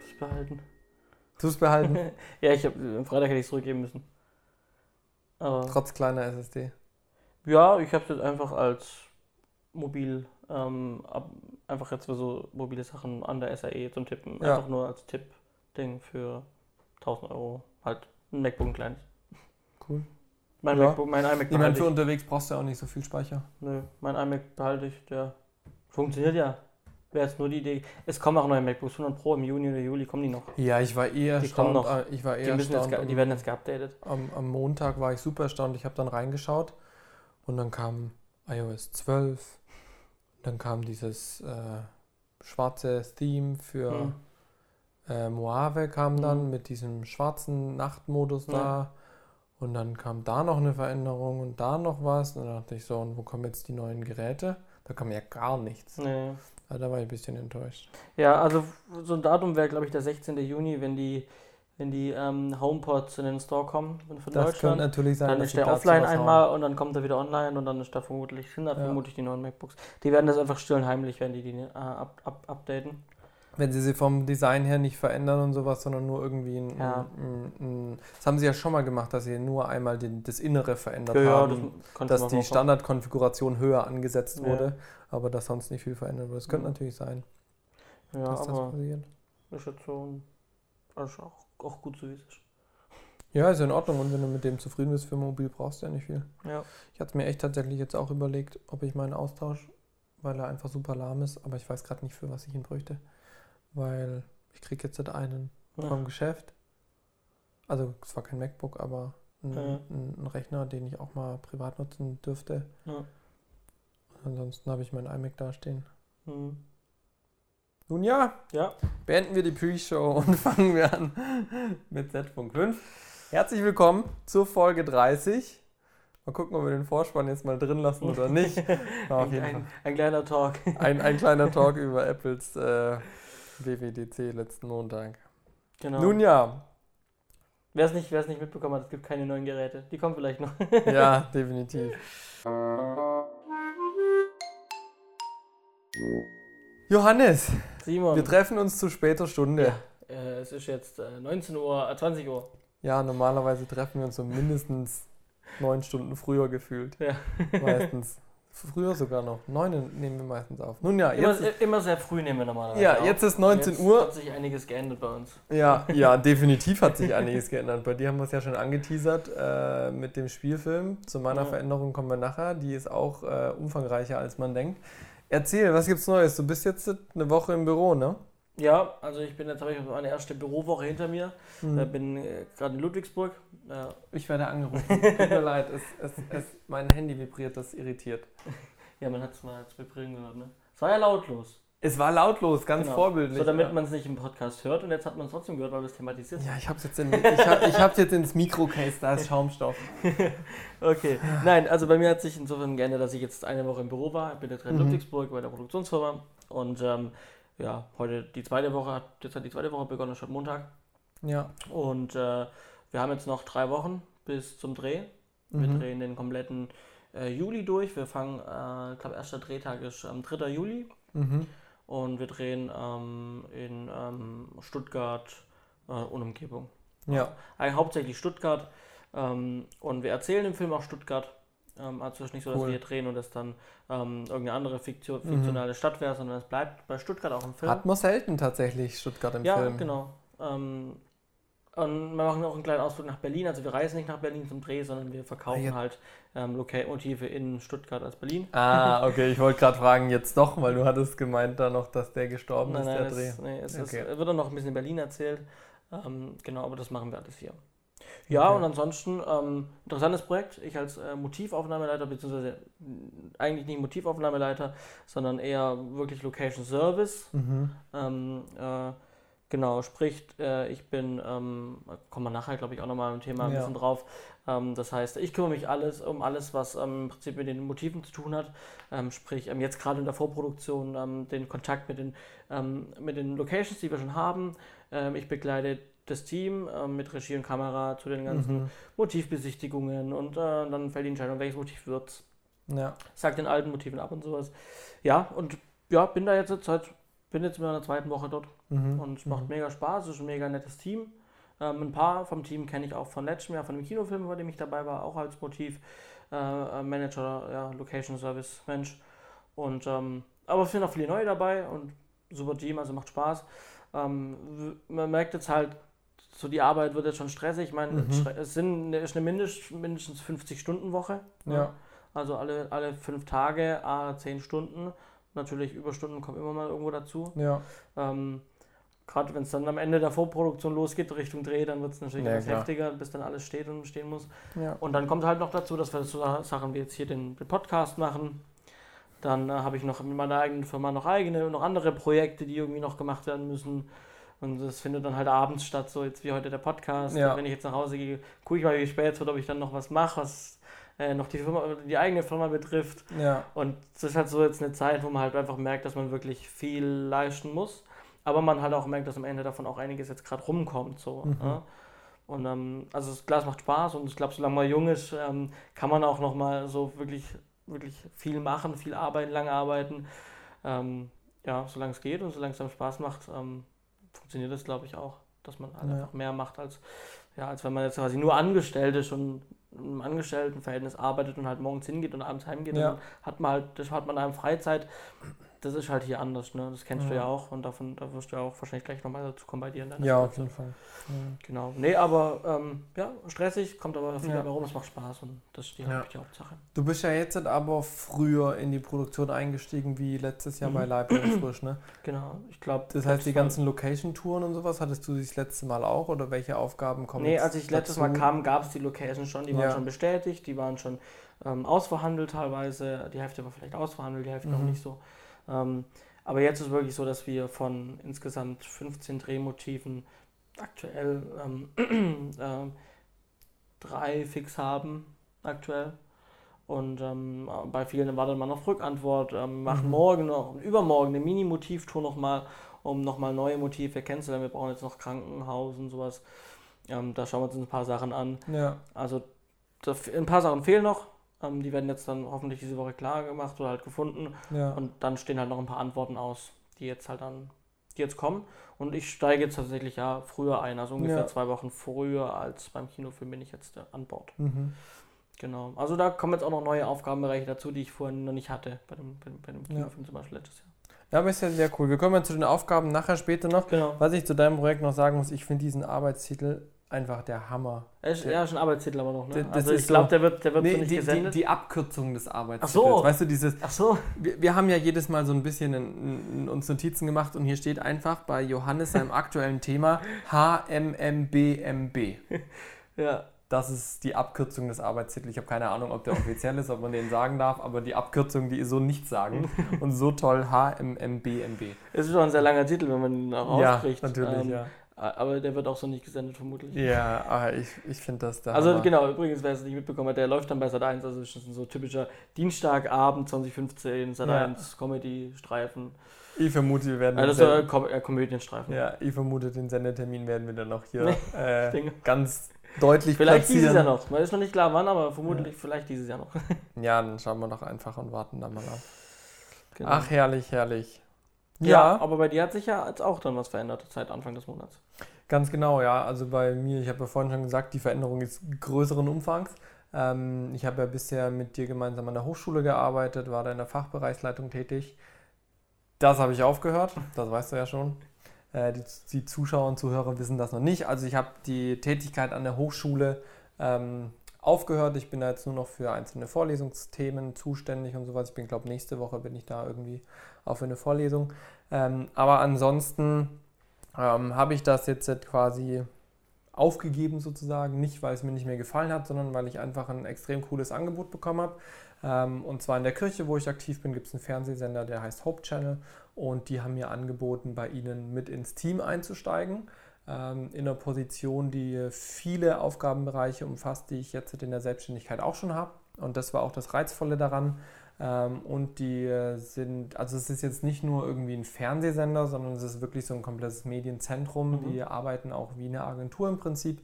Das behalten. Du es behalten, ja, ich habe am Freitag hätte ich es zurückgeben müssen. Aber trotz kleiner SSD. ja, ich habe es jetzt einfach als mobil, ähm, ab, einfach jetzt für so mobile Sachen an der SAE zum Tippen. Ja. Einfach nur als Tipp-Ding für 1000 Euro. Halt ein MacBook ein kleines. Cool. Mein Ja. MacBook, mein iMac Ich meine, behalte für ich. unterwegs brauchst du ja auch nicht so viel Speicher. Nö, mein iMac behalte ich, der funktioniert ja. Wäre jetzt nur die Idee. Es kommen auch neue MacBooks 100 Pro im Juni oder Juli, kommen die noch. Ja, ich war eher Die kommen noch. äh, Ich war Die, eher müssen jetzt, die werden jetzt geupdatet. am, am Montag war ich super erstaunt. Ich habe dann reingeschaut und dann kam iOS 12. Dann kam dieses äh, schwarze Theme für Hm. äh, Mojave kam dann Mhm. mit diesem schwarzen Nachtmodus Ja. da. Und dann kam da noch eine Veränderung und da noch was. Und dann dachte ich so, und wo kommen jetzt die neuen Geräte? Da kam ja gar nichts. Nee. Ja, da war ich ein bisschen enttäuscht. Ja, also so ein Datum wäre, glaube ich, der 16. Juni, wenn die, wenn die ähm, HomePods in den Store kommen von Das könnte Deutschland. natürlich sein, Dann ist der offline einmal und dann kommt er wieder online und dann ist da vermutlich, sind da Ja. vermutlich die neuen MacBooks. Die werden das einfach still und heimlich, wenn die die äh, up, up, updaten. Wenn sie sie vom Design her nicht verändern und sowas, sondern nur irgendwie ein, Ja. ein, ein, Das haben sie ja schon mal gemacht, dass sie nur einmal den, das Innere verändert Ja, das haben. könnte dass die. Standardkonfiguration höher angesetzt Ja. wurde, aber dass sonst nicht viel verändert wurde. Das könnte Ja. natürlich sein, Ja, dass das aber passiert. ist jetzt so ein, ist auch, auch gut so wie es ist. Ja, ist ja in Ordnung und wenn du mit dem zufrieden bist für mobil, brauchst du ja nicht viel. Ja. Ich hatte mir echt tatsächlich jetzt auch überlegt, ob ich meinen Austausch, weil er einfach super lahm ist, aber ich weiß gerade nicht, für was ich ihn bräuchte. Weil ich kriege jetzt einen vom Geschäft. Also es war kein MacBook, aber ein, Ja. ein, Rechner, den ich auch mal privat nutzen dürfte. Ja. Ansonsten habe ich mein iMac dastehen. Hm. Nun ja, Ja, beenden wir die Pre-Show und fangen wir an mit Z.5. Herzlich willkommen zur Folge 30. Mal gucken, ob wir den Vorspann jetzt mal drin lassen oder nicht. Ja, ein, ein, ein kleiner Talk. Ein, ein kleiner Talk über Apples äh, WWDC letzten Montag. Genau. Nun ja, Wer es nicht, wer's nicht mitbekommen hat, es gibt keine neuen Geräte. Die kommen vielleicht noch. ja, definitiv. Johannes, Simon. wir treffen uns zu später Stunde. Ja, äh, es ist jetzt äh, 19 Uhr, äh, 20 Uhr. Ja, normalerweise treffen wir uns so mindestens neun Stunden früher gefühlt. Ja. Meistens. Früher sogar noch. Neun nehmen wir meistens auf. Nun ja, Immer, jetzt, ist, immer sehr früh nehmen wir normalerweise. ja, auf. jetzt ist 19 Jetzt Uhr. hat sich einiges geändert bei uns. Ja, ja, definitiv hat sich einiges geändert. Bei dir haben wir es ja schon angeteasert äh, mit dem Spielfilm. Zu meiner Ja. Veränderung kommen wir nachher. Die ist auch äh, umfangreicher, als man denkt. Erzähl, was gibt's Neues? Du bist jetzt eine Woche im Büro, ne? Ja, also ich bin jetzt habe ich meine erste Bürowoche hinter mir. Hm. Äh, bin äh, gerade in Ludwigsburg. Äh, Ich werde angerufen. Tut mir leid, es, es, es, mein Handy vibriert, das irritiert. ja, man hat es mal als Vibrieren gehört, ne? Es war ja lautlos. Es war lautlos, ganz Genau. vorbildlich. So, damit man es nicht im Podcast hört und jetzt hat man es trotzdem gehört, weil wir es thematisiert ja, ich hab's jetzt, in, ich hab, ich hab's jetzt ins Mikrocase, da ist Schaumstoff. Okay, nein, also bei mir hat sich insofern geändert, dass ich jetzt eine Woche im Büro war. Ich bin jetzt in Mhm. Ludwigsburg bei der Produktionsfirma und ähm, ja, heute die zweite Woche hat, jetzt hat die zweite Woche begonnen, statt Montag. Ja. Und äh, wir haben jetzt noch drei Wochen bis zum Dreh. Wir Mhm. drehen den kompletten äh, Juli durch. Wir fangen, äh, ich glaube, erster Drehtag ist am 3. Juli Mhm. und wir drehen ähm, in ähm, Stuttgart äh, und Umgebung. Ja. Eigentlich hauptsächlich Stuttgart. Ähm, und wir erzählen im Film auch Stuttgart. Ähm, also es ist nicht so, dass Cool. wir hier drehen und das dann ähm, irgendeine andere Fiktion, Mhm. fiktionale Stadt wäre, sondern es bleibt bei Stuttgart auch im Film. Hat man selten tatsächlich Stuttgart im ja, Film. genau. Ähm, und wir machen auch einen kleinen Ausflug nach Berlin. Also wir reisen nicht nach Berlin zum Dreh, sondern wir verkaufen Ah, ja. halt ähm, Lokalmotive in Stuttgart als Berlin. Ah, okay, ich wollte gerade fragen, jetzt doch, weil du hattest gemeint da noch, dass der gestorben Nein, ist, nein, der es, Dreh. nee, es Okay. ist, wird dann noch ein bisschen in Berlin erzählt. Ähm, genau, aber das machen wir alles hier. Ja, Okay. und ansonsten, ähm, interessantes Projekt. Ich als äh, Motivaufnahmeleiter, beziehungsweise eigentlich nicht Motivaufnahmeleiter, sondern eher wirklich Location Service. Mhm. Ähm, äh, genau, sprich, äh, ich bin, ähm, kommen wir nachher, glaube ich, auch nochmal im Thema ein Ja. bisschen drauf. Ähm, das heißt, ich kümmere mich alles um alles, was ähm, im Prinzip mit den Motiven zu tun hat. Ähm, sprich, ähm, jetzt gerade in der Vorproduktion den Kontakt mit den, mit den Locations, die wir schon haben. Ich begleite das Team ähm, mit Regie und Kamera zu den ganzen Mhm. Motivbesichtigungen und äh, dann fällt die Entscheidung, welches Motiv wird's Ja. sag den alten Motiven ab und sowas. Ja, und ja, bin da jetzt seit bin jetzt in meiner zweiten Woche dort mhm. und es macht mhm. mega Spaß, es ist ein mega nettes Team. Ähm, ein paar vom Team kenne ich auch von letztem Jahr, von dem Kinofilm, bei dem ich dabei war, auch als Motivmanager, äh, ja, Location Service Mensch. Und ähm, aber es sind auch viele neue dabei und super Team, also macht Spaß. Ähm, man merkt jetzt halt, so die Arbeit wird jetzt schon stressig. Ich meine, mhm. es sind, ist eine Mindest, mindestens 50-Stunden-Woche. Ja. ja. Also alle, alle fünf Tage, a 10 Stunden. Natürlich Überstunden kommen immer mal irgendwo dazu. Ja. Ähm, Gerade wenn es dann am Ende der Vorproduktion losgeht, Richtung Dreh, dann wird es natürlich ja, etwas klar. heftiger, bis dann alles steht und stehen muss. Ja. Und dann kommt halt noch dazu, dass wir so Sachen wie jetzt hier den, den Podcast machen. Dann äh, habe ich noch mit meiner eigenen Firma noch eigene, noch andere Projekte, die irgendwie noch gemacht werden müssen. Und das findet dann halt abends statt, so jetzt wie heute der Podcast. Ja. Wenn ich jetzt nach Hause gehe, gucke ich mal, wie spät es wird, ob ich dann noch was mache, was äh, noch die Firma, die eigene Firma betrifft. Ja. Und es ist halt so jetzt eine Zeit, wo man halt einfach merkt, dass man wirklich viel leisten muss. Aber man halt auch merkt, dass am Ende davon auch einiges jetzt gerade rumkommt. So, mhm. ja? Und ähm, also das Glas macht Spaß und ich glaube, solange man jung ist, ähm, kann man auch nochmal so wirklich, wirklich viel machen, viel arbeiten, lange arbeiten. Ähm, ja, solange es geht und solange es dann Spaß macht, ähm, funktioniert das, glaube ich, auch, dass man halt ja. einfach mehr macht, als, ja, als wenn man jetzt quasi nur angestellt ist und im Angestelltenverhältnis arbeitet und halt morgens hingeht und abends heimgeht. Ja. dann hat man halt, das hat man da Freizeit das ist halt hier anders, ne? Das kennst ja. du ja auch und davon da wirst du ja auch wahrscheinlich gleich nochmal dazu kommen bei dir. In ja, auf jeden Fall. Ja. Genau. Nee, aber ähm, ja, stressig, kommt aber viel dabei rum, es macht Spaß und das ist die, die Hauptsache. Du bist ja jetzt aber früher in die Produktion eingestiegen wie letztes Jahr mhm. bei Leipzig Frisch, ne? Genau, ich glaube. Das heißt, die ganzen Location-Touren und sowas, hattest du das letzte Mal auch oder welche Aufgaben kommen Nee, als ich letztes Mal kam, gab es die Locations schon, die waren schon bestätigt, die waren schon ähm, ausverhandelt teilweise, die Hälfte war vielleicht ausverhandelt, die Hälfte mhm. noch nicht so. Ähm, aber jetzt ist es wirklich so, dass wir von insgesamt 15 Drehmotiven aktuell ähm, äh, drei fix haben, aktuell. Und ähm, bei vielen wartet man auf Rückantwort, ähm, machen mhm. morgen noch und übermorgen eine Mini-Motivtour nochmal, um nochmal neue Motive kennenzulernen. Wir brauchen jetzt noch Krankenhaus und sowas. Ähm, da schauen wir uns ein paar Sachen an. Ja. Also ein paar Sachen fehlen noch, ähm, die werden jetzt dann hoffentlich diese Woche klar gemacht oder halt gefunden. Ja. Und dann stehen halt noch ein paar Antworten aus, die jetzt halt dann, die jetzt kommen. Und ich steige jetzt tatsächlich ja früher ein, also ungefähr ja. zwei Wochen früher als beim Kinofilm bin ich jetzt äh, an Bord. Mhm. Genau. Also da kommen jetzt auch noch neue Aufgabenbereiche dazu, die ich vorhin noch nicht hatte, bei dem, bei, bei dem Kinofilm ja. zum Beispiel letztes Jahr. Ja, aber ist ja sehr cool. Wir kommen ja zu den Aufgaben nachher später noch. Genau. Was ich zu deinem Projekt noch sagen muss, ich finde diesen Arbeitstitel einfach der Hammer. Er ist, der, ja, schon Arbeitstitel aber noch, ne? also ich glaube, der wird, der wird nee, so nicht die, gesendet. Die, die, Abkürzung des Arbeitstitels. Ach so. Weißt du, dieses... Ach so. Wir, wir haben ja jedes Mal so ein bisschen in, in uns Notizen gemacht und hier steht einfach bei Johannes seinem aktuellen Thema HMMBMB. ja. Das ist die Abkürzung des Arbeitstitels. Ich habe keine Ahnung, ob der offiziell ist, ob man den sagen darf, aber die Abkürzung, die ist so nichts sagen. Und so toll HMMBMB. Es ist schon ein sehr langer Titel, wenn man ihn auch ausspricht. Ja, natürlich, ähm, ja. Aber der wird auch so nicht gesendet, vermutlich. Ja, aber ich, ich finde das da. Also, genau, übrigens, wer es nicht mitbekommen hat, der läuft dann bei Sat 1. Also, das ist so typischer Dienstagabend 2015, Sat 1 ja. Comedy-Streifen. Ich vermute, wir werden. Also, das ist Kom äh, Komödienstreifen. Ja, ich vermute, den Sendetermin werden wir dann noch hier äh, ganz deutlich Vielleicht platzieren. dieses Jahr noch. Man ist noch nicht klar, wann, aber vermutlich ja. vielleicht dieses Jahr noch. ja, dann schauen wir doch einfach und warten dann mal auf. Genau. Ach, herrlich, herrlich. Ja, ja, aber bei dir hat sich ja jetzt auch dann was verändert seit Anfang des Monats. Ganz genau, ja. Also bei mir, ich habe ja vorhin schon gesagt, die Veränderung ist größeren Umfangs. Ähm, ich habe ja bisher mit dir gemeinsam an der Hochschule gearbeitet, war da in der Fachbereichsleitung tätig. Das habe ich aufgehört, das weißt du ja schon. Äh, die, die, Zuschauer und Zuhörer wissen das noch nicht. Also ich habe die Tätigkeit an der Hochschule ähm, aufgehört. Ich bin da jetzt nur noch für einzelne Vorlesungsthemen zuständig und sowas. Ich bin, glaube nächste Woche bin ich da irgendwie auch für eine Vorlesung. Ähm, aber ansonsten ähm, habe ich das jetzt quasi aufgegeben sozusagen. Nicht, weil es mir nicht mehr gefallen hat, sondern weil ich einfach ein extrem cooles Angebot bekommen habe. Ähm, und zwar in der Kirche, wo ich aktiv bin, gibt es einen Fernsehsender, der heißt Hope Channel. Und die haben mir angeboten, bei ihnen mit ins Team einzusteigen in einer Position, die viele Aufgabenbereiche umfasst, die ich jetzt in der Selbstständigkeit auch schon habe. Und das war auch das Reizvolle daran. Ähm, und die sind, also es ist jetzt nicht nur irgendwie ein Fernsehsender, sondern es ist wirklich so ein komplettes Medienzentrum. Mhm. Die arbeiten auch wie eine Agentur im Prinzip.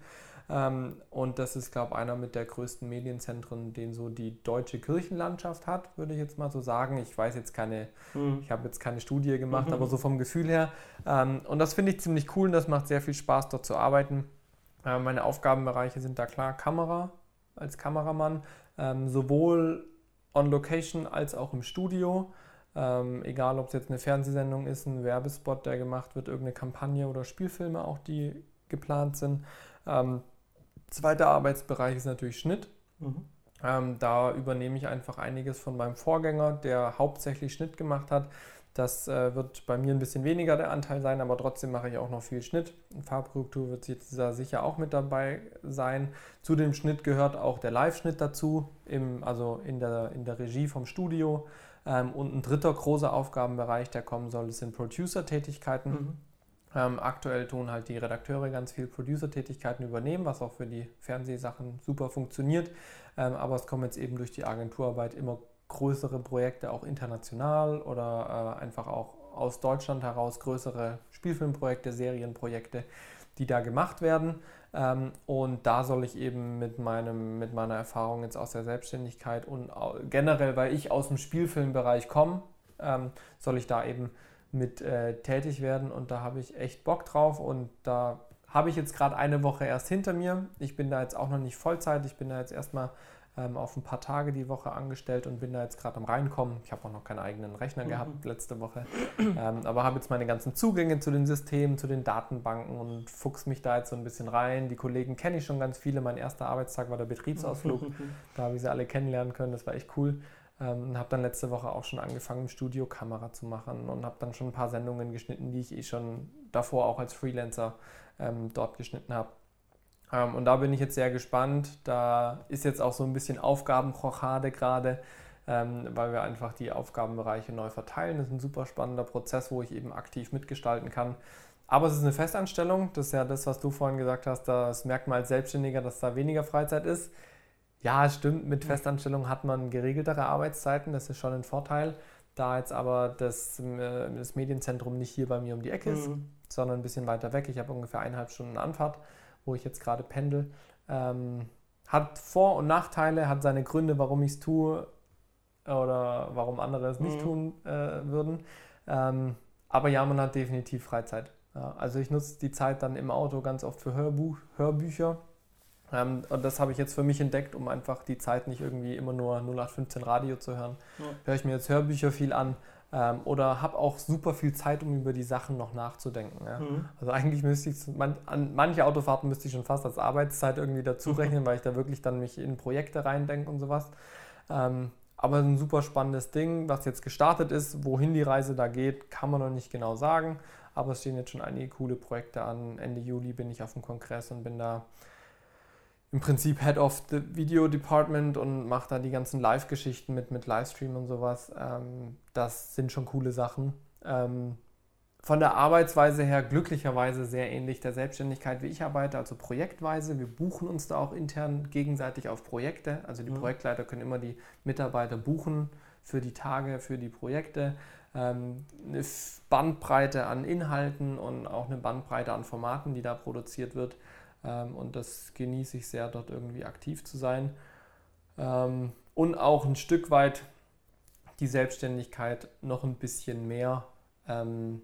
Ähm, und das ist, glaube ich, einer mit der größten Medienzentren, den so die deutsche Kirchenlandschaft hat, würde ich jetzt mal so sagen. Ich weiß jetzt keine, mhm. ich habe jetzt keine Studie gemacht, mhm. aber so vom Gefühl her. Ähm, und das finde ich ziemlich cool und das macht sehr viel Spaß, dort zu arbeiten. Äh, meine Aufgabenbereiche sind da klar Kamera als Kameramann, ähm, sowohl on Location als auch im Studio. Ähm, egal, ob es jetzt eine Fernsehsendung ist, ein Werbespot, der gemacht wird, irgendeine Kampagne oder Spielfilme auch, die geplant sind. Ähm, zweiter Arbeitsbereich ist natürlich Schnitt. Mhm. Ähm, da übernehme ich einfach einiges von meinem Vorgänger, der hauptsächlich Schnitt gemacht hat. Das äh, wird bei mir ein bisschen weniger der Anteil sein, aber trotzdem mache ich auch noch viel Schnitt. Farbkorrektur wird jetzt da sicher auch mit dabei sein. Zu dem Schnitt gehört auch der Live-Schnitt dazu, im, also in der, in der Regie vom Studio. Ähm, und ein dritter großer Aufgabenbereich, der kommen soll, sind Producer-Tätigkeiten. Mhm. Ähm, aktuell tun halt die Redakteure ganz viel Producer-Tätigkeiten übernehmen, was auch für die Fernsehsachen super funktioniert. Ähm, aber es kommen jetzt eben durch die Agenturarbeit immer größere Projekte auch international oder äh, einfach auch aus Deutschland heraus größere Spielfilmprojekte, Serienprojekte, die da gemacht werden. Ähm, und da soll ich eben mit, meinem, mit meiner Erfahrung jetzt aus der Selbstständigkeit und generell, weil ich aus dem Spielfilmbereich komme, ähm, soll ich da eben mit äh, tätig werden und da habe ich echt Bock drauf und da habe ich jetzt gerade eine Woche erst hinter mir. Ich bin da jetzt auch noch nicht Vollzeit, ich bin da jetzt erstmal ähm, auf ein paar Tage die Woche angestellt und bin da jetzt gerade am Reinkommen. Ich habe auch noch keinen eigenen Rechner mhm. gehabt letzte Woche, ähm, aber habe jetzt meine ganzen Zugänge zu den Systemen, zu den Datenbanken und fuchs mich da jetzt so ein bisschen rein. Die Kollegen kenne ich schon ganz viele. Mein erster Arbeitstag war der Betriebsausflug. da habe ich sie alle kennenlernen können. Das war echt cool. Ähm, habe dann letzte Woche auch schon angefangen, im Studio Kamera zu machen und habe dann schon ein paar Sendungen geschnitten, die ich eh schon davor auch als Freelancer ähm, dort geschnitten habe. Ähm, und da bin ich jetzt sehr gespannt. Da ist jetzt auch so ein bisschen Aufgabenrochade gerade, ähm, weil wir einfach die Aufgabenbereiche neu verteilen. Das ist ein super spannender Prozess, wo ich eben aktiv mitgestalten kann. Aber es ist eine Festanstellung. Das ist ja das, was du vorhin gesagt hast. Das merkt man als Selbstständiger, dass da weniger Freizeit ist. Ja, es stimmt. Mit Festanstellung hat man geregeltere Arbeitszeiten. Das ist schon ein Vorteil. Da jetzt aber das, äh, das Medienzentrum nicht hier bei mir um die Ecke ist, mhm. sondern ein bisschen weiter weg. Ich habe ungefähr eineinhalb Stunden Anfahrt wo ich jetzt gerade pendel. Ähm, hat Vor- und Nachteile, hat seine Gründe, warum ich es tue oder warum andere es nicht mhm. tun äh, würden. Ähm, aber ja, man hat definitiv Freizeit. Ja, also ich nutze die Zeit dann im Auto ganz oft für Hörbuch, Hörbücher. Ähm, und das habe ich jetzt für mich entdeckt, um einfach die Zeit nicht irgendwie immer nur 0815 Radio zu hören. Ja. Höre ich mir jetzt Hörbücher viel an, ähm, oder habe auch super viel Zeit, um über die Sachen noch nachzudenken. Ja? Mhm. Also eigentlich müsste ich, man, an manche Autofahrten müsste ich schon fast als Arbeitszeit irgendwie dazu rechnen, weil ich da wirklich dann mich in Projekte reindenke und sowas. Ähm, aber ein super spannendes Ding, was jetzt gestartet ist. Wohin die Reise da geht, kann man noch nicht genau sagen. Aber es stehen jetzt schon einige coole Projekte an. Ende Juli bin ich auf dem Kongress und bin da im Prinzip Head of the Video Department und mache da die ganzen Live-Geschichten mit, mit Livestream und sowas. Ähm, das sind schon coole Sachen. Ähm, von der Arbeitsweise her glücklicherweise sehr ähnlich der Selbstständigkeit, wie ich arbeite, also projektweise. Wir buchen uns da auch intern gegenseitig auf Projekte. Also die mhm. Projektleiter können immer die Mitarbeiter buchen für die Tage, für die Projekte. Ähm, eine Bandbreite an Inhalten und auch eine Bandbreite an Formaten, die da produziert wird. Ähm, und das genieße ich sehr, dort irgendwie aktiv zu sein. Ähm, und auch ein Stück weit die Selbstständigkeit noch ein bisschen mehr ähm,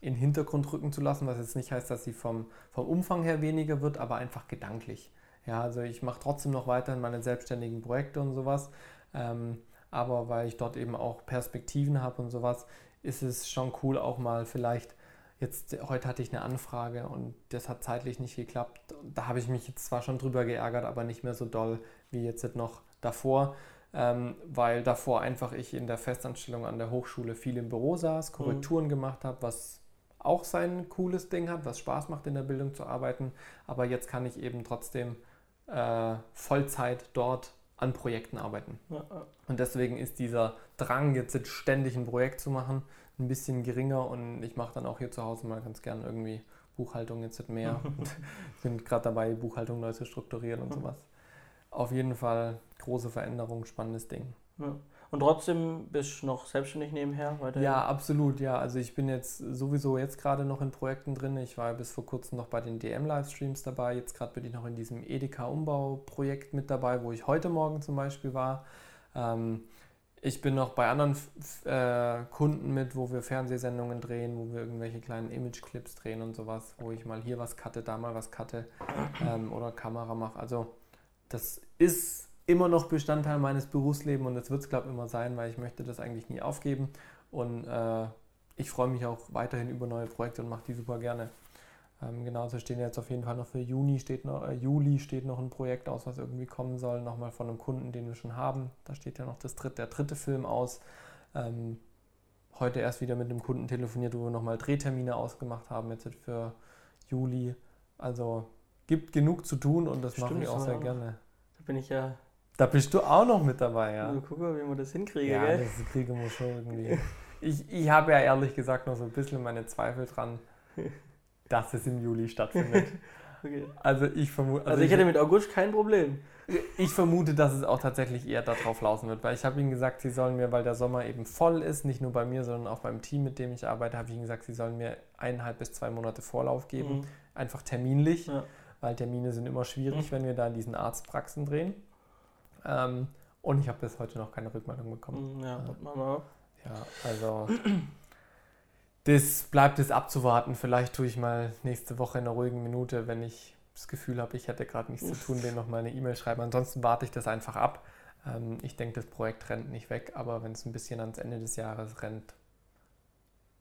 in den Hintergrund rücken zu lassen, was jetzt nicht heißt, dass sie vom, vom Umfang her weniger wird, aber einfach gedanklich. Ja, also ich mache trotzdem noch weiterhin meine selbstständigen Projekte und sowas, aber weil ich dort eben auch Perspektiven habe und sowas, ist es schon cool, auch mal vielleicht Jetzt, heute hatte ich eine Anfrage und das hat zeitlich nicht geklappt. Da habe ich mich jetzt zwar schon drüber geärgert, aber nicht mehr so doll wie jetzt noch davor, ähm, weil davor einfach ich in der Festanstellung an der Hochschule viel im Büro saß, mhm. Korrekturen mhm. gemacht habe, was auch sein cooles Ding hat, was Spaß macht in der Bildung zu arbeiten. Aber jetzt kann ich eben trotzdem äh, Vollzeit dort an Projekten arbeiten. Ja, ja. Und deswegen ist dieser Drang, jetzt ständig ein Projekt zu machen, ein bisschen geringer und ich mache dann auch hier zu Hause mal ganz gern irgendwie Buchhaltung jetzt mehr. sind gerade dabei, Buchhaltung neu zu strukturieren und sowas. Auf jeden Fall große Veränderung, spannendes Ding. Ja. Und trotzdem bist du noch selbstständig nebenher weiterhin? Ja, absolut, ja. Also ich bin jetzt sowieso jetzt gerade noch in Projekten drin. Ich war bis vor kurzem noch bei den DM-Livestreams dabei. Jetzt gerade bin ich noch in diesem Edeka-Umbau-Projekt mit dabei, wo ich heute Morgen zum Beispiel war. Ähm, ich bin noch bei anderen äh, Kunden mit, wo wir Fernsehsendungen drehen, wo wir irgendwelche kleinen Image-Clips drehen und sowas, wo ich mal hier was cutte, da mal was cutte ähm, oder Kamera mache. Also das ist immer noch Bestandteil meines Berufslebens und das wird es, glaube ich, immer sein, weil ich möchte das eigentlich nie aufgeben. Und äh, ich freue mich auch weiterhin über neue Projekte und mache die super gerne. Ähm, genauso stehen jetzt auf jeden Fall noch für Juni steht noch, äh, Juli steht noch ein Projekt aus, was irgendwie kommen soll. Nochmal von einem Kunden, den wir schon haben. Da steht ja noch das dritte, der dritte Film aus. Ähm, heute erst wieder mit einem Kunden telefoniert, wo wir nochmal Drehtermine ausgemacht haben, jetzt für Juli. Also gibt genug zu tun und das mache ich auch sehr gerne. Da bin ich ja. Da bist du auch noch mit dabei, ja. Guck mal, wie man das hinkriege, ja, gell? das kriegen wir schon irgendwie. ich, ich habe ja ehrlich gesagt noch so ein bisschen meine Zweifel dran, dass es im Juli stattfindet. okay. Also ich vermute. Also, also, ich hätte mit August kein Problem. Ich vermute, dass es auch tatsächlich eher darauf laufen wird, weil ich habe ihnen gesagt, sie sollen mir, weil der Sommer eben voll ist, nicht nur bei mir, sondern auch beim Team, mit dem ich arbeite, habe ich ihnen gesagt, sie sollen mir eineinhalb bis zwei Monate Vorlauf geben, mhm. einfach terminlich, ja. weil Termine sind immer schwierig, mhm. wenn wir da in diesen Arztpraxen drehen. Ähm, und ich habe bis heute noch keine Rückmeldung bekommen. Mhm, ja, ja. ja also das bleibt es abzuwarten. Vielleicht tue ich mal nächste Woche in einer ruhigen Minute, wenn ich das Gefühl habe, ich hätte gerade nichts zu tun, denen noch mal eine E-Mail schreiben. Ansonsten warte ich das einfach ab. Ähm, ich denke, das Projekt rennt nicht weg, aber wenn es ein bisschen ans Ende des Jahres rennt,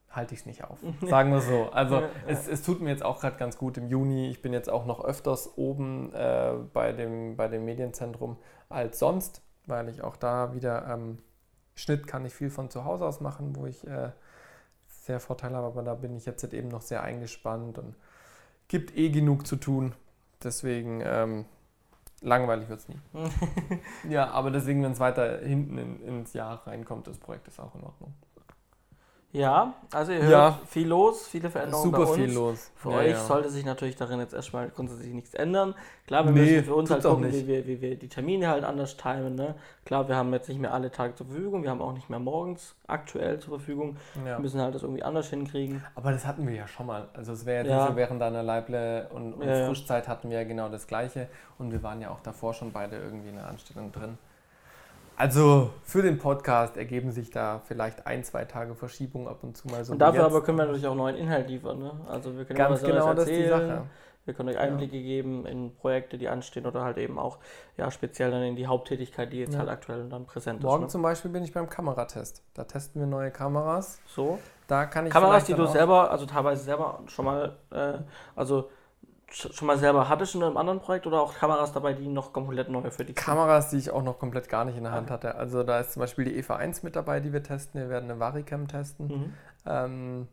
halte ich es nicht auf. Sagen wir so. Also es, es tut mir jetzt auch gerade ganz gut im Juni. Ich bin jetzt auch noch öfters oben äh, bei, dem, bei dem Medienzentrum als sonst, weil ich auch da wieder ähm, Schnitt kann ich viel von zu Hause aus machen, wo ich äh, sehr Vorteile habe, aber da bin ich jetzt eben noch sehr eingespannt und gibt eh genug zu tun. Deswegen ähm, langweilig wird es nie. ja, aber deswegen, wenn es weiter hinten in, ins Jahr reinkommt, das Projekt ist auch in Ordnung. Ja, also ihr hört ja. viel los, viele Veränderungen Super bei uns. viel los. Für ja, euch ja. sollte sich natürlich darin jetzt erstmal grundsätzlich nichts ändern. Klar, wir nee, müssen für uns halt gucken, wie wir, wie wir die Termine halt anders timen. Ne? Klar, wir haben jetzt nicht mehr alle Tage zur Verfügung, wir haben auch nicht mehr morgens aktuell zur Verfügung. Wir müssen halt das irgendwie anders hinkriegen. Aber das hatten wir ja schon mal. Also es wäre ja, diese während deiner Leible und, und Frischzeit hatten wir ja genau das gleiche. Und wir waren ja auch davor schon beide irgendwie in der Anstellung drin. Also für den Podcast ergeben sich da vielleicht ein, zwei Tage Verschiebung ab und zu mal so. Und dafür aber können wir natürlich auch neuen Inhalt liefern. Ne? Also wir können Ganz genau das ist die Sache. Wir können euch Einblicke ja. geben in Projekte, die anstehen oder halt eben auch ja, speziell dann in die Haupttätigkeit, die jetzt ja. halt aktuell dann präsent Morgen ist. Morgen ne? zum Beispiel bin ich beim Kameratest. Da testen wir neue Kameras. So. Da kann ich Kameras, die du selber, also teilweise selber schon mal, äh, also schon mal selber hattest in einem anderen Projekt oder auch Kameras dabei, die noch komplett neu für dich sind? Kameras, die ich auch noch komplett gar nicht in der Hand okay. hatte. Also da ist zum Beispiel die EVA 1 mit dabei, die wir testen. Wir werden eine Varicam testen. Mhm. Ähm,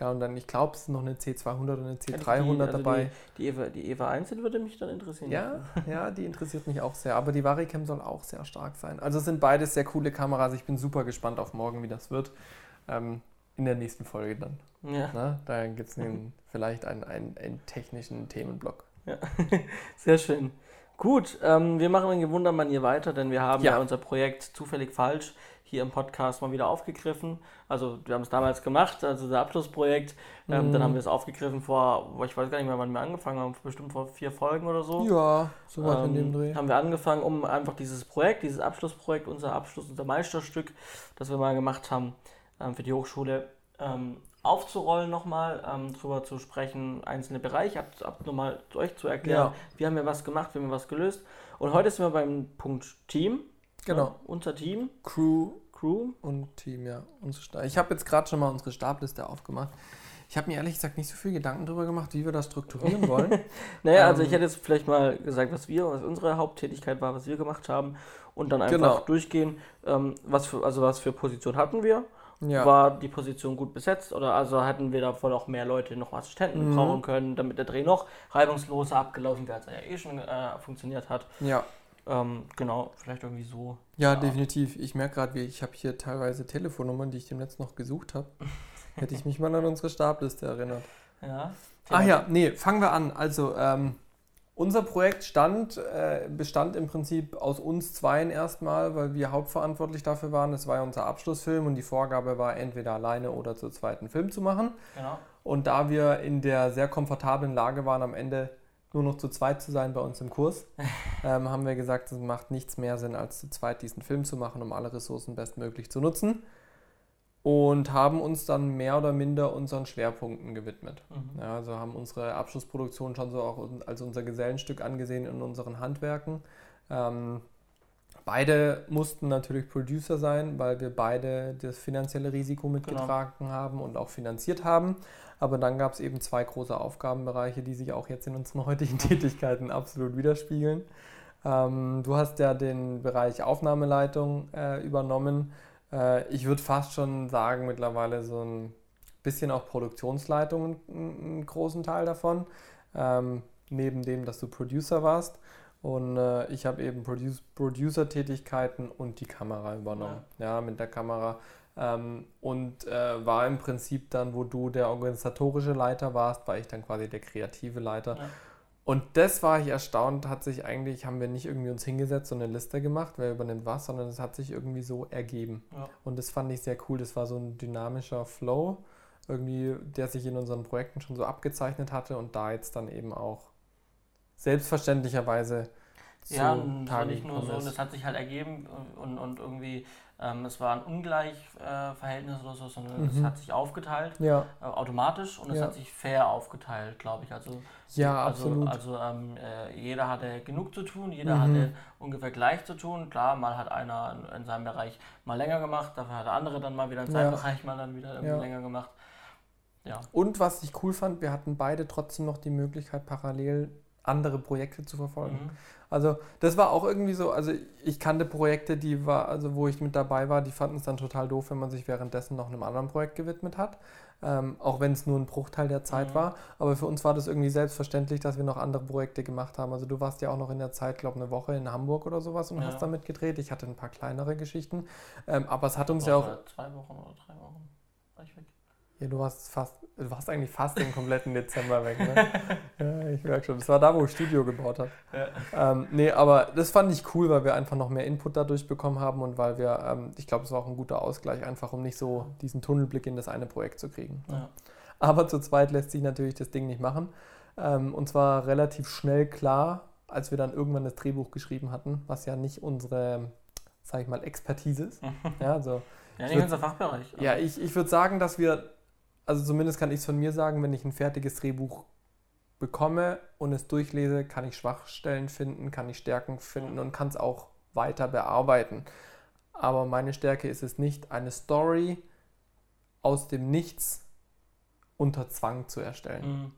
ja, und dann, ich glaube, es ist noch eine C200 oder eine C300 die, also dabei. Die, die, EVA, die EVA 1 würde mich dann interessieren. Ja, ja, die interessiert mich auch sehr. Aber die Varicam soll auch sehr stark sein. Also es sind beides sehr coole Kameras. Ich bin super gespannt auf morgen, wie das wird. Ähm, in der nächsten Folge dann. Ja. Na, da gibt es vielleicht einen, einen, einen, technischen Themenblock. Ja, sehr schön. Gut, ähm, wir machen in gewohnter Manier weiter, denn wir haben ja. ja. unser Projekt zufällig falsch hier im Podcast mal wieder aufgegriffen. Also wir haben es damals gemacht, also das Abschlussprojekt. Ähm, mhm. Dann haben wir es aufgegriffen vor, ich weiß gar nicht mehr, wann wir angefangen haben, bestimmt vor vier Folgen oder so. Ja, so was ähm, in dem ähm, Dreh. Haben wir angefangen, um einfach dieses Projekt, dieses Abschlussprojekt, unser Abschluss, unser Meisterstück, das wir mal gemacht haben, ähm, für die Hochschule ähm, aufzurollen nochmal, ähm, drüber zu sprechen, einzelne Bereiche, ab, ab nochmal euch zu erklären, ja. wie haben wir was gemacht, wie haben wir was gelöst. Und heute sind wir beim Punkt Team. Genau. Ja, unser Team. Crew. Crew. Und Team, ja. Ich habe jetzt gerade schon mal unsere Stabliste aufgemacht. Ich habe mir ehrlich gesagt nicht so viel Gedanken darüber gemacht, wie wir das strukturieren wollen. naja, ähm, also ich hätte jetzt vielleicht mal gesagt, was wir, was unsere Haupttätigkeit war, was wir gemacht haben und dann einfach genau. durchgehen, ähm, was für, also was für Position hatten wir ja. war die Position gut besetzt oder also hatten wir davon auch mehr Leute noch Assistenten mhm. brauchen können, damit der Dreh noch reibungsloser abgelaufen wäre, als er ja eh schon äh, funktioniert hat. Ja. Ähm, genau, vielleicht irgendwie so. Ja, ja. definitiv. Ich merke gerade, ich habe hier teilweise Telefonnummern, die ich dem Netz noch gesucht habe. Hätte ich mich mal an unsere Stabliste erinnert. Ja. Ach ja, nee, fangen wir an. Also, ähm, unser Projekt stand, äh, bestand im Prinzip aus uns zweien erstmal, weil wir hauptverantwortlich dafür waren. Das war ja unser Abschlussfilm und die Vorgabe war, entweder alleine oder zu zweiten Film zu machen. Genau. Und da wir in der sehr komfortablen Lage waren, am Ende nur noch zu zweit zu sein bei uns im Kurs, ähm, haben wir gesagt, es macht nichts mehr Sinn, als zu zweit diesen Film zu machen, um alle Ressourcen bestmöglich zu nutzen. Und haben uns dann mehr oder minder unseren Schwerpunkten gewidmet. Mhm. Ja, also haben unsere Abschlussproduktion schon so auch als unser Gesellenstück angesehen in unseren Handwerken. Ähm, beide mussten natürlich Producer sein, weil wir beide das finanzielle Risiko mitgetragen genau. haben und auch finanziert haben. Aber dann gab es eben zwei große Aufgabenbereiche, die sich auch jetzt in unseren heutigen Tätigkeiten absolut widerspiegeln. Ähm, du hast ja den Bereich Aufnahmeleitung äh, übernommen. Äh, ich würde fast schon sagen, mittlerweile so ein bisschen auch Produktionsleitung einen großen Teil davon. Ähm, neben dem, dass du Producer warst. Und äh, ich habe eben Produce Producer-Tätigkeiten und die Kamera übernommen. Ja, ja mit der Kamera ähm, und äh, war im Prinzip dann, wo du der organisatorische Leiter warst, war ich dann quasi der kreative Leiter. Ja. Und das war ich erstaunt, hat sich eigentlich, haben wir nicht irgendwie uns hingesetzt und eine Liste gemacht, wer übernimmt was, sondern es hat sich irgendwie so ergeben. Ja. Und das fand ich sehr cool. Das war so ein dynamischer Flow, irgendwie, der sich in unseren Projekten schon so abgezeichnet hatte und da jetzt dann eben auch selbstverständlicherweise ja, war nicht nur so, und das hat sich halt ergeben und, und irgendwie, ähm, es war ein Ungleichverhältnis äh, oder so, sondern mhm. es hat sich aufgeteilt, ja. äh, automatisch und es ja. hat sich fair aufgeteilt, glaube ich. Also, ja, also, absolut. Also ähm, äh, jeder hatte genug zu tun, jeder mhm. hatte ungefähr gleich zu tun. Klar, mal hat einer in, in, seinem Bereich mal länger gemacht, dafür hat der andere dann mal wieder in seinem ja. Bereich mal dann wieder länger gemacht. Ja. Und was ich cool fand, wir hatten beide trotzdem noch die Möglichkeit, parallel andere Projekte zu verfolgen. Mhm. Also das war auch irgendwie so, also ich kannte Projekte, die war, also wo ich mit dabei war, die fanden es dann total doof, wenn man sich währenddessen noch einem anderen Projekt gewidmet hat. Ähm, auch wenn es nur ein Bruchteil der Zeit mhm. war. Aber für uns war das irgendwie selbstverständlich, dass wir noch andere Projekte gemacht haben. Also du warst ja auch noch in der Zeit, glaube ich, eine Woche in Hamburg oder sowas und ja. hast damit gedreht. Ich hatte ein paar kleinere Geschichten. Ähm, aber es hat uns ja auch. Zwei Wochen oder drei Wochen war ich weg. Ja, du warst fast, du warst eigentlich fast den kompletten Dezember weg, ne? ja, ich merke schon. Das war da, wo ich Studio gebaut habe. Ja. Ähm, nee, aber das fand ich cool, weil wir einfach noch mehr Input dadurch bekommen haben und weil wir, ähm, ich glaube, es war auch ein guter Ausgleich, einfach um nicht so diesen Tunnelblick in das eine Projekt zu kriegen. Ja. Aber zu zweit lässt sich natürlich das Ding nicht machen. Ähm, und zwar relativ schnell klar, als wir dann irgendwann das Drehbuch geschrieben hatten, was ja nicht unsere, sag ich mal, Expertise ist. ja, also, ja, nicht unser Fachbereich. Ja, ich, ich würde sagen, dass wir also zumindest kann ich es von mir sagen, wenn ich ein fertiges Drehbuch bekomme und es durchlese, kann ich Schwachstellen finden, kann ich Stärken finden und kann es auch weiter bearbeiten. Aber meine Stärke ist es nicht, eine Story aus dem Nichts unter Zwang zu erstellen. Mhm.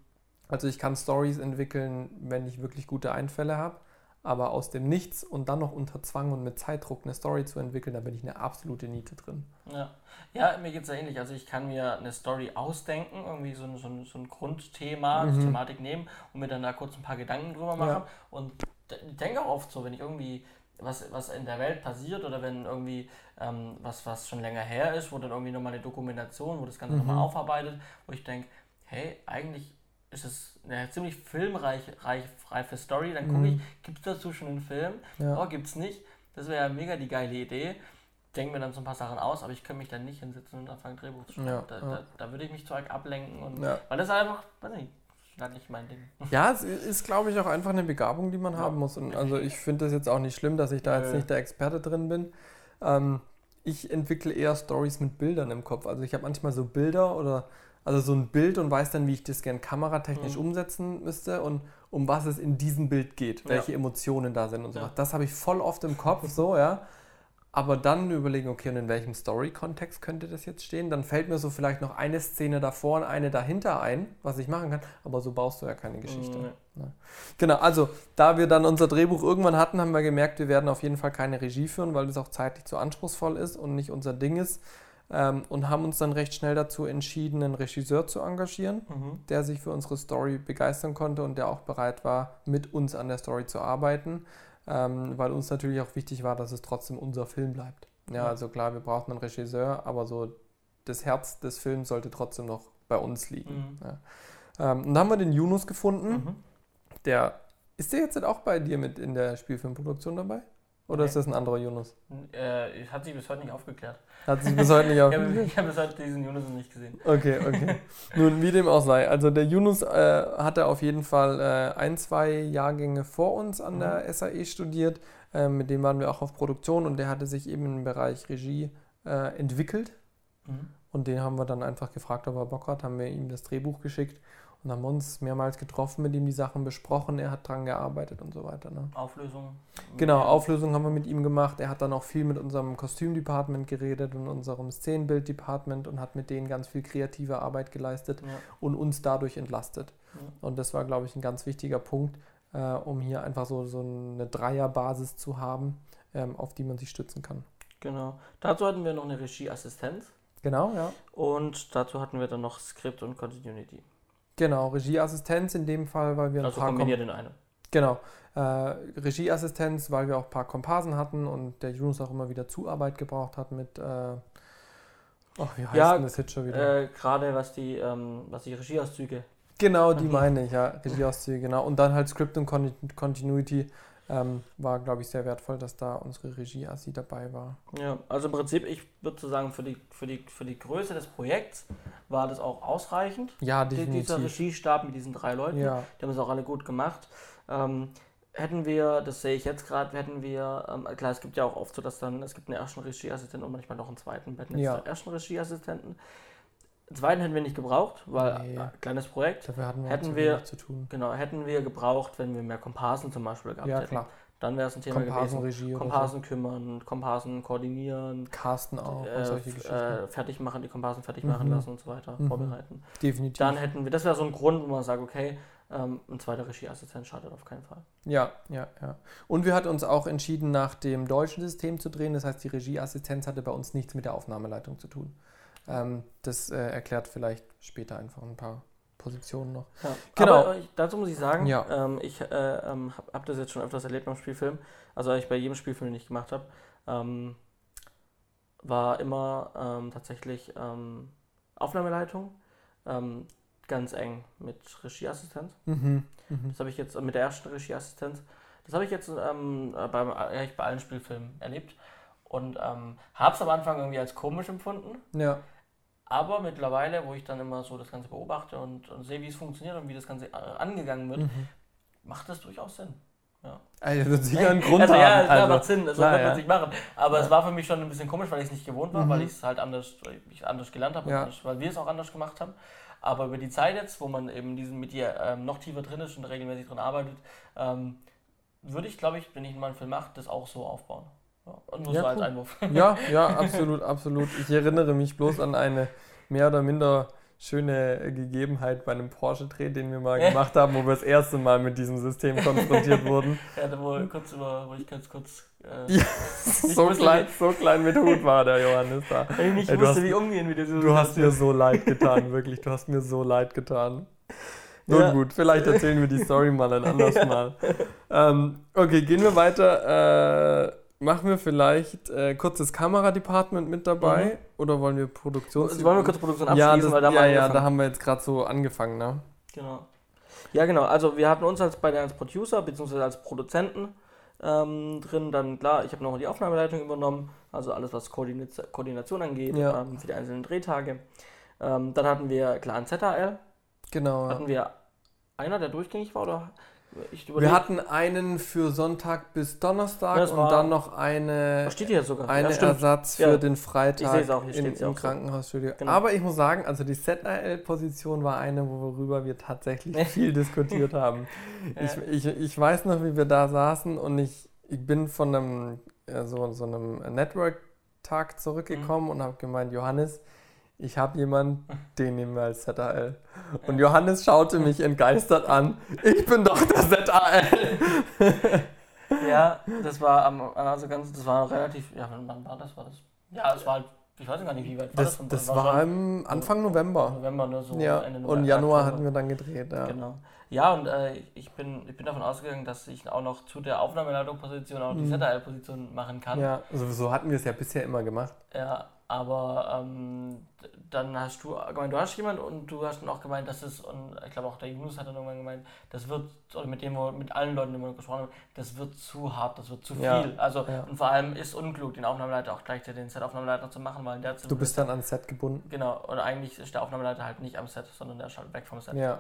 Also ich kann Stories entwickeln, wenn ich wirklich gute Einfälle habe. Aber aus dem Nichts und dann noch unter Zwang und mit Zeitdruck eine Story zu entwickeln, da bin ich eine absolute Niete drin. Ja, ja mir geht es ja ähnlich. Also ich kann mir eine Story ausdenken, irgendwie so ein, so ein, so ein Grundthema, mhm. Thematik nehmen und mir dann da kurz ein paar Gedanken drüber machen. Ja. Und ich denke auch oft so, wenn ich irgendwie was, was in der Welt passiert oder wenn irgendwie ähm, was, was schon länger her ist, wo dann irgendwie nochmal eine Dokumentation, wo das Ganze mhm. nochmal aufarbeitet, wo ich denke, hey, eigentlich ist es eine ziemlich filmreife Story. Dann gucke mhm. ich, gibt es dazu schon einen Film? Ja. Oh, gibt es nicht? Das wäre ja mega die geile Idee. Denke mir dann so ein paar Sachen aus, aber ich könnte mich dann nicht hinsetzen und anfangen, Drehbuch zu schreiben. Ja, da, ja. da, da, würde ich mich zu arg ablenken. Und. Weil das ist einfach, weiß nicht, halt nicht mein Ding. Ja, es ist, glaube ich, auch einfach eine Begabung, die man haben muss. Und also ich finde das jetzt auch nicht schlimm, dass ich da jetzt nicht der Experte drin bin. Ähm, ich entwickle eher Stories mit Bildern im Kopf. Also ich habe manchmal so Bilder oder also so ein Bild und weiß dann, wie ich das gern kameratechnisch mhm. umsetzen müsste und um was es in diesem Bild geht, welche ja. Emotionen da sind und so. Ja. Das habe ich voll oft im Kopf, so, ja. Aber dann überlegen, okay, und in welchem Story-Kontext könnte das jetzt stehen? Dann fällt mir so vielleicht noch eine Szene davor und eine dahinter ein, was ich machen kann. Aber so baust du ja keine Geschichte. Mhm. Ja. Genau, also da wir dann unser Drehbuch irgendwann hatten, haben wir gemerkt, wir werden auf jeden Fall keine Regie führen, weil das auch zeitlich zu anspruchsvoll ist und nicht unser Ding ist ähm, und haben uns dann recht schnell dazu entschieden, einen Regisseur zu engagieren, mhm. der sich für unsere Story begeistern konnte und der auch bereit war, mit uns an der Story zu arbeiten, ähm, weil uns natürlich auch wichtig war, dass es trotzdem unser Film bleibt. Ja, also klar, wir brauchen einen Regisseur, aber so das Herz des Films sollte trotzdem noch bei uns liegen. Mhm. Ja. Ähm, und dann haben wir den Yunus gefunden, mhm. der Ist der jetzt auch bei dir mit in der Spielfilmproduktion dabei? Oder ist das ein anderer Yunus? Äh, hat sich bis heute nicht aufgeklärt. Hat sich bis heute nicht Ich habe aufgeklärt? ich hab bis heute diesen Yunus noch nicht gesehen. Okay, okay. Nun, wie dem auch sei. Also der Yunus äh, hatte auf jeden Fall äh, ein, zwei Jahrgänge vor uns an Mhm. der SAE studiert. Äh, mit dem waren wir auch auf Produktion und der hatte sich eben im Bereich Regie äh, entwickelt. Mhm. Und den haben wir dann einfach gefragt, ob er Bock hat, haben wir ihm das Drehbuch geschickt und haben uns mehrmals getroffen, mit ihm die Sachen besprochen. Er hat dran gearbeitet und so weiter. Ne? Auflösung. Genau. Auflösung haben wir mit ihm gemacht. Er hat dann auch viel mit unserem Kostümdepartment geredet und unserem Szenenbilddepartment und hat mit denen ganz viel kreative Arbeit geleistet Ja. und uns dadurch entlastet. Ja. Und das war, glaube ich, ein ganz wichtiger Punkt, äh, um hier einfach so, so eine Dreierbasis zu haben, ähm, auf die man sich stützen kann. Genau. Dazu hatten wir noch eine Regieassistenz Genau, ja. und dazu hatten wir dann noch Skript und Continuity. Genau, Regieassistenz in dem Fall, weil wir ein Also paar Kom- kombiniert in einem. Genau. Äh, Regieassistenz, weil wir auch ein paar Komparsen hatten und der Yunus auch immer wieder Zuarbeit gebraucht hat mit. Äh, ach, wie heißt Ja, denn das jetzt schon wieder? Äh, Gerade was die, ähm, was die Regieauszüge. genau, die meine ich, ja. Regieauszüge, genau. Und dann halt Script und Con Continuity ähm, war, glaube ich, sehr wertvoll, dass da unsere Regieassi dabei war. Ja, also im Prinzip, ich würde so sagen, für die, für, die, für die Größe des Projekts war das auch ausreichend. Ja, Die, dieser definitiv. Regiestab mit diesen drei Leuten. Ja, Die haben es auch alle gut gemacht. Ähm, hätten wir, das sehe ich jetzt gerade, hätten wir, ähm, klar, es gibt ja auch oft so, dass dann, es gibt einen ersten Regieassistenten und manchmal noch einen zweiten. Wir hätten jetzt Ja. einen ersten Regieassistenten. Den zweiten hätten wir nicht gebraucht, weil Nee. äh, kleines Projekt. dafür hatten wir Hätten wir- zu tun. Genau, hätten wir gebraucht, wenn wir mehr Komparsen zum Beispiel gehabt Ja, hätten. klar. Dann wäre es ein Thema gewesen. Komparsenregie oder so. Komparsen kümmern, Komparsen koordinieren, Casten auch und äh, solche f- Geschichten. äh, fertig machen, die Komparsen fertig Mhm. machen lassen und so weiter, Mhm. vorbereiten. definitiv. Dann hätten wir, das wäre so ein Grund, wo man sagt, okay, ähm, ein zweiter Regieassistent schadet auf keinen Fall. Ja, ja, ja. Und wir hatten uns auch entschieden, nach dem deutschen System zu drehen. Das heißt, die Regieassistenz hatte bei uns nichts mit der Aufnahmeleitung zu tun. Ähm, das äh, erklärt vielleicht später einfach ein paar Positionen noch. Ja. Genau. Aber äh, dazu muss ich sagen, Ja. ähm, ich äh, ähm, habe hab das jetzt schon öfters erlebt beim Spielfilm, also eigentlich bei jedem Spielfilm, den ich gemacht habe, ähm, war immer ähm, tatsächlich ähm, Aufnahmeleitung ähm, ganz eng mit Regieassistenz. Mhm. Mhm. Das habe ich jetzt äh, mit der ersten Regieassistenz. Das habe ich jetzt äh, beim, äh, bei allen Spielfilmen erlebt und ähm, habe es am Anfang irgendwie als komisch empfunden. Ja, Aber mittlerweile, wo ich dann immer so das Ganze beobachte und, und sehe, wie es funktioniert und wie das Ganze äh, angegangen wird, mhm. macht das durchaus Sinn. Also, das wird sicher einen Grund also, haben. ja, klar, also, macht Sinn, das klar, wird man ja. sich machen. Aber Ja. es war für mich schon ein bisschen komisch, weil ich es nicht gewohnt war, Mhm. weil ich es halt anders, ich anders gelernt habe, und Ja. anders, weil wir es auch anders gemacht haben. Aber über die Zeit jetzt, wo man eben diesen mit dir ähm, noch tiefer drin ist und regelmäßig drin arbeitet, ähm, würde ich, glaube ich, wenn ich mal einen Film mache, das auch so aufbauen. Ja. Und nur Ja, so als cool. Einwurf. ja, ja, absolut, absolut. Ich erinnere mich bloß an eine mehr oder minder schöne Gegebenheit bei einem Porsche-Dreh, den wir mal gemacht haben, wo wir das erste Mal mit diesem System konfrontiert wurden. Ja, da wo, kurz über, wo ich ganz kurz. Äh, Ja, so klein, so klein mit Hut war der Johannes da. weil ich nicht Ey, wusste, hast- wie umgehen mit dieser Du hast mir so leid getan, wirklich. Du hast mir so leid getan. Nun Ja. gut, vielleicht erzählen wir die Story mal ein anderes Mal. Ähm, okay, gehen wir weiter. Äh, machen wir vielleicht äh, kurzes Kameradepartment mit dabei oder wollen wir Produktions... Also wollen wir kurz Produktion abschließen, ja, das, weil da ja, ja, da haben wir jetzt gerade so angefangen, ne? Genau. Ja, genau. Also wir hatten uns als beide als Producer bzw. als Produzenten ähm, drin. Dann klar, ich habe noch die Aufnahmeleitung übernommen, also alles was Koordinat Koordination angeht Ja. ähm, für die einzelnen Drehtage. Ähm, dann hatten wir klar ein ZAL. Genau. Hatten wir einer, der durchgängig war oder? Wir hatten einen für Sonntag bis Donnerstag und dann noch eine steht hier sogar? Eine ja. Ersatz für Ja. den Freitag auch, in, im auch so. Krankenhausstudio. Genau. Aber ich muss sagen, also die ZRL-Position war eine, worüber wir tatsächlich viel diskutiert haben. Ich, ich, ich weiß noch, wie wir da saßen und ich, ich bin von einem, äh, so, so einem Network-Tag zurückgekommen Mhm. und habe gemeint, Johannes, ich habe jemanden, den nehmen wir als ZRL. Und Johannes schaute mich entgeistert an. Ich bin doch der ZRL. Ja, das war am, also ganz, das war relativ, ja, wann war das? War das? Ja, es war halt, ich weiß gar nicht, wie weit war Das, das? das schon war im Anfang November. November, ne? So Ja, Ende und November, Januar Oktober. hatten wir dann gedreht. Ja. Genau. Ja, und äh, ich, bin, ich bin davon ausgegangen, dass ich auch noch zu der Aufnahmeleitung-Position auch die Mhm. ZRL-Position machen kann. Ja, also so hatten wir es ja bisher immer gemacht. Ja, aber ähm, dann hast du gemeint, du hast jemand und du hast dann auch gemeint, dass es, und ich glaube auch der Yunus hat dann irgendwann gemeint, das wird, oder mit dem wir, mit allen Leuten, die wir gesprochen haben, das wird zu hart, das wird zu viel. Ja, also, ja. und vor allem ist unklug, den Aufnahmeleiter auch gleichzeitig den Set-Aufnahmeleiter zu machen, weil der Du bist dann ans Set gebunden. Genau, oder eigentlich ist der Aufnahmeleiter halt nicht am Set, sondern der ist halt weg vom Set. Ja.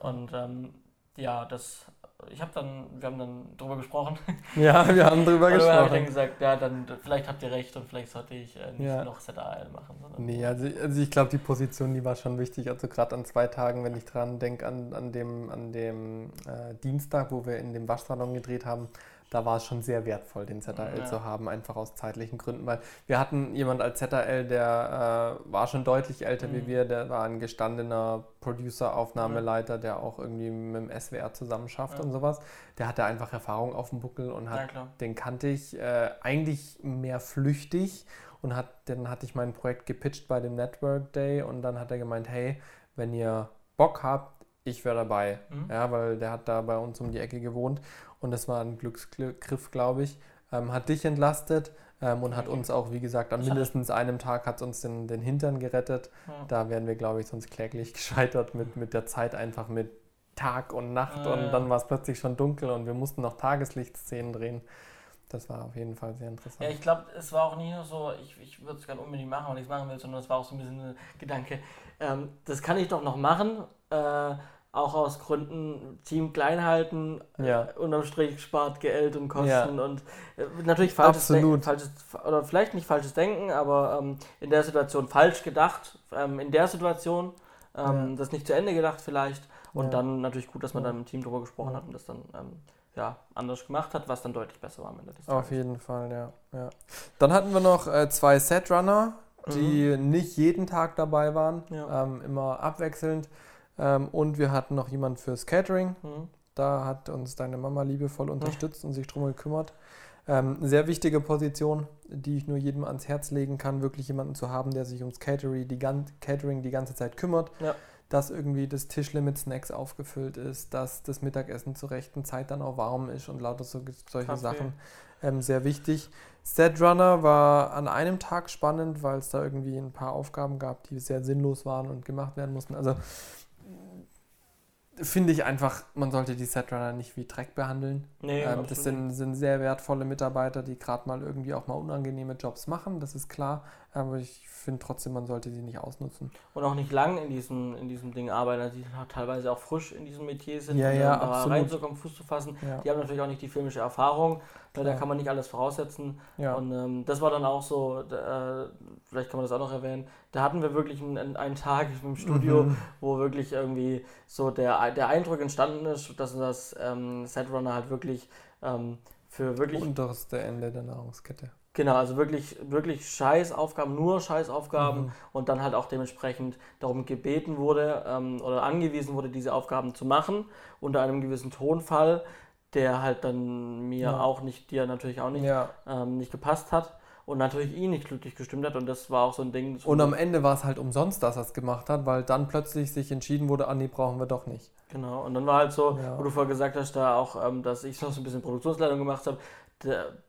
Und ähm, ja, das ich habe dann, wir haben dann drüber gesprochen. Ja, wir haben drüber Und dann habe ich dann gesprochen. gesagt, ja, dann vielleicht habt ihr recht und vielleicht sollte ich äh, nicht Ja. noch ZAL machen. Sondern Nee, also, also ich glaube, die Position, die war schon wichtig. Also gerade an zwei Tagen, wenn ich dran denke, an, an dem, an dem äh, Dienstag, wo wir in dem Waschsalon gedreht haben, da war es schon sehr wertvoll, den ZAL Ja. zu haben, einfach aus zeitlichen Gründen. Weil wir hatten jemand als ZAL, der äh, war schon deutlich älter wie Mhm. wir, der war ein gestandener Producer, Aufnahmeleiter, der auch irgendwie mit dem SWR zusammen schafft Ja. und sowas. Der hatte einfach Erfahrung auf dem Buckel und hat Ja, den kannte ich äh, eigentlich mehr flüchtig und hat, dann hatte ich mein Projekt gepitcht bei dem Network Day und dann hat er gemeint, hey, wenn ihr Bock habt, ich wäre dabei. Mhm. Ja, weil der hat da bei uns um die Ecke gewohnt und das war ein Glücksgriff, glaube ich. Ähm, hat dich entlastet ähm, und hat Okay. uns auch, wie gesagt, an mindestens einem Tag hat uns den, den Hintern gerettet. Ja. Da wären wir, glaube ich, sonst kläglich gescheitert mit, mit der Zeit einfach mit Tag und Nacht Ah, und ja. dann war es plötzlich schon dunkel und wir mussten noch Tageslichtszenen drehen. Das war auf jeden Fall sehr interessant. Ja, ich glaube, es war auch nie nur so, ich, ich würde es gerne unbedingt machen, weil ich es machen will, sondern es war auch so ein bisschen ein Gedanke, ähm, das kann ich doch noch machen, äh, auch aus Gründen Team klein halten, Ja. äh, unterm Strich spart Geld und Kosten Ja. und äh, natürlich falsches. Denken, falsches, oder vielleicht nicht falsches Denken, aber ähm, in der Situation falsch gedacht, ähm, in der Situation ähm, Ja. das nicht zu Ende gedacht vielleicht und dann natürlich gut, dass man dann im Team drüber gesprochen hat und das dann ähm, ja, anders gemacht hat, was dann deutlich besser war am Ende des Auf Tages. jeden Fall, ja. ja. Dann hatten wir noch äh, zwei Setrunner, die nicht jeden Tag dabei waren, Mhm. Ähm, immer abwechselnd. Ähm, und wir hatten noch jemand fürs Catering. Mhm. Da hat uns deine Mama liebevoll unterstützt und sich drum gekümmert. Ähm, sehr wichtige Position, die ich nur jedem ans Herz legen kann, wirklich jemanden zu haben, der sich ums Catering die, gan Catering die ganze Zeit kümmert. Ja. Dass irgendwie das Tischle mit Snacks aufgefüllt ist, dass das Mittagessen zur rechten Zeit dann auch warm ist und lauter so, solche Kaffee. Sachen. Ähm, sehr wichtig. Setrunner war an einem Tag spannend, weil es da irgendwie ein paar Aufgaben gab, die sehr sinnlos waren und gemacht werden mussten. Also finde ich einfach, man sollte die Setrunner nicht wie Dreck behandeln. Nee, ähm, das sind, sind sehr wertvolle Mitarbeiter, die gerade mal irgendwie auch mal unangenehme Jobs machen, das ist klar. Aber ich finde trotzdem, man sollte sie nicht ausnutzen. und auch nicht lang in diesem, in diesem Ding arbeiten, also die halt teilweise auch frisch in diesem Metier sind, Ja, ja, da reinzukommen, Fuß zu fassen. Ja, Die haben natürlich auch nicht die filmische Erfahrung, weil da Klar. kann man nicht alles voraussetzen. ja. Und ähm, das war dann auch so, da, äh, vielleicht kann man das auch noch erwähnen, da hatten wir wirklich einen, einen Tag im Studio, Mhm. wo wirklich irgendwie so der, der Eindruck entstanden ist, dass das ähm, Setrunner halt wirklich ähm, für wirklich unterste Ende der Nahrungskette. Genau, also wirklich, wirklich Scheißaufgaben, nur Scheißaufgaben Mhm. und dann halt auch dementsprechend darum gebeten wurde ähm, oder angewiesen wurde, diese Aufgaben zu machen, unter einem gewissen Tonfall, der halt dann mir Ja. auch nicht, dir natürlich auch nicht, Ja. ähm, nicht gepasst hat und natürlich ihn nicht glücklich gestimmt hat und das war auch so ein Ding. Und am Ende war es halt umsonst, dass er es gemacht hat, weil dann plötzlich sich entschieden wurde, ah nee, brauchen wir doch nicht. Genau, und dann war halt so, Ja. wo du vorher gesagt hast, da auch, ähm, dass ich noch so ein bisschen Produktionsleitung gemacht habe,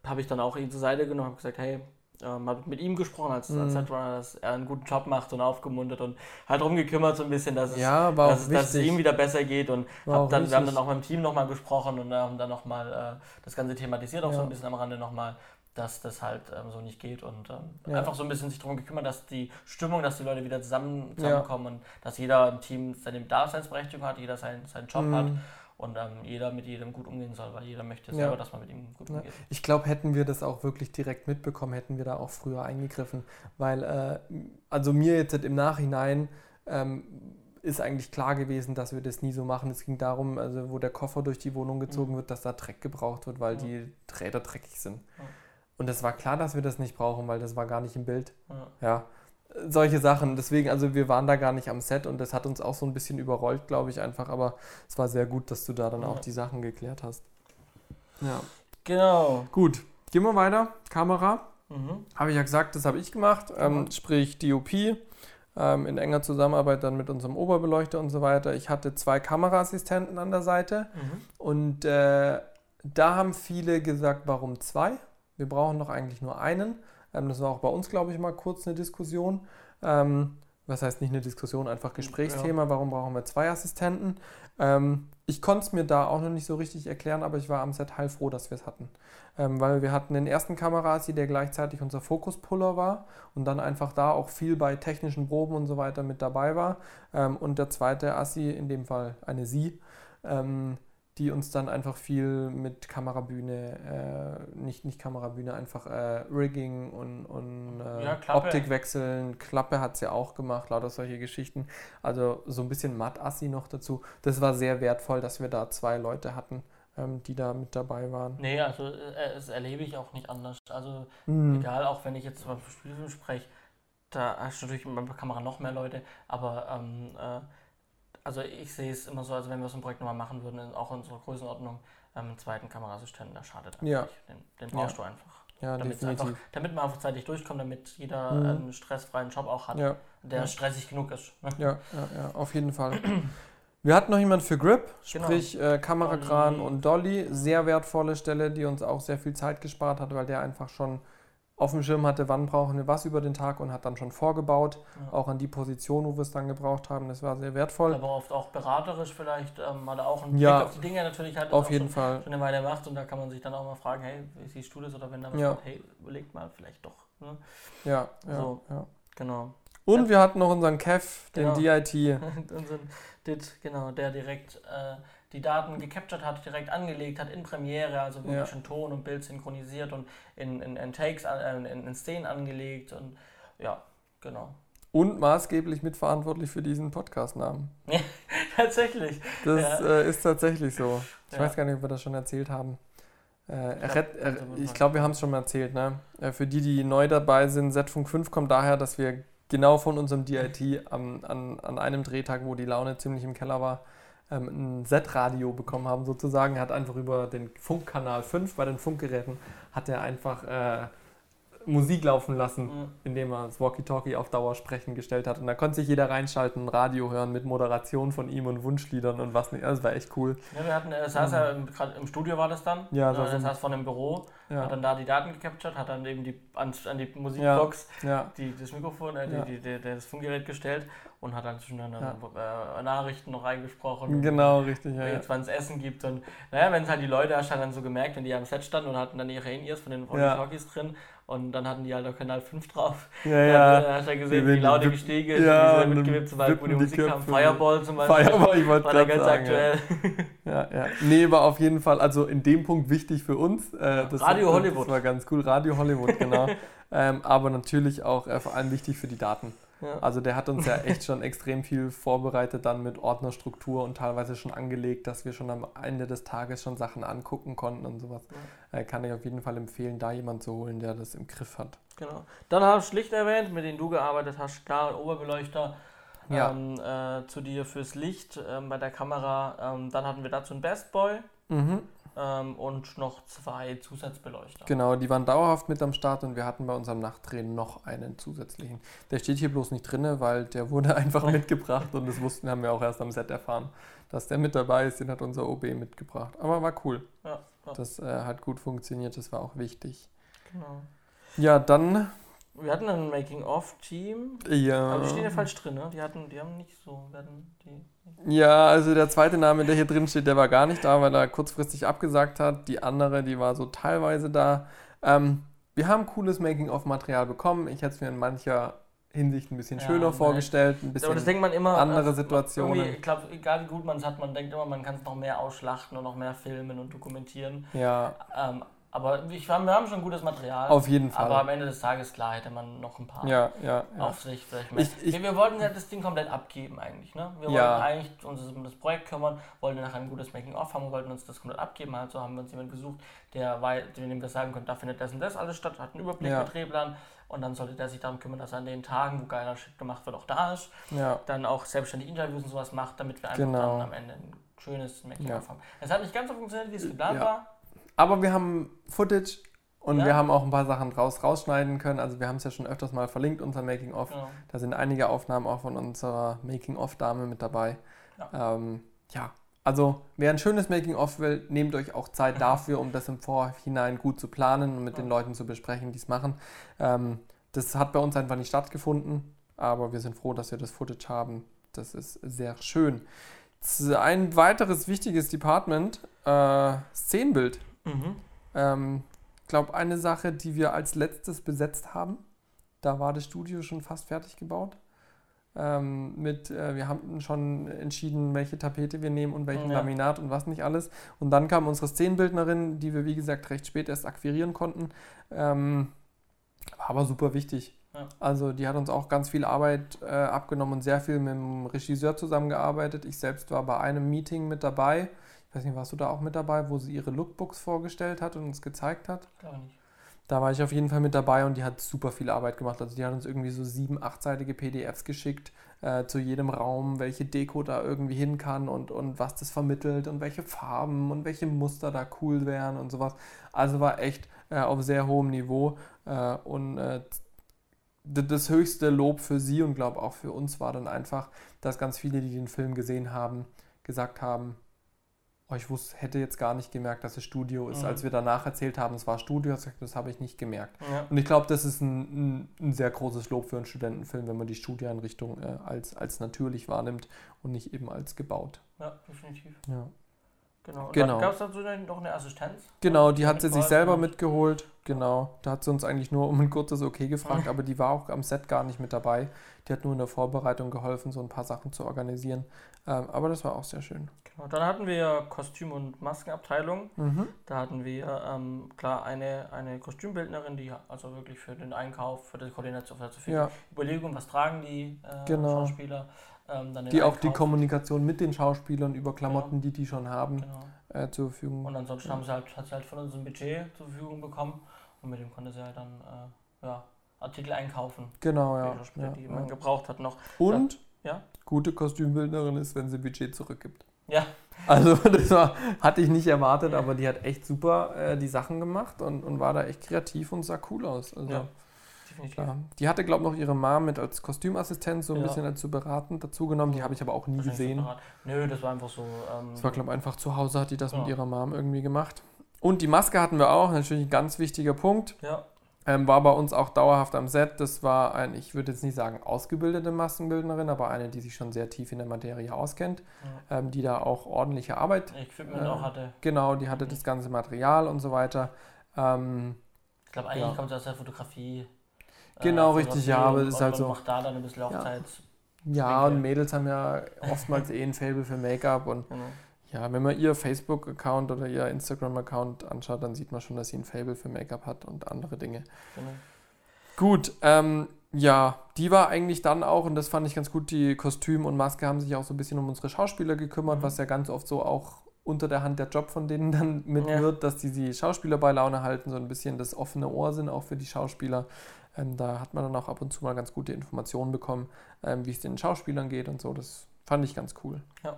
habe ich dann auch ihn zur Seite genommen, habe gesagt, hey, ähm, habe mit ihm gesprochen als, als Mhm. Setrunner, dass er einen guten Job macht und aufgemuntert und halt darum gekümmert so ein bisschen, dass es, Ja, war dass, es- dass es ihm wieder besser geht und hab dann, wir haben dann auch mit dem Team nochmal gesprochen und haben dann nochmal äh, das Ganze thematisiert, auch so Ja. ein bisschen am Rande nochmal, dass das halt ähm, so nicht geht und ähm, Ja. einfach so ein bisschen sich darum gekümmert, dass die Stimmung, dass die Leute wieder zusammen, zusammenkommen und dass jeder im Team seine Daseinsberechtigung hat, jeder seinen, seinen Job hat Mhm. Und ähm, jeder mit jedem gut umgehen soll, weil jeder möchte Ja. selber, dass man mit ihm gut Ja. umgeht. Ich glaube, hätten wir das auch wirklich direkt mitbekommen, hätten wir da auch früher eingegriffen. Weil, äh, also mir jetzt im Nachhinein ähm, ist eigentlich klar gewesen, dass wir das nie so machen. Es ging darum, also wo der Koffer durch die Wohnung gezogen Mhm. wird, dass da Dreck gebraucht wird, weil Ja. die Räder dreckig sind. Ja. Und es war klar, dass wir das nicht brauchen, weil das war gar nicht im Bild. Ja. Solche Sachen. Deswegen, also wir waren da gar nicht am Set und das hat uns auch so ein bisschen überrollt, glaube ich einfach. Aber es war sehr gut, dass du da dann auch Ja. die Sachen geklärt hast. Ja. Genau. Gut, gehen wir weiter. Kamera. Mhm. Habe ich ja gesagt, das habe ich gemacht. Ähm, Ja. sprich DOP. Ähm, in enger Zusammenarbeit dann mit unserem Oberbeleuchter und so weiter. Ich hatte zwei Kameraassistenten an der Seite. Mhm. Und äh, da haben viele gesagt, warum zwei? Wir brauchen doch eigentlich nur einen. Ähm, das war auch bei uns, glaube ich, mal kurz eine Diskussion. Ähm, was heißt nicht eine Diskussion, einfach Gesprächsthema, ja. warum brauchen wir zwei Assistenten? Ähm, ich konnte es mir da auch noch nicht so richtig erklären, aber ich war am Set heilfroh, dass wir es hatten. Weil wir hatten den ersten Kamerassi, der gleichzeitig unser Fokuspuller war und dann einfach da auch viel bei technischen Proben und so weiter mit dabei war. Und der zweite Assi, in dem Fall eine Sie, ähm, die uns dann einfach viel mit Kamerabühne, äh, nicht, nicht Kamerabühne, einfach äh, Rigging und, und äh, ja, Optik wechseln. Klappe hat sie ja auch gemacht, lauter solche Geschichten. Also so ein bisschen Matt-Assi noch dazu. Das war sehr wertvoll, dass wir da zwei Leute hatten, ähm, die da mit dabei waren. Nee, also äh, das erlebe ich auch nicht anders. Also mhm. egal, auch wenn ich jetzt über Spielfilm spreche, da hast du natürlich mit der Kamera noch mehr Leute, aber ähm, äh, also ich sehe es immer so, als wenn wir so ein Projekt nochmal machen würden, auch in unserer Größenordnung, ähm, einen zweiten Kameraassistenten, der schadet einfach ja. nicht. Den, den brauchst ja. du einfach. Ja. Einfach, damit man einfach zeitig durchkommt, damit jeder mhm. einen stressfreien Job auch hat, ja. der stressig genug ist. Ne? Ja, ja, auf jeden Fall. Wir hatten noch jemanden für Grip, genau. sprich äh, Kamerakran Dolly. und Dolly. Sehr wertvolle Stelle, die uns auch sehr viel Zeit gespart hat, weil der einfach schon auf dem Schirm hatte, wann brauchen wir was über den Tag und hat dann schon vorgebaut, ja. auch an die Position, wo wir es dann gebraucht haben. Das war sehr wertvoll. Aber oft auch beraterisch vielleicht, ähm, weil er auch einen ja, Blick auf die Dinge natürlich hat. Auf jeden Fall. Schon eine Weile macht und da kann man sich dann auch mal fragen, hey, wie siehst du das? Oder wenn da was ja. kommt, hey, überlegt mal vielleicht doch. Ne? Ja, ja, so, ja. Genau. Und wir hatten noch unseren Kev, den genau. DIT. unseren DIT, genau, der direkt äh, die Daten gecaptured hat, direkt angelegt hat in Premiere, also wirklich ja. schon Ton und Bild synchronisiert und in, in, in Takes, äh, in, in Szenen angelegt und ja, genau. Und maßgeblich mitverantwortlich für diesen Podcast-Namen. Ja, tatsächlich. Das ja. äh, ist tatsächlich so. Ich ja. weiß gar nicht, ob wir das schon erzählt haben. Äh, ich glaube, glaub, wir haben es schon mal erzählt. Ne? Äh, für die, die neu dabei sind, Z-Funk 5 kommt daher, dass wir genau von unserem DIT am, an, an einem Drehtag, wo die Laune ziemlich im Keller war, ähm, ein Z-Radio bekommen haben, sozusagen. Er hat einfach über den Funkkanal 5 bei den Funkgeräten, hat er einfach äh, Musik laufen lassen, mhm. indem er das Walkie-Talkie auf Dauersprechen gestellt hat. Und da konnte sich jeder reinschalten, ein Radio hören mit Moderation von ihm und Wunschliedern und was nicht. Das war echt cool. Ja, wir hatten, er saß ja gerade im Studio war das dann. Ja, das er saß vor einem Büro, ja. hat dann da die Daten gecaptured, hat dann eben die, an, an die Musikbox ja. Die, das Mikrofon, äh, die, die, das Funkgerät gestellt und hat dann schon äh, Nachrichten noch reingesprochen. Genau, richtig. Ja, jetzt, wann es Essen gibt. Und naja, wenn es halt die Leute hast, dann so gemerkt, wenn die am Set standen und hatten dann ihre In-Ears von den Walkie-Talkies drin und dann hatten die halt auch Kanal 5 drauf. Ja, ja. Dann hast du ja gesehen, wie laut die gestiegen ist, ja, wie sie mitgewippt, zum Beispiel, wo die Musik kam. Fireball zum Beispiel. Fireball, ich wollte gerade ganz sagen, aktuell. Ja. ja, ja. Nee, war auf jeden Fall, also in dem Punkt wichtig für uns. Äh, das Radio war, Hollywood. Das war ganz cool, Radio Hollywood, genau. ähm, aber natürlich auch äh, vor allem wichtig für die Daten. Ja. Also der hat uns ja echt schon extrem viel vorbereitet, dann mit Ordnerstruktur und teilweise schon angelegt, dass wir schon am Ende des Tages schon Sachen angucken konnten und sowas. Ja. Äh, kann ich auf jeden Fall empfehlen, da jemand zu holen, der das im Griff hat. Genau. Dann hast du Licht erwähnt, mit denen du gearbeitet hast, klar, Oberbeleuchter. Ja. Ähm, äh, zu dir fürs Licht ähm, bei der Kamera. Ähm, dann hatten wir dazu einen Best Boy. Mhm ähm, und noch zwei Zusatzbeleuchter. Genau, die waren dauerhaft mit am Start und wir hatten bei unserem Nachtdrehen noch einen zusätzlichen. Der steht hier bloß nicht drin, weil der wurde einfach mitgebracht und das wussten, haben wir auch erst am Set erfahren, dass der mit dabei ist. Den hat unser OB mitgebracht. Aber war cool. Ja, ja. Das äh, hat gut funktioniert, das war auch wichtig. Genau. Ja, dann wir hatten ein Making-of-Team. Ja. Aber die stehen ja falsch drin, ne? Die, hatten, die haben nicht so. Die, ja, also der zweite Name, der hier drin steht, der war gar nicht da, weil er kurzfristig abgesagt hat. Die andere, die war so teilweise da. Ähm, wir haben cooles Making-of-Material bekommen. Ich hätte es mir in mancher Hinsicht ein bisschen ja, schöner vorgestellt, ein bisschen aber das denkt man immer, andere Situationen. Ich glaube, egal wie gut man es hat, man denkt immer, man kann es noch mehr ausschlachten und noch mehr filmen und dokumentieren. Ja. Ähm, aber ich, wir haben schon gutes Material. Auf jeden Fall. Aber am Ende des Tages, klar, hätte man noch ein paar ja, ja, ja. auf sich vielleicht mehr. Ich, ich, wir, wir, wollten ja das Ding komplett abgeben eigentlich. Ne? Wir ja. wollten eigentlich uns um das Projekt kümmern, wollten nachher ein gutes Making-of haben, wollten uns das komplett abgeben. Also haben wir uns jemanden gesucht, der, dem wir sagen können, da findet das und das alles statt, hat einen Überblick ja. mit Drehplan. Und dann sollte der sich darum kümmern, dass er an den Tagen, wo geiler Shit gemacht wird, auch da ist. Ja. Dann auch selbstständig Interviews und sowas macht, damit wir einfach genau. dann am Ende ein schönes Making-of haben. Es hat nicht ganz so funktioniert, wie es geplant war. Aber wir haben Footage und ja. wir haben auch ein paar Sachen raus, rausschneiden können. Also wir haben es ja schon öfters mal verlinkt, unser Making-of. Ja. Da sind einige Aufnahmen auch von unserer Making-of-Dame mit dabei. Ja. Ähm, ja. Also, wer ein schönes Making-of will, nehmt euch auch Zeit dafür, um das im Vorhinein gut zu planen und mit den Leuten zu besprechen, die es machen. Ähm, das hat bei uns einfach nicht stattgefunden, aber wir sind froh, dass wir das Footage haben. Das ist sehr schön. Ein weiteres wichtiges Department, äh, Szenenbild. Mhm. Ähm, ich glaube, eine Sache, die wir als letztes besetzt haben, da war das Studio schon fast fertig gebaut. Ähm, mit, äh, wir haben schon entschieden, welche Tapete wir nehmen und welchen ja. Laminat und was nicht alles. Und dann kam unsere Szenenbildnerin, die wir wie gesagt recht spät erst akquirieren konnten. Ähm, war aber super wichtig. Ja. Also die hat uns auch ganz viel Arbeit äh, abgenommen und sehr viel mit dem Regisseur zusammengearbeitet. Ich selbst war bei einem Meeting mit dabei. Ich weiß nicht, warst du da auch mit dabei, wo sie ihre Lookbooks vorgestellt hat und uns gezeigt hat? Gar nicht. Da war ich auf jeden Fall mit dabei und die hat super viel Arbeit gemacht. Also die hat uns irgendwie so sieben, achtseitige PDFs geschickt äh, zu jedem Raum, welche Deko da irgendwie hin kann und, und was das vermittelt und welche Farben und welche Muster da cool wären und sowas. Also war echt äh, auf sehr hohem Niveau äh, und äh, das höchste Lob für sie und glaube auch für uns war dann einfach, dass ganz viele, die den Film gesehen haben, gesagt haben, oh, ich wusste, hätte jetzt gar nicht gemerkt, dass es Studio ist. Mhm. Als wir danach erzählt haben, es war Studio, das habe ich nicht gemerkt. Ja. Und ich glaube, das ist ein, ein, ein, sehr großes Lob für einen Studentenfilm, wenn man die Studioeinrichtung äh, als, als natürlich wahrnimmt und nicht eben als gebaut. Ja, definitiv. Ja. Genau. Und genau. gab es dazu dann noch eine Assistenz? Genau, die hat sie sich selber mitgeholt. Genau. Da hat sie uns eigentlich nur um ein kurzes Okay gefragt, aber die war auch am Set gar nicht mit dabei. Die hat nur in der Vorbereitung geholfen, so ein paar Sachen zu organisieren. Ähm, aber das war auch sehr schön. Genau. Dann hatten wir Kostüm- und Maskenabteilung. Mhm. Da hatten wir ähm, klar eine, eine Kostümbildnerin, die also wirklich für den Einkauf, für die Koordination, für die ja. Überlegung, was tragen die äh, genau. Schauspieler ähm, die auch die Kommunikation mit den Schauspielern über Klamotten, genau. die die schon haben, genau. äh, zur Verfügung. Und ansonsten ja. haben sie halt, hat sie halt von uns ein Budget zur Verfügung bekommen und mit dem konnte sie halt dann äh, ja, Artikel einkaufen. Genau, ja. Die, ja, die man gebraucht hat noch. Und ja? gute Kostümbildnerin ist, wenn sie Budget zurückgibt. Ja. Also das war, hatte ich nicht erwartet, aber die hat echt super äh, die Sachen gemacht und, und war da echt kreativ und sah cool aus. Also, ja definitiv. Ja. Die hatte, glaube ich, noch ihre Mom mit als Kostümassistent so ein ja. bisschen dazu beratend dazu genommen. Die habe ich aber auch nie gesehen. Nö, das war einfach so. Ähm, das war, glaube ich, einfach zu Hause hat die das ja. mit ihrer Mom irgendwie gemacht. Und die Maske hatten wir auch, natürlich ein ganz wichtiger Punkt. Ja. Ähm, war bei uns auch dauerhaft am Set. Das war ein, ich würde jetzt nicht sagen ausgebildete Maskenbildnerin, aber eine, die sich schon sehr tief in der Materie auskennt, ja. ähm, die da auch ordentliche Arbeit Equipment äh, auch hatte. Genau, die hatte mhm. das ganze Material und so weiter. Ähm, ich glaube, eigentlich ja. kommt es aus der Fotografie. Genau, äh, richtig, ja, aber es ist halt so. macht da dann ein bisschen auch ja. Zeit. Ja, und Mädels haben ja oftmals eh ein Fable für Make-up und genau. ja, wenn man ihr Facebook-Account oder ihr Instagram-Account anschaut, dann sieht man schon, dass sie ein Fable für Make-up hat und andere Dinge. Genau. Gut, ähm, ja, die war eigentlich dann auch, und das fand ich ganz gut, die Kostüm und Maske haben sich auch so ein bisschen um unsere Schauspieler gekümmert, mhm. was ja ganz oft so auch unter der Hand der Job von denen dann mit ja. wird, dass die die Schauspieler bei Laune halten, so ein bisschen das offene Ohr sind auch für die Schauspieler. Ähm, da hat man dann auch ab und zu mal ganz gute Informationen bekommen, ähm, wie es den Schauspielern geht und so. Das fand ich ganz cool. Ja.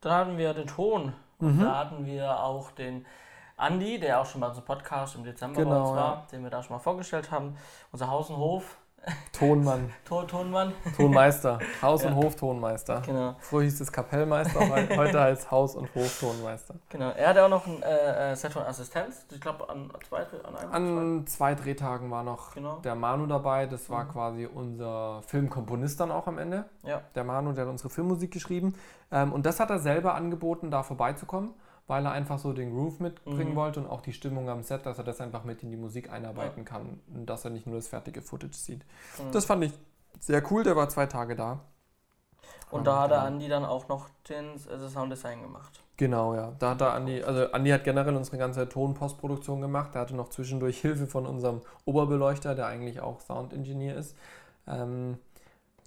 Dann hatten wir den Ton. Und mhm. da hatten wir auch den Andi, der auch schon bei unserem Podcast im Dezember genau, bei uns war, ja. den wir da schon mal vorgestellt haben. Unser Haus und Hof Tonmann. Ton, Tonmann. Tonmeister. Haus- und Hoftonmeister. Genau. Früher hieß es Kapellmeister, heute heißt Haus- und Hoftonmeister. Genau. Er hatte auch noch ein äh, äh Set von Assistenz. Ich glaube, an zwei, an, einem, an zwei. zwei Drehtagen war noch genau. der Manu dabei. Das war mhm. quasi unser Filmkomponist dann auch am Ende. Ja. Der Manu, der hat unsere Filmmusik geschrieben. Ähm, und das hat er selber angeboten, da vorbeizukommen weil er einfach so den Groove mitbringen mhm. wollte und auch die Stimmung am Set, dass er das einfach mit in die Musik einarbeiten ja. kann und dass er nicht nur das fertige Footage sieht. Mhm. Das fand ich sehr cool, der war zwei Tage da. Und, und da hat er Andi dann auch noch den also Sounddesign gemacht. Genau, ja. Da hat er Andi, also Andi hat generell unsere ganze Tonpostproduktion gemacht. Der hatte noch zwischendurch Hilfe von unserem Oberbeleuchter, der eigentlich auch Sound-Engineer ist. Ähm,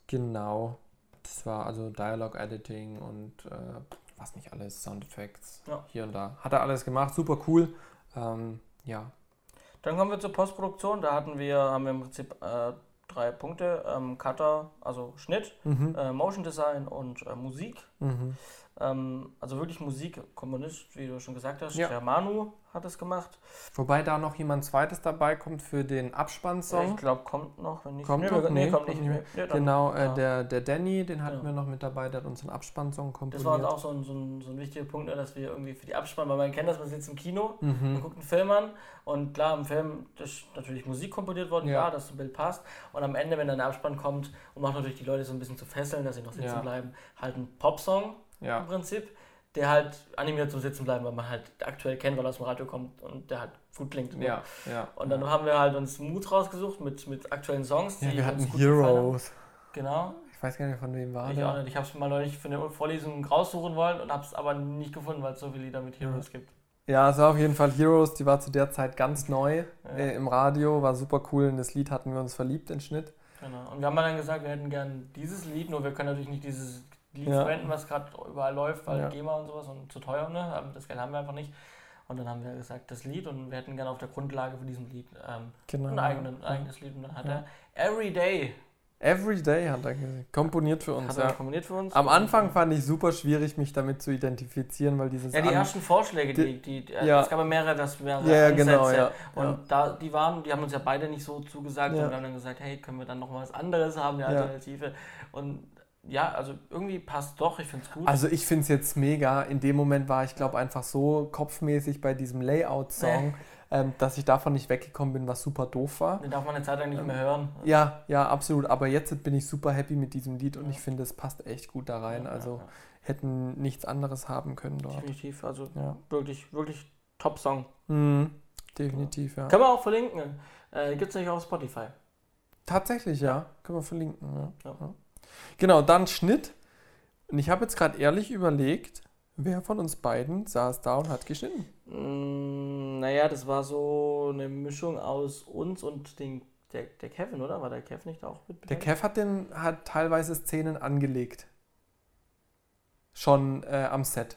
genau. Das war also Dialogue Editing und äh, was nicht alles, Soundeffects, ja. hier und da. Hat er alles gemacht, super cool. Ähm, ja. Dann kommen wir zur Postproduktion. Da hatten wir, haben wir im Prinzip äh, drei Punkte. Ähm, Cutter, also Schnitt, Mhm. äh, Motion Design und äh, Musik. Mhm. Ähm, also wirklich Musik, Komponist, wie du schon gesagt hast. Ja. Hat es gemacht. Wobei da noch jemand zweites dabei kommt für den Abspannsong. Ich glaube, kommt noch, wenn nicht. Kommt nee, noch? nee, Nee, kommt nicht. nicht Nee, Genau, äh, der, der Danny, den hatten Ja. wir noch mit dabei, der hat unseren Abspannsong komponiert. Das war uns auch so ein, so, ein, so ein wichtiger Punkt, dass wir irgendwie für die Abspann, weil man kennt das, man sitzt im Kino, man Mhm. guckt einen Film an und klar, im Film ist natürlich Musik komponiert worden, Ja. dass das Bild passt. Und am Ende, wenn dann der Abspann kommt, um auch natürlich die Leute so ein bisschen zu fesseln, dass sie noch sitzen bleiben, halt ein Popsong im Ja, Prinzip, der halt animiert zum Sitzen bleiben, weil man halt aktuell kennt, weil er aus dem Radio kommt und der halt gut klingt. ne? ja, ja. Und dann haben wir halt uns Mut rausgesucht mit, mit aktuellen Songs. ja, wir hatten. Heroes. Genau. Ich weiß gar nicht, von wem war Ich der. auch nicht. Ich habe es mal neulich für eine Vorlesung raussuchen wollen und habe es aber nicht gefunden, weil es so viele Lieder mit Heroes gibt. Ja, es war auf jeden Fall Heroes, die war zu der Zeit ganz neu Ja. äh, im Radio, war super cool. In das Lied hatten wir uns verliebt, den Schnitt. Genau. Und wir haben dann gesagt, wir hätten gern dieses Lied, nur wir können natürlich nicht dieses Lied Ja. verwenden, was gerade überall läuft, weil Ja. GEMA und sowas und zu teuer, ne? Aber Das Geld haben wir einfach nicht. Und dann haben wir gesagt, das Lied und wir hätten gerne auf der Grundlage von diesem Lied ähm, Genau. ein, eigenen, Ja. eigenes Lied. Und dann hat er Everyday Every Day hat er komponiert für uns. hat er Ja. komponiert für uns. Am Anfang äh, fand ich super schwierig, mich damit zu identifizieren, weil dieses Ja, die ersten Vorschläge, die, die, die Ja. es gab ja mehrere, das mehrere Ja, ja, Ansätze. genau, ja. Und ja. da, die waren, die haben uns ja beide nicht so zugesagt und haben dann gesagt, hey, können wir dann noch mal was anderes haben, eine. Alternative. Und ja, also irgendwie passt doch, ich finde es gut. Also ich finde es jetzt mega. In dem Moment war ich, glaube einfach so kopfmäßig bei diesem Layout-Song, ähm, dass ich davon nicht weggekommen bin, was super doof war. Den darf man eine Zeit lang nicht mehr hören. Ja, ja, absolut. Aber jetzt bin ich super happy mit diesem Lied und Ja. ich finde, es passt echt gut da rein. Ja, Also ja, hätten nichts anderes haben können dort. definitiv, also wirklich, wirklich Top-Song. Mhm. Definitiv, ja. Können wir auch verlinken. Äh, Gibt es auch auf Spotify. Tatsächlich, ja. Können wir verlinken. Ja. Genau, dann Schnitt. Und ich habe jetzt gerade ehrlich überlegt, wer von uns beiden saß da und hat geschnitten. Mm, naja, das war so eine Mischung aus uns und den, der, der Kevin, oder? War der Kevin nicht da auch mit Der? Kev hat, den, hat teilweise Szenen angelegt. Schon äh, am Set.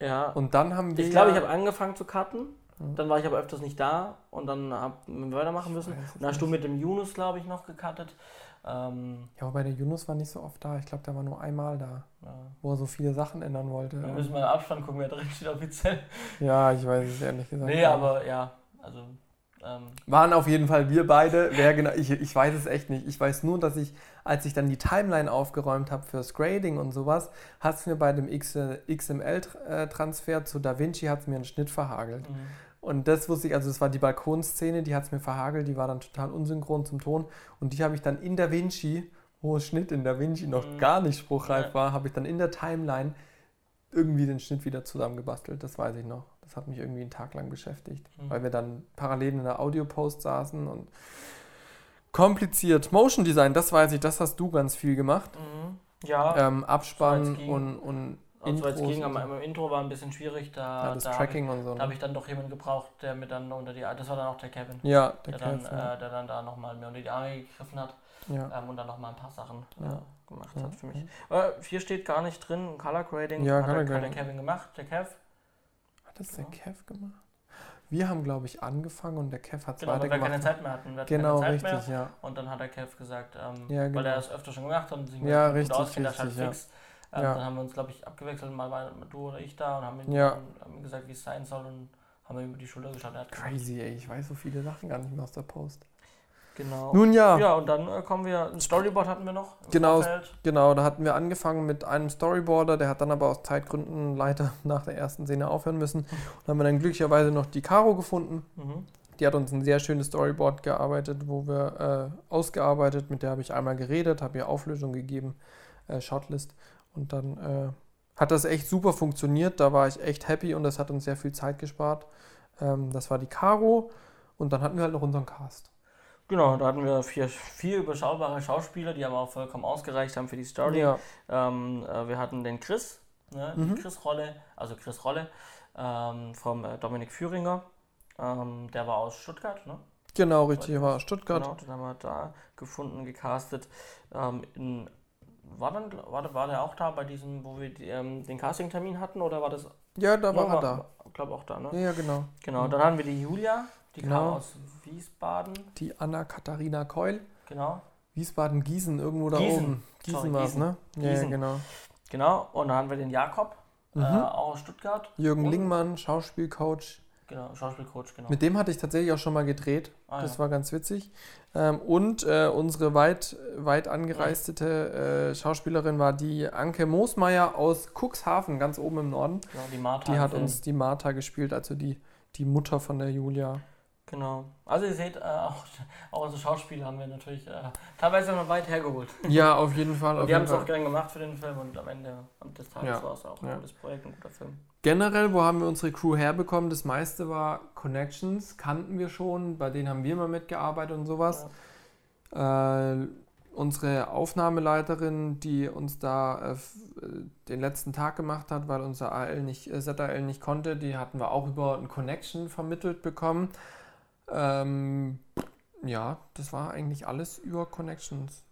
Ja. Und dann haben wir. Ich glaube, ich ja- habe angefangen zu cutten. Mhm. Dann war ich aber öfters nicht da und dann haben wir weitermachen müssen. Ich Dann hast du mit dem Yunus, glaube ich, noch gecuttet. Ähm, Ja, wobei der Yunus war nicht so oft da. Ich glaube, der war nur einmal da, ja. wo er so viele Sachen ändern wollte. Wir müssen mal im Abstand gucken, wer drin steht offiziell. Ja, ich weiß es ehrlich gesagt. Nee, aber ja, also. Ähm, Waren auf jeden Fall wir beide. Wer genau, ich, ich weiß es echt nicht. Ich weiß nur, dass ich, als ich dann die Timeline aufgeräumt habe fürs Grading und sowas, hat es mir bei dem XML-Transfer zu DaVinci hat's mir einen Schnitt verhagelt. mhm. Und das wusste ich, also es war die Balkonszene, die hat es mir verhagelt, die war dann total unsynchron zum Ton. Und die habe ich dann in DaVinci, wo Schnitt in DaVinci noch Mhm. gar nicht spruchreif Ja. war, habe ich dann in der Timeline irgendwie den Schnitt wieder zusammengebastelt. Das weiß ich noch. Das hat mich irgendwie einen Tag lang beschäftigt, Mhm. weil wir dann parallel in der Audio-Post saßen und kompliziert. Motion Design, das weiß ich, das hast du ganz viel gemacht. Mhm. Ja, Ähm, so Abspann weit ging. und, und und so es Intros ging, so. am Intro war ein bisschen schwierig, da, ja, das da habe ich, Tracking und so. da hab Ne? ich dann doch jemanden gebraucht, der mir dann unter die das war dann auch der Kevin, Ja, der der, dann, Kev, ja. äh, der dann da nochmal mir unter die Arme gegriffen hat ja. ähm, und dann nochmal ein paar Sachen Ja. äh, gemacht Ja, hat für mich. Äh, hier steht gar nicht drin, Color Grading Ja, hat, Color der, hat der. Kevin gemacht, der Kev. Hat das der. Kev gemacht? Wir haben, glaube ich, angefangen und der Kev hat es Genau, weil wir keine weitergemacht. Zeit mehr hatten. Wir hatten Genau, keine Zeit richtig, mehr. ja. Und dann hat der Kev gesagt, ähm, genau. weil er es öfter schon gemacht hat und sich mit Ja, richtig, richtig, ja. fix. Ähm, Ja. Dann haben wir uns, glaube ich, abgewechselt, mal war du oder ich da und haben, ihn, Ja. haben gesagt, wie es sein soll und haben ihm über die Schulter geschaut. Er hat Crazy, ey. Ich weiß so viele Sachen gar nicht mehr aus der Post. Genau. Nun ja, Ja, und dann äh, kommen wir, ein Storyboard hatten wir noch. Genau. Vorfeld. genau. Da hatten wir angefangen mit einem Storyboarder. Der hat dann aber aus Zeitgründen leider nach der ersten Szene aufhören müssen. Und haben wir dann glücklicherweise noch die Caro gefunden. Mhm. Die hat uns ein sehr schönes Storyboard gearbeitet, wo wir äh, ausgearbeitet. Mit der habe ich einmal geredet, habe ihr Auflösung gegeben, äh, Shotlist. Und dann äh, hat das echt super funktioniert. Da war ich echt happy und das hat uns sehr viel Zeit gespart. Ähm, das war die Caro. Und dann hatten wir halt noch unseren Cast. Genau, da hatten wir vier, vier überschaubare Schauspieler, die aber auch vollkommen ausgereicht haben für die Story. Ja, Ähm, äh, wir hatten den Chris, ne, Mhm. die Chris-Rolle, also Chris Rolle, ähm, vom äh, Dominik Führinger. Ähm, der war aus Stuttgart, ne? genau, richtig. War aus Stuttgart. Genau, den haben wir da gefunden, gecastet. Ähm, in, war, dann, war, der- war der auch da bei diesem, wo wir die, ähm, den Castingtermin hatten oder war das? Ja, da war Ja, er da. Ich glaube auch da, ne? Ja, ja, genau. Genau, dann haben wir die Julia, Die genau. kam aus Wiesbaden. Die Anna-Katharina Keul. Genau. Wiesbaden-Gießen, irgendwo da Gießen. oben. Gießen war es, ne? Ja, Gießen. genau. Genau, und dann haben wir den Jakob, mhm. äh, auch aus Stuttgart. Jürgen und Lingmann, Schauspielcoach. Genau, Schauspielcoach, genau. Mit dem hatte ich tatsächlich auch schon mal gedreht. Ah, das ja. war ganz witzig. Ähm, und äh, unsere weit, weit angereistete äh, Schauspielerin war die Anke Moosmeier aus Cuxhaven, ganz oben im Norden. Genau, die Martha. Die hat uns die Martha gespielt, also die, die Mutter von der Julia. Genau. Also ihr seht, äh, auch, auch unsere Schauspieler haben wir natürlich äh, teilweise noch weit hergeholt. Ja, auf jeden Fall. Und die haben es auch gern gemacht für den Film und am Ende des Tages ja. war es auch ein ja. gutes Projekt, ein guter Film. Generell, wo haben wir unsere Crew herbekommen? Das meiste war Connections, kannten wir schon, bei denen haben wir mal mitgearbeitet und sowas. Ja. Äh, unsere Aufnahmeleiterin, die uns da äh, den letzten Tag gemacht hat, weil unser AL nicht, äh, ZAL nicht konnte, die hatten wir auch über ein Connection vermittelt bekommen. Ähm, ja, das war eigentlich alles über Connections.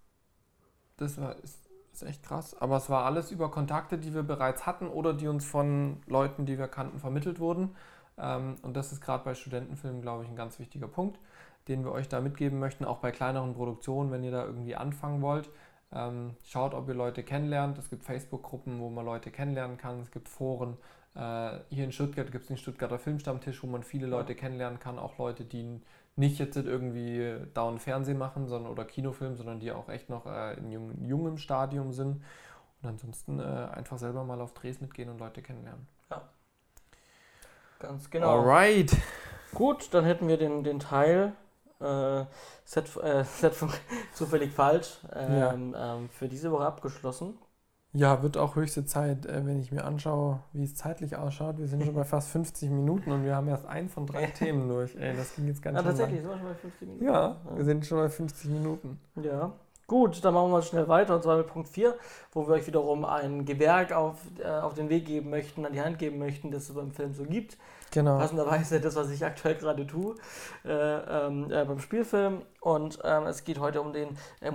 Das war, ist, ist echt krass. Aber es war alles über Kontakte, die wir bereits hatten oder die uns von Leuten, die wir kannten, vermittelt wurden. Ähm, und das ist gerade bei Studentenfilmen, glaube ich, ein ganz wichtiger Punkt, den wir euch da mitgeben möchten, auch bei kleineren Produktionen, wenn ihr da irgendwie anfangen wollt. Ähm, schaut, ob ihr Leute kennenlernt. Es gibt Facebook-Gruppen, wo man Leute kennenlernen kann. Es gibt Foren. Äh, hier in Stuttgart gibt es den Stuttgarter Filmstammtisch, wo man viele Leute kennenlernen kann, auch Leute, die nicht jetzt irgendwie dauernd Fernsehen machen sondern, oder Kinofilm, sondern die auch echt noch äh, in jung, jungem Stadium sind. Und ansonsten äh, einfach selber mal auf Drehs mitgehen und Leute kennenlernen. Ja. Ganz genau. Alright. Gut, dann hätten wir den, den Teil äh, Set, äh, Set zufällig falsch ähm, ja. ähm, für diese Woche abgeschlossen. Ja, wird auch höchste Zeit, äh, wenn ich mir anschaue, wie es zeitlich ausschaut. Wir sind schon bei fast 50 Minuten und wir haben erst ein von drei Themen durch. Ey, das ging jetzt ganz ah, schön tatsächlich, lang. sind wir schon bei 50 Minuten? Ja, wir sind schon bei 50 Minuten. Ja. Gut, dann machen wir mal schnell weiter und zwar mit Punkt 4, wo wir euch wiederum ein Gewerk auf, äh, auf den Weg geben möchten, an die Hand geben möchten, das es beim Film so gibt. Genau. Passenderweise das, was ich aktuell gerade tue äh, ähm, äh, beim Spielfilm. Und ähm, es geht heute um den äh,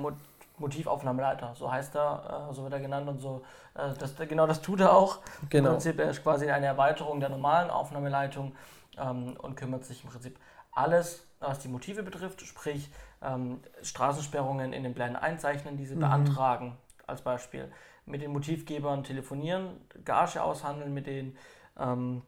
Motivaufnahmeleiter, so heißt er, äh, so wird er genannt und so. Äh, das, genau das tut er auch. Genau. Im Prinzip er ist quasi eine Erweiterung der normalen Aufnahmeleitung ähm, und kümmert sich im Prinzip alles, was die Motive betrifft, sprich ähm, Straßensperrungen in den Plänen einzeichnen, diese mhm. beantragen als Beispiel. Mit den Motivgebern telefonieren, Gage aushandeln mit denen. Ähm,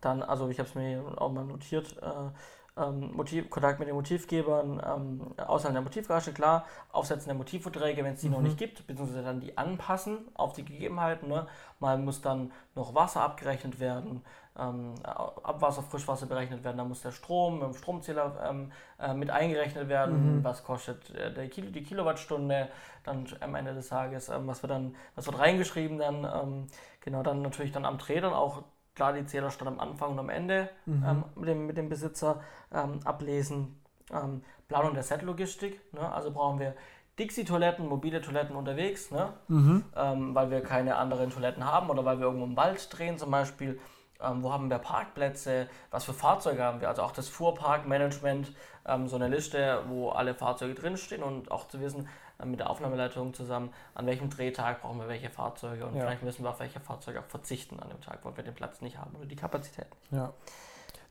dann, also ich habe es mir auch mal notiert, äh, ähm, Motiv, Kontakt mit den Motivgebern, ähm, Aushandeln der Motivgage, klar, Aufsetzen der Motivverträge, wenn es die mhm. noch nicht gibt, beziehungsweise dann die anpassen auf die Gegebenheiten. Ne? Mal muss dann noch Wasser abgerechnet werden, ähm, Abwasser, Frischwasser berechnet werden, dann muss der Strom dem Stromzähler ähm, äh, mit eingerechnet werden, mhm. was kostet äh, der Kilo, die Kilowattstunde, dann am Ende des Tages, ähm, was wird dann, was wird reingeschrieben, dann ähm, genau dann natürlich dann am Dreh dann auch klar die Zählerstand am Anfang und am Ende mhm. ähm, mit, dem, mit dem Besitzer ähm, ablesen. Ähm, Planung der Set-Logistik, ne? also brauchen wir Dixie-Toiletten, mobile Toiletten unterwegs, ne? Mhm. Ähm, weil wir keine anderen Toiletten haben oder weil wir irgendwo im Wald drehen zum Beispiel. Ähm, wo haben wir Parkplätze? Was für Fahrzeuge haben wir? Also auch das Fuhrparkmanagement, ähm, so eine Liste, wo alle Fahrzeuge drinstehen und auch zu wissen, mit der Aufnahmeleitung zusammen, an welchem Drehtag brauchen wir welche Fahrzeuge und ja. vielleicht müssen wir auf welche Fahrzeuge auch verzichten an dem Tag, weil wir den Platz nicht haben oder die Kapazität nicht. Ja.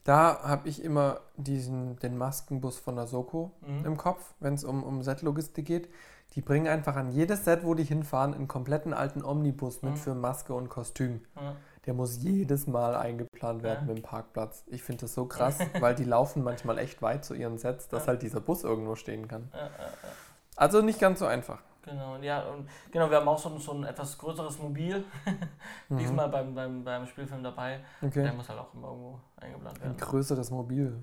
Da habe ich immer diesen, den Maskenbus von der Soko mhm. im Kopf, wenn es um, um Set-Logistik geht. Die bringen einfach an jedes Set, wo die hinfahren, einen kompletten alten Omnibus mit mhm. für Maske und Kostüm. Mhm. Der muss jedes Mal eingeplant werden ja. mit dem Parkplatz. Ich finde das so krass, weil die laufen manchmal echt weit zu ihren Sets, dass ja. halt dieser Bus irgendwo stehen kann. Ja, also nicht ganz so einfach. Genau, ja, und genau, wir haben auch so, so ein etwas größeres Mobil, mhm. diesmal beim, beim, beim Spielfilm dabei. Okay. Der muss halt auch immer irgendwo eingeplant werden. Ein größeres Mobil.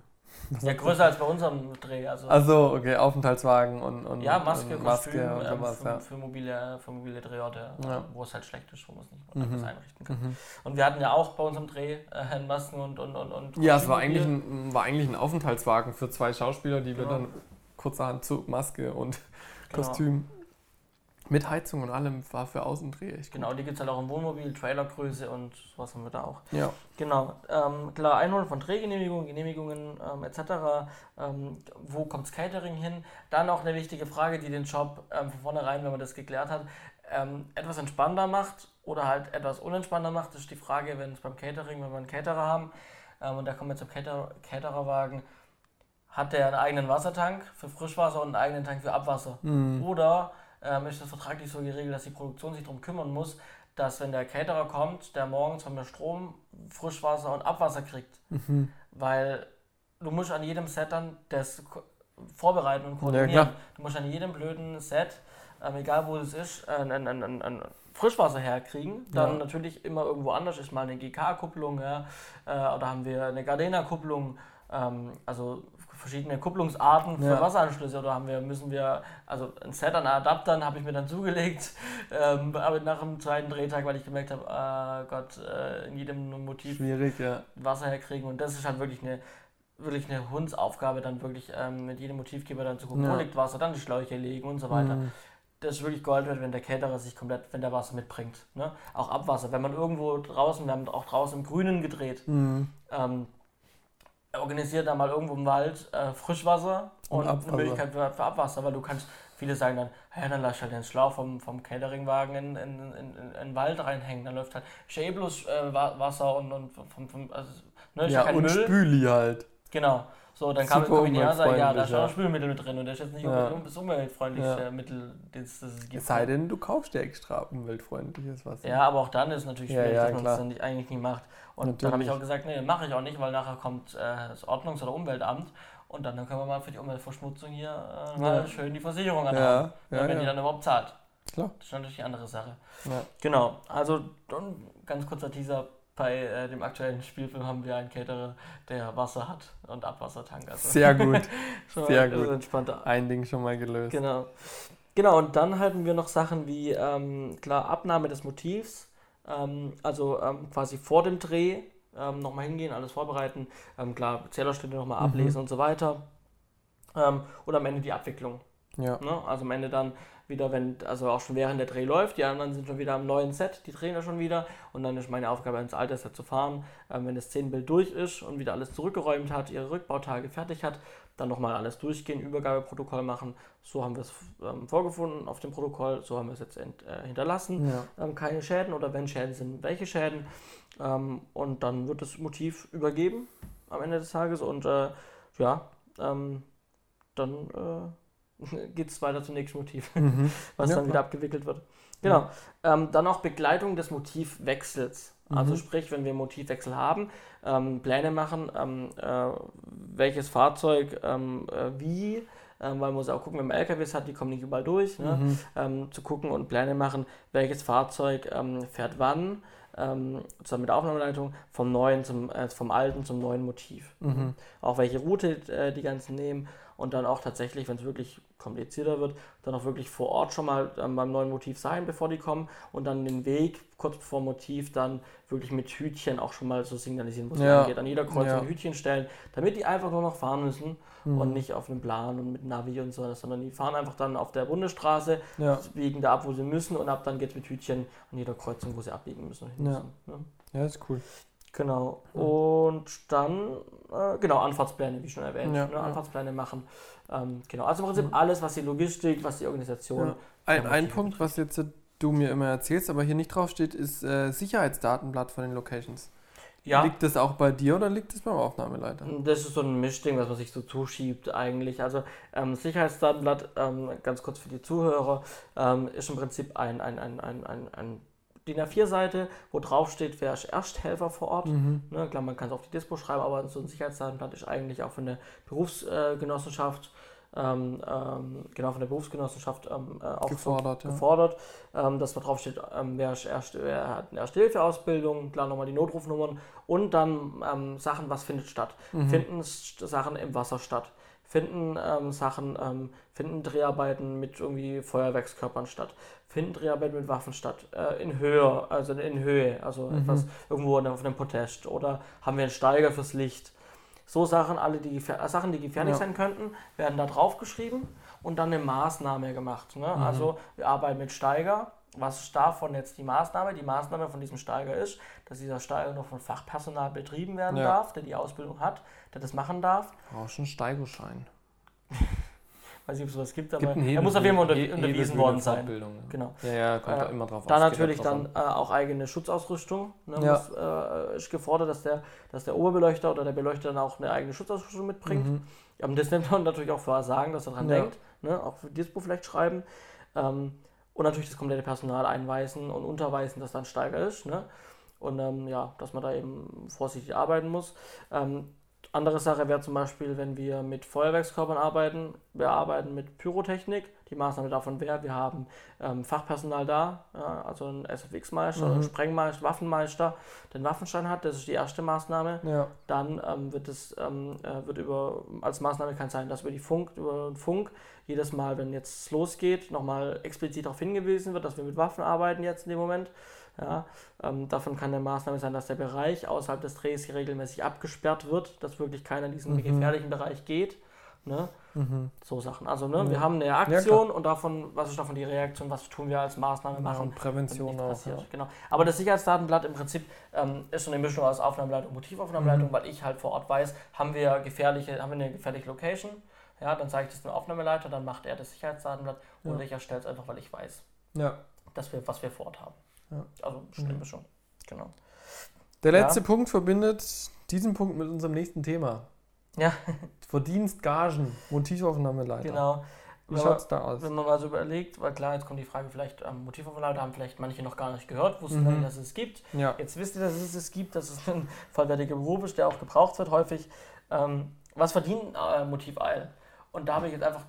Was ja, größer als bei unserem Dreh. Also Achso, okay, Aufenthaltswagen und, und Ja, Maske, und Maske Kostüm, und sowas, ähm, für, ja. für, mobile, für mobile Drehorte, ja. wo es halt schlecht ist, wo man es nicht mhm. einrichten kann. Mhm. Und wir hatten ja auch bei unserem Dreh äh, Masken und, und, und, und Ja, es war eigentlich, ein, war eigentlich ein Aufenthaltswagen für zwei Schauspieler, die genau. wir dann kurzerhand zu Maske und Genau. Kostüm. Mit Heizung und allem war für Außendreh echt Genau, die gibt es halt auch im Wohnmobil, Trailergröße und sowas haben wir da auch. Ja. Genau. Ähm, klar, Einholen von Drehgenehmigungen, Genehmigungen ähm, etc. Ähm, wo kommt das Catering hin? Dann auch eine wichtige Frage, die den Job ähm, von vornherein, wenn man das geklärt hat, ähm, etwas entspannter macht oder halt etwas unentspannter macht, das ist die Frage, wenn es beim Catering, wenn wir einen Caterer haben ähm, und da kommen wir zum Cater Catererwagen, hat der einen eigenen Wassertank für Frischwasser und einen eigenen Tank für Abwasser. Mhm. Oder ähm, ist das vertraglich so geregelt, dass die Produktion sich darum kümmern muss, dass wenn der Caterer kommt, der morgens von mir Strom, Frischwasser und Abwasser kriegt. Mhm. Weil du musst an jedem Set dann das vorbereiten und koordinieren. Ja, du musst an jedem blöden Set, ähm, egal wo es ist, ein, ein, ein, ein Frischwasser herkriegen. Dann ja. natürlich immer irgendwo anders ist mal eine GK-Kupplung ja, äh, oder haben wir eine Gardena-Kupplung. Ähm, also verschiedene Kupplungsarten für ja. Wasseranschlüsse oder haben wir, müssen wir, also ein Set an Adaptern habe ich mir dann zugelegt, ähm, aber nach dem zweiten Drehtag, weil ich gemerkt habe, äh, Gott, äh, in jedem Motiv ja. Wasser herkriegen und das ist halt wirklich eine wirklich eine Hundsaufgabe, dann wirklich ähm, mit jedem Motivgeber dann zu gucken, ja. wo liegt Wasser, dann die Schläuche legen und so weiter. Mhm. Das ist wirklich Gold wert, wenn der Caterer sich komplett, wenn der Wasser mitbringt. Ne? Auch Abwasser, wenn man irgendwo draußen, wir haben auch draußen im Grünen gedreht, mhm. ähm, organisiert da mal irgendwo im Wald äh, Frischwasser und, und eine Möglichkeit für, für, Abwasser, weil du kannst, viele sagen dann, ja, dann lass halt den Schlauch vom, vom Cateringwagen in, in, in, in, den Wald reinhängen, dann läuft halt Schäblus äh, Wasser und, und vom, vom also, ne, ja, und Müll. Spüli halt. Genau. So, dann kam Super her und sage, ja, da ist ja. Spülmittel mit drin und das ist jetzt nicht ja. das umweltfreundlichste ja. Mittel, das, das es gibt. Es sei denn, du kaufst dir extra umweltfreundliches Wasser. Ja, aber auch dann ist es natürlich schwierig, dass man das dann eigentlich nicht macht. Und natürlich. dann habe ich auch gesagt, nee, mache ich auch nicht, weil nachher kommt äh, das Ordnungs- oder Umweltamt und dann, dann können wir mal für die Umweltverschmutzung hier äh, mal schön die Versicherung anhaben, wenn die dann überhaupt zahlt. Klar. Das ist natürlich die andere Sache. Genau, also ganz kurzer Teaser, bei äh, dem aktuellen Spielfilm haben wir einen Caterer, der Wasser hat und Abwassertank. Also Sehr gut. Sehr gut. Entspannter. Ein Ding schon mal gelöst. Genau. Genau, und dann halten wir noch Sachen wie, ähm, klar, Abnahme des Motivs, ähm, also ähm, quasi vor dem Dreh ähm, nochmal hingehen, alles vorbereiten, ähm, klar, Zählerstände nochmal mhm. ablesen und so weiter. Ähm, und am Ende die Abwicklung. Ja. Ne? Also am Ende dann wieder, wenn, also auch schon während der Dreh läuft, die anderen sind schon wieder am neuen Set, die drehen ja schon wieder und dann ist meine Aufgabe ins alte Set zu fahren. Ähm, wenn das Szenenbild durch ist und wieder alles zurückgeräumt hat, ihre Rückbautage fertig hat, dann nochmal alles durchgehen, Übergabeprotokoll machen. So haben wir es ähm, vorgefunden auf dem Protokoll, so haben wir es jetzt ent, äh, hinterlassen. Ja. Ähm, keine Schäden oder wenn Schäden sind, welche Schäden. Ähm, und dann wird das Motiv übergeben am Ende des Tages und äh, ja, ähm, dann äh, geht es weiter zum nächsten Motiv, mhm. was ja, dann wieder abgewickelt wird. Genau. Ähm, dann auch Begleitung des Motivwechsels. Also mhm. sprich, wenn wir Motivwechsel haben, ähm, Pläne machen, ähm, äh, welches Fahrzeug ähm, äh, wie, ähm, weil man muss auch gucken, wenn man LKWs hat, die kommen nicht überall durch, ne? mhm. Ähm, zu gucken und Pläne machen, welches Fahrzeug fährt wann, zusammen mit der Aufnahmeleitung, vom neuen zum, äh, vom alten zum neuen Motiv. Mhm. Auch welche Route äh, die ganzen nehmen und dann auch tatsächlich, wenn es wirklich komplizierter wird, dann auch wirklich vor Ort schon mal ähm, beim neuen Motiv sein, bevor die kommen und dann den Weg kurz vor Motiv dann wirklich mit Hütchen auch schon mal so signalisieren, wo es ja. geht. An jeder Kreuzung ja. Hütchen stellen, damit die einfach nur noch fahren müssen mhm. und nicht auf einem Plan und mit Navi und so, sondern die fahren einfach dann auf der Bundesstraße, ja. biegen da ab, wo sie müssen und ab dann geht es mit Hütchen an jeder Kreuzung, wo sie abbiegen müssen. Ja. Müssen, ne? ja, ist cool. Genau. Und dann, äh, genau, Anfahrtspläne, wie schon erwähnt. Ja, ne? Anfahrtspläne machen. Ähm, genau. Also im Prinzip alles, was die Logistik, was die Organisation. Ja. Ein, ein Punkt, was jetzt du mir immer erzählst, aber hier nicht drauf steht, ist äh, Sicherheitsdatenblatt von den Locations. Ja. Liegt das auch bei dir oder liegt das beim Aufnahmeleiter? Das ist so ein Mischding, was man sich so zuschiebt eigentlich. Also ähm, Sicherheitsdatenblatt, ähm, ganz kurz für die Zuhörer, ähm, ist im Prinzip ein, ein, ein, ein, ein, ein DIN A4-Seite, wo drauf steht, wer ist Ersthelfer vor Ort. Mhm. Ne, klar, man kann es auf die Dispo schreiben, aber so ein Sicherheitsdatenblatt ist eigentlich auch von der Berufsgenossenschaft, ähm, ähm, genau von der Berufsgenossenschaft ähm, äh, auch gefordert, so, ja. gefordert ähm, dass da drauf steht, ähm, wer, ist erst, wer hat eine Erste-Hilfe-Ausbildung, klar nochmal die Notrufnummern und dann ähm, Sachen, was findet statt. Mhm. Finden Sachen im Wasser statt finden ähm, Sachen, ähm, finden Dreharbeiten mit irgendwie Feuerwerkskörpern statt, finden Dreharbeiten mit Waffen statt, äh, in Höhe, also in Höhe, also mhm. etwas irgendwo auf einem Podest oder haben wir einen Steiger fürs Licht. So Sachen, alle die Sachen, die gefährlich ja. sein könnten, werden da drauf geschrieben und dann eine Maßnahme gemacht. Ne? Mhm. Also wir arbeiten mit Steiger. Was ist davon jetzt die Maßnahme? Die Maßnahme von diesem Steiger ist, dass dieser Steiger noch von Fachpersonal betrieben werden ja. darf, der die Ausbildung hat, der das machen darf. Brauchst einen Steigerschein. weiß nicht, ob es sowas gibt, aber gibt er muss auf jeden Fall unter, unterwiesen worden sein. Ne? Genau. Ja, ja, kommt äh, immer drauf Da natürlich dann äh, auch eigene Schutzausrüstung. Ne, ja. muss, äh, ist gefordert, dass der, dass der Oberbeleuchter oder der Beleuchter dann auch eine eigene Schutzausrüstung mitbringt. Mhm. Ähm, das nimmt man natürlich auch vor sagen, dass er dran ja. denkt. Ne? Auch für Dispo vielleicht schreiben. Ähm, und natürlich das komplette Personal einweisen und unterweisen, dass dann Steiger ist. Ne? Und ähm, ja, dass man da eben vorsichtig arbeiten muss. Ähm, andere Sache wäre zum Beispiel, wenn wir mit Feuerwerkskörpern arbeiten. Wir arbeiten mit Pyrotechnik. Die Maßnahme davon wäre, wir haben ähm, Fachpersonal da, ja, also ein SFX-Meister, mhm. einen Sprengmeister, Waffenmeister, der einen Waffenschein hat. Das ist die erste Maßnahme. Ja. Dann ähm, wird es ähm, äh, wird über als Maßnahme kann sein, dass über die Funk über Funk jedes Mal, wenn jetzt losgeht, nochmal explizit darauf hingewiesen wird, dass wir mit Waffen arbeiten jetzt in dem Moment. Ja, ähm, davon kann eine Maßnahme sein, dass der Bereich außerhalb des Drehs regelmäßig abgesperrt wird, dass wirklich keiner in diesen mhm. gefährlichen Bereich geht. Ne? Mhm. So Sachen. Also ne, mhm. wir haben eine Aktion ja, und davon, was ist davon die Reaktion, was tun wir als Maßnahme machen. Ja, Prävention auch. Ja. Genau. Aber das Sicherheitsdatenblatt im Prinzip ähm, ist so eine Mischung aus Aufnahmeleitung und Motivaufnahmeleitung, mhm. weil ich halt vor Ort weiß, haben wir gefährliche, haben wir eine gefährliche Location, ja, dann sage ich das dem Aufnahmeleiter, dann macht er das Sicherheitsdatenblatt und ich erstelle es einfach, weil ich weiß, dass wir, was wir vor Ort haben. Ja. Also stimmt mhm. schon. Genau. Der letzte ja. Punkt verbindet diesen Punkt mit unserem nächsten Thema. Ja. Verdienst, Gagen, Motivaufnahmeleiter. Genau. Wie schaut es da aus? Wenn man mal so überlegt, weil klar, jetzt kommt die Frage, vielleicht ähm, Motivaufnahmeleiter haben vielleicht manche noch gar nicht gehört, wussten mhm. nicht, dass es gibt. Ja. Jetzt wisst ihr, dass es es gibt, dass es ein vollwertiger Beruf ist, der auch gebraucht wird häufig. Ähm, was verdient äh, Motiveil? Und da habe ich jetzt einfach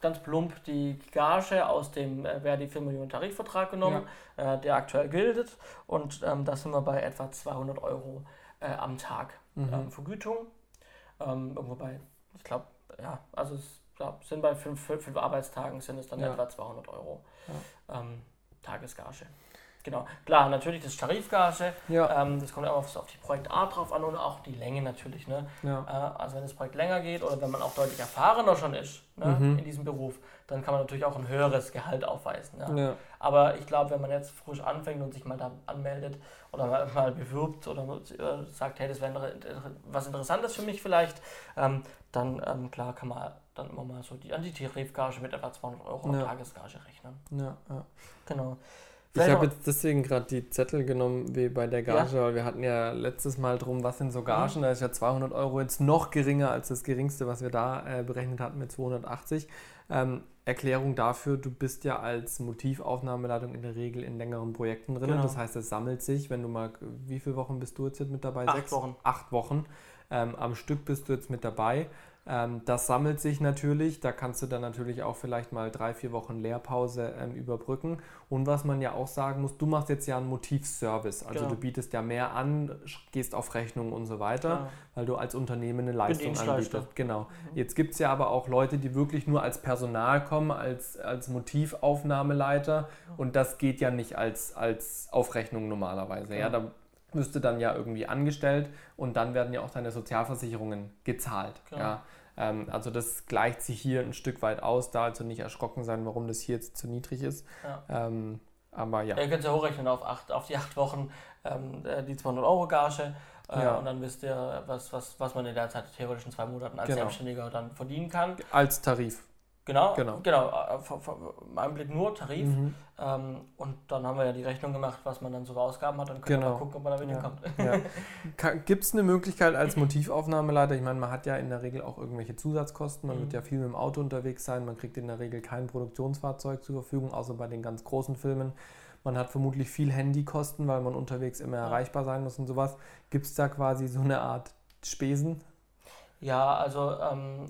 ganz plump die Gage aus dem äh, Verdi 4 Millionen Tarifvertrag genommen, ja. äh, der aktuell gilt. Und ähm, da sind wir bei etwa 200 Euro äh, am Tag mhm. ähm, Vergütung. Ähm, irgendwo bei, ich glaube, ja, also es ja, sind bei fünf, fünf, fünf, Arbeitstagen sind es dann ja. etwa 200 Euro ähm, Tagesgage. Genau, klar, natürlich das Tarifgage, ja. ähm, das kommt auch auf, auf die Projektart drauf an und auch die Länge natürlich. Ne? Ja. Äh, also wenn das Projekt länger geht oder wenn man auch deutlich erfahrener schon ist ne, mhm. in diesem Beruf, dann kann man natürlich auch ein höheres Gehalt aufweisen. Ja? ja. Aber ich glaube, wenn man jetzt frisch anfängt und sich mal da anmeldet oder mal, mal bewirbt oder äh, sagt, hey, das wäre was Interessantes für mich vielleicht, ähm, dann ähm, klar kann man dann immer mal so die Antitarifgage mit etwa 200 Euro ja. Tagesgage rechnen. Ja, ja. Genau. Ich habe jetzt deswegen gerade die Zettel genommen wie bei der Gage, ja. weil wir hatten ja letztes Mal drum, was sind so Gagen, mhm. da ist ja 200 Euro jetzt noch geringer als das geringste, was wir da äh, berechnet hatten mit 280. Ähm, Erklärung dafür, du bist ja als Motivaufnahmeleitung in der Regel in längeren Projekten drin. Genau. Das heißt, es sammelt sich, wenn du mal, wie viele Wochen bist du jetzt mit dabei? Acht Sechs? Wochen. Acht Wochen. Ähm, am Stück bist du jetzt mit dabei. Ähm, das sammelt sich natürlich, da kannst du dann natürlich auch vielleicht mal drei, vier Wochen Lehrpause ähm, überbrücken. Und was man ja auch sagen muss, du machst jetzt ja einen Motivservice, also genau. du bietest ja mehr an, gehst auf Rechnung und so weiter, ja. weil du als Unternehmen eine Leistung anbietest. Genau. Mhm. Jetzt gibt es ja aber auch Leute, die wirklich nur als Personal kommen, als, als Motivaufnahmeleiter und das geht ja nicht als, als Aufrechnung normalerweise. Ja, ja da müsste dann ja irgendwie angestellt und dann werden ja auch deine Sozialversicherungen gezahlt. Genau. Ja. Ähm, also das gleicht sich hier ein Stück weit aus, da also nicht erschrocken sein, warum das hier jetzt zu niedrig ist. Ja. Ähm, aber ja. Ihr könnt ja hochrechnen auf, acht, auf die acht Wochen ähm, äh, die 200 Euro Gage. Äh, ja. Und dann wisst ihr, was, was, was man in der Zeit theoretisch in zwei Monaten als genau. Selbstständiger dann verdienen kann. Als Tarif. Genau, genau, genau. Im Einblick nur Tarif. Mhm. Ähm, und dann haben wir ja die Rechnung gemacht, was man dann so für Ausgaben hat. Dann können genau. wir mal gucken, ob man da mitkommt. Ja. Ja. Gibt es eine Möglichkeit als Motivaufnahmeleiter? Ich meine, man hat ja in der Regel auch irgendwelche Zusatzkosten. Man mhm. wird ja viel mit dem Auto unterwegs sein. Man kriegt in der Regel kein Produktionsfahrzeug zur Verfügung, außer bei den ganz großen Filmen. Man hat vermutlich viel Handykosten, weil man unterwegs immer erreichbar sein muss und sowas. Gibt es da quasi so eine Art Spesen? Ja, also ähm,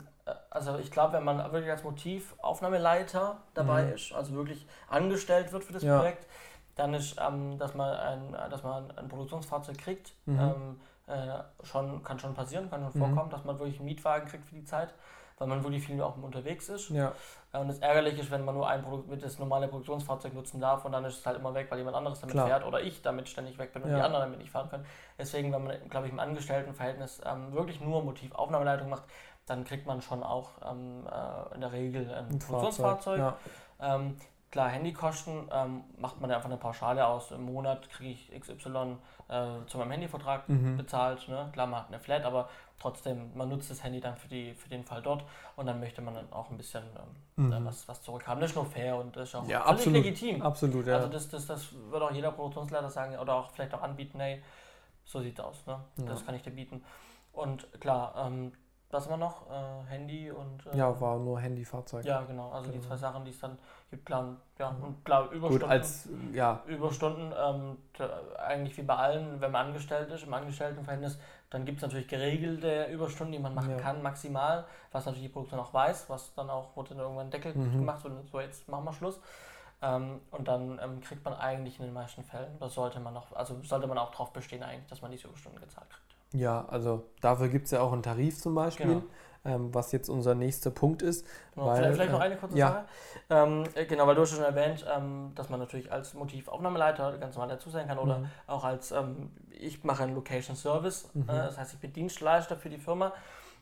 also ich glaube, wenn man wirklich als Motivaufnahmeleiter dabei mhm. ist, also wirklich angestellt wird für das ja. Projekt, dann ist, ähm, dass man ein, dass man ein Produktionsfahrzeug kriegt, mhm. ähm, äh, schon, kann schon passieren, kann schon mhm. vorkommen, dass man wirklich einen Mietwagen kriegt für die Zeit, weil man wirklich viel auch unterwegs ist. Ja. Äh, und das Ärgerliche ist, wenn man nur ein Produkt mit das normale Produktionsfahrzeug nutzen darf und dann ist es halt immer weg, weil jemand anderes damit Klar. fährt oder ich damit ständig weg bin und ja. die anderen damit nicht fahren können. Deswegen, wenn man, glaube ich, im Angestelltenverhältnis ähm, wirklich nur Motivaufnahmeleitung macht, dann kriegt man schon auch ähm, äh, in der Regel ein, ein Produktionsfahrzeug. Ja. Ähm, klar, Handykosten ähm, macht man einfach eine Pauschale aus. Im Monat kriege ich XY äh, zu meinem Handyvertrag Mhm. bezahlt. Ne? Klar, man hat eine Flat, aber trotzdem, man nutzt das Handy dann für, die, für den Fall dort und dann möchte man dann auch ein bisschen ähm, Mhm. was, was zurückhaben. Das ist nur fair und das ist auch Ja, völlig absolut. legitim. Absolut, ja. Also das, das, das wird auch jeder Produktionsleiter sagen oder auch vielleicht auch anbieten, hey, so sieht's aus, ne? Das Ja. kann ich dir bieten. Und klar, ähm, was wir noch? Äh, Handy und äh, ja, war nur Handyfahrzeug. ja, genau. Also die Genau. zwei Sachen, die es dann gibt, klar, und- ja, und klar, Überstunden. Gut, als, ja, Überstunden, ähm, eigentlich wie bei allen, wenn man angestellt ist, im Angestelltenverhältnis, dann gibt es natürlich geregelte Überstunden, die man machen Ja. kann, maximal, was natürlich die Produktion auch weiß, was dann auch, wurde dann irgendwann Deckel Mhm. gemacht, so, so jetzt machen wir Schluss. Ähm, und dann ähm, kriegt man eigentlich in den meisten Fällen, das sollte man noch, also sollte man auch darauf bestehen eigentlich, dass man diese Überstunden gezahlt kriegt. Ja, also dafür gibt es ja auch einen Tarif zum Beispiel, Genau. ähm, was jetzt unser nächster Punkt ist. Genau, Weil, vielleicht, noch äh, eine kurze ja. Sache. Ähm, äh, genau, weil du hast schon erwähnt, ähm, dass man natürlich als Motivaufnahmeleiter ganz normal dazu sein kann oder Mhm. auch als, ähm, ich mache einen Location Service, Mhm. äh, das heißt, ich bin Dienstleister für die Firma.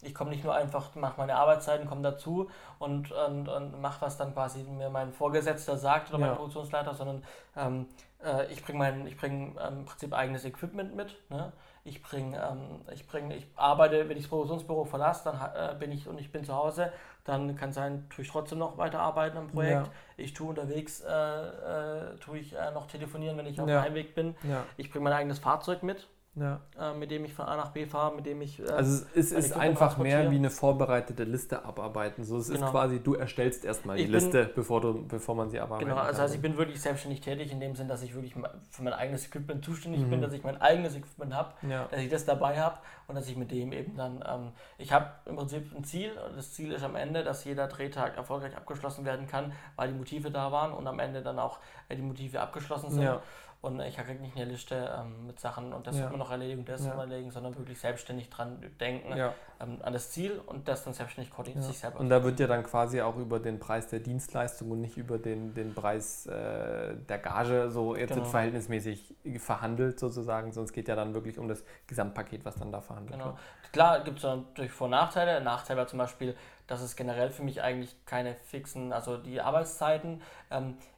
Ich komme nicht nur einfach, mache meine Arbeitszeiten, komme dazu und, und, und mache, was dann quasi mir mein Vorgesetzter sagt oder Ja. mein Produktionsleiter, sondern ähm, äh, ich bringe mein, ich bringe ähm, im Prinzip eigenes Equipment mit. Ne? Ich bringe, ähm, ich bringe, ich arbeite, wenn ich das Produktionsbüro verlasse, dann äh, bin ich und ich bin zu Hause, dann kann sein, tue ich trotzdem noch weiterarbeiten am Projekt. Ja. Ich tue unterwegs, äh, äh, tue ich äh, noch telefonieren, wenn ich auf Ja. dem Heimweg bin. Ja, Ich bringe mein eigenes Fahrzeug mit, ja. äh, mit dem ich von A nach B fahre, mit dem ich. Äh, Also es ist, ist einfach mehr wie eine vorbereitete Liste abarbeiten. So, es ist Genau. quasi, du erstellst erstmal die bin- Liste, bevor, du, bevor man sie abarbeiten Genau, also heißt, ich bin wirklich selbstständig tätig in dem Sinn, dass ich wirklich für mein eigenes Equipment zuständig Mhm. bin, dass ich mein eigenes Equipment habe, ja. dass ich das dabei habe und dass ich mit dem eben dann, ähm, ich habe im Prinzip ein Ziel und das Ziel ist am Ende, dass jeder Drehtag erfolgreich abgeschlossen werden kann, weil die Motive da waren und am Ende dann auch äh, die Motive abgeschlossen sind. Ja. Und ich kriege nicht eine Liste ähm, mit Sachen und das Ja. wird man noch erledigen das Ja. man erledigen, sondern wirklich selbstständig dran denken, ja. ähm, an das Ziel und das dann selbstständig koordinieren, Ja. sich selber. Und da wird ja dann quasi auch über den Preis der Dienstleistung und nicht über den, den Preis äh, der Gage so jetzt Genau. verhältnismäßig verhandelt sozusagen, sonst geht ja dann wirklich um das Gesamtpaket, was dann da verhandelt Genau. wird. Klar gibt es natürlich Vor- und Nachteile. Nachteil war zum Beispiel, dass es generell für mich eigentlich keine fixen, also die Arbeitszeiten, ähm, äh,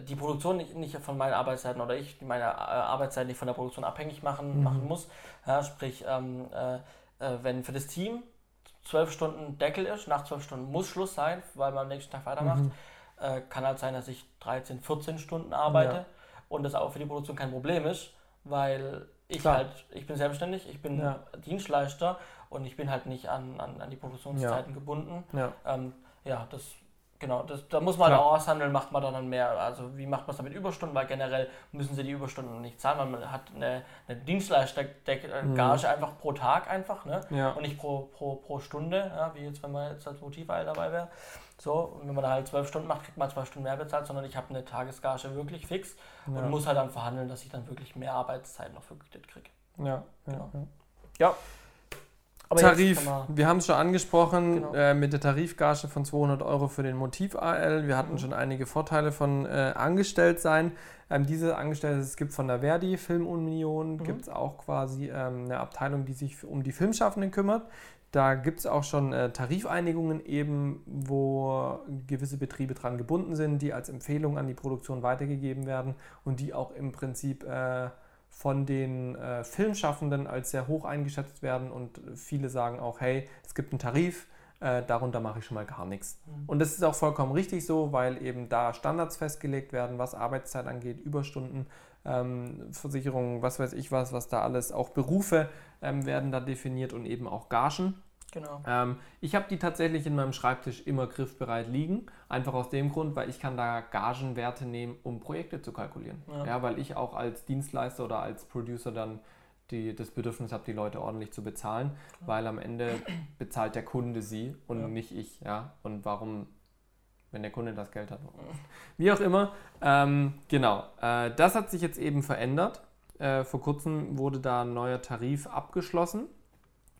die Produktion nicht, nicht von meinen Arbeitszeiten oder ich meine äh, Arbeitszeit nicht von der Produktion abhängig machen, Mhm. machen muss. Ja, sprich, ähm, äh, äh, wenn für das Team zwölf Stunden Deckel ist, nach zwölf Stunden muss Schluss sein, weil man am nächsten Tag weitermacht, Mhm. äh, kann halt sein, dass ich 13, 14 Stunden arbeite Ja. und das auch für die Produktion kein Problem ist, weil ich Klar. halt, ich bin selbstständig, ich bin Ja. Dienstleister und ich bin halt nicht an, an, an die Produktionszeiten gebunden. Ja. Ähm, ja, das genau, das, da muss man Klar. auch aushandeln, macht man dann mehr, also wie macht man es dann mit Überstunden, weil generell müssen sie die Überstunden nicht zahlen, weil man hat eine, eine Dienstleister-Gage Mhm. einfach pro Tag einfach, ne? Ja. und nicht pro, pro, pro Stunde, ja, wie jetzt, wenn man jetzt als Motivwahl dabei wäre. So, und wenn man da halt zwölf Stunden macht, kriegt man zwölf Stunden mehr bezahlt, sondern ich habe eine Tagesgage wirklich fix Ja. und muss halt dann verhandeln, dass ich dann wirklich mehr Arbeitszeit noch vergütet kriege. Ja, ja, Genau. ja. Aber Tarif, wir haben es schon angesprochen, Genau. äh, mit der Tarifgage von 200 Euro für den Motiv-AL. Wir hatten Mhm. schon einige Vorteile von äh, Angestelltsein. Ähm, diese Angestellte, es gibt von der Verdi Filmunion, Mhm. gibt es auch quasi ähm, eine Abteilung, die sich um die Filmschaffenden kümmert. Da gibt es auch schon äh, Tarifeinigungen eben, wo gewisse Betriebe dran gebunden sind, die als Empfehlung an die Produktion weitergegeben werden und die auch im Prinzip äh, von den äh, Filmschaffenden als sehr hoch eingeschätzt werden und viele sagen auch, hey, es gibt einen Tarif, äh, darunter mache ich schon mal gar nichts. Mhm. Und das ist auch vollkommen richtig so, weil eben da Standards festgelegt werden, was Arbeitszeit angeht, Überstunden, ähm, Versicherungen, was weiß ich was, was da alles, auch Berufe ähm, werden da definiert und eben auch Gagen. Genau. Ähm, ich habe die tatsächlich in meinem Schreibtisch immer griffbereit liegen. Einfach aus dem Grund, weil ich kann da Gagenwerte nehmen, um Projekte zu kalkulieren. Ja. Ja. weil ich auch als Dienstleister oder als Producer dann die, das Bedürfnis habe, die Leute ordentlich zu bezahlen, weil am Ende bezahlt der Kunde sie und Ja. nicht ich. Ja? Und warum, wenn der Kunde das Geld hat? Wie auch immer. Ähm, genau, äh, das hat sich jetzt eben verändert. Äh, vor kurzem wurde da ein neuer Tarif abgeschlossen.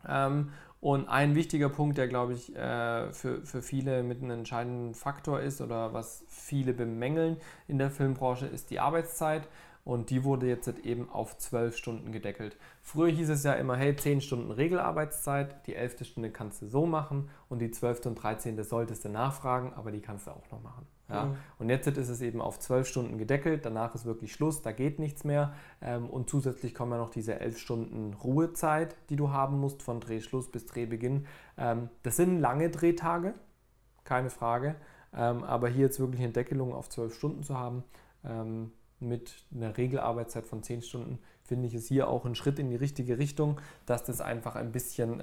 Ähm, und ein wichtiger Punkt, der, glaube ich, äh, für, für viele mit einem entscheidenden Faktor ist oder was viele bemängeln in der Filmbranche, ist die Arbeitszeit. Und die wurde jetzt eben auf zwölf Stunden gedeckelt. Früher hieß es ja immer, hey, 10 Stunden Regelarbeitszeit, die 11. Stunde kannst du so machen und die 12. und 13. solltest du nachfragen, aber die kannst du auch noch machen. Ja? Mhm. Und jetzt ist es eben auf zwölf Stunden gedeckelt, danach ist wirklich Schluss, da geht nichts mehr. Ähm, und zusätzlich kommen ja noch diese elf Stunden Ruhezeit, die du haben musst, von Drehschluss bis Drehbeginn. Ähm, das sind lange Drehtage, keine Frage. Ähm, aber hier jetzt wirklich eine Deckelung auf zwölf Stunden zu haben, mit einer Regelarbeitszeit von zehn Stunden, finde ich es hier auch ein Schritt in die richtige Richtung, dass das einfach ein bisschen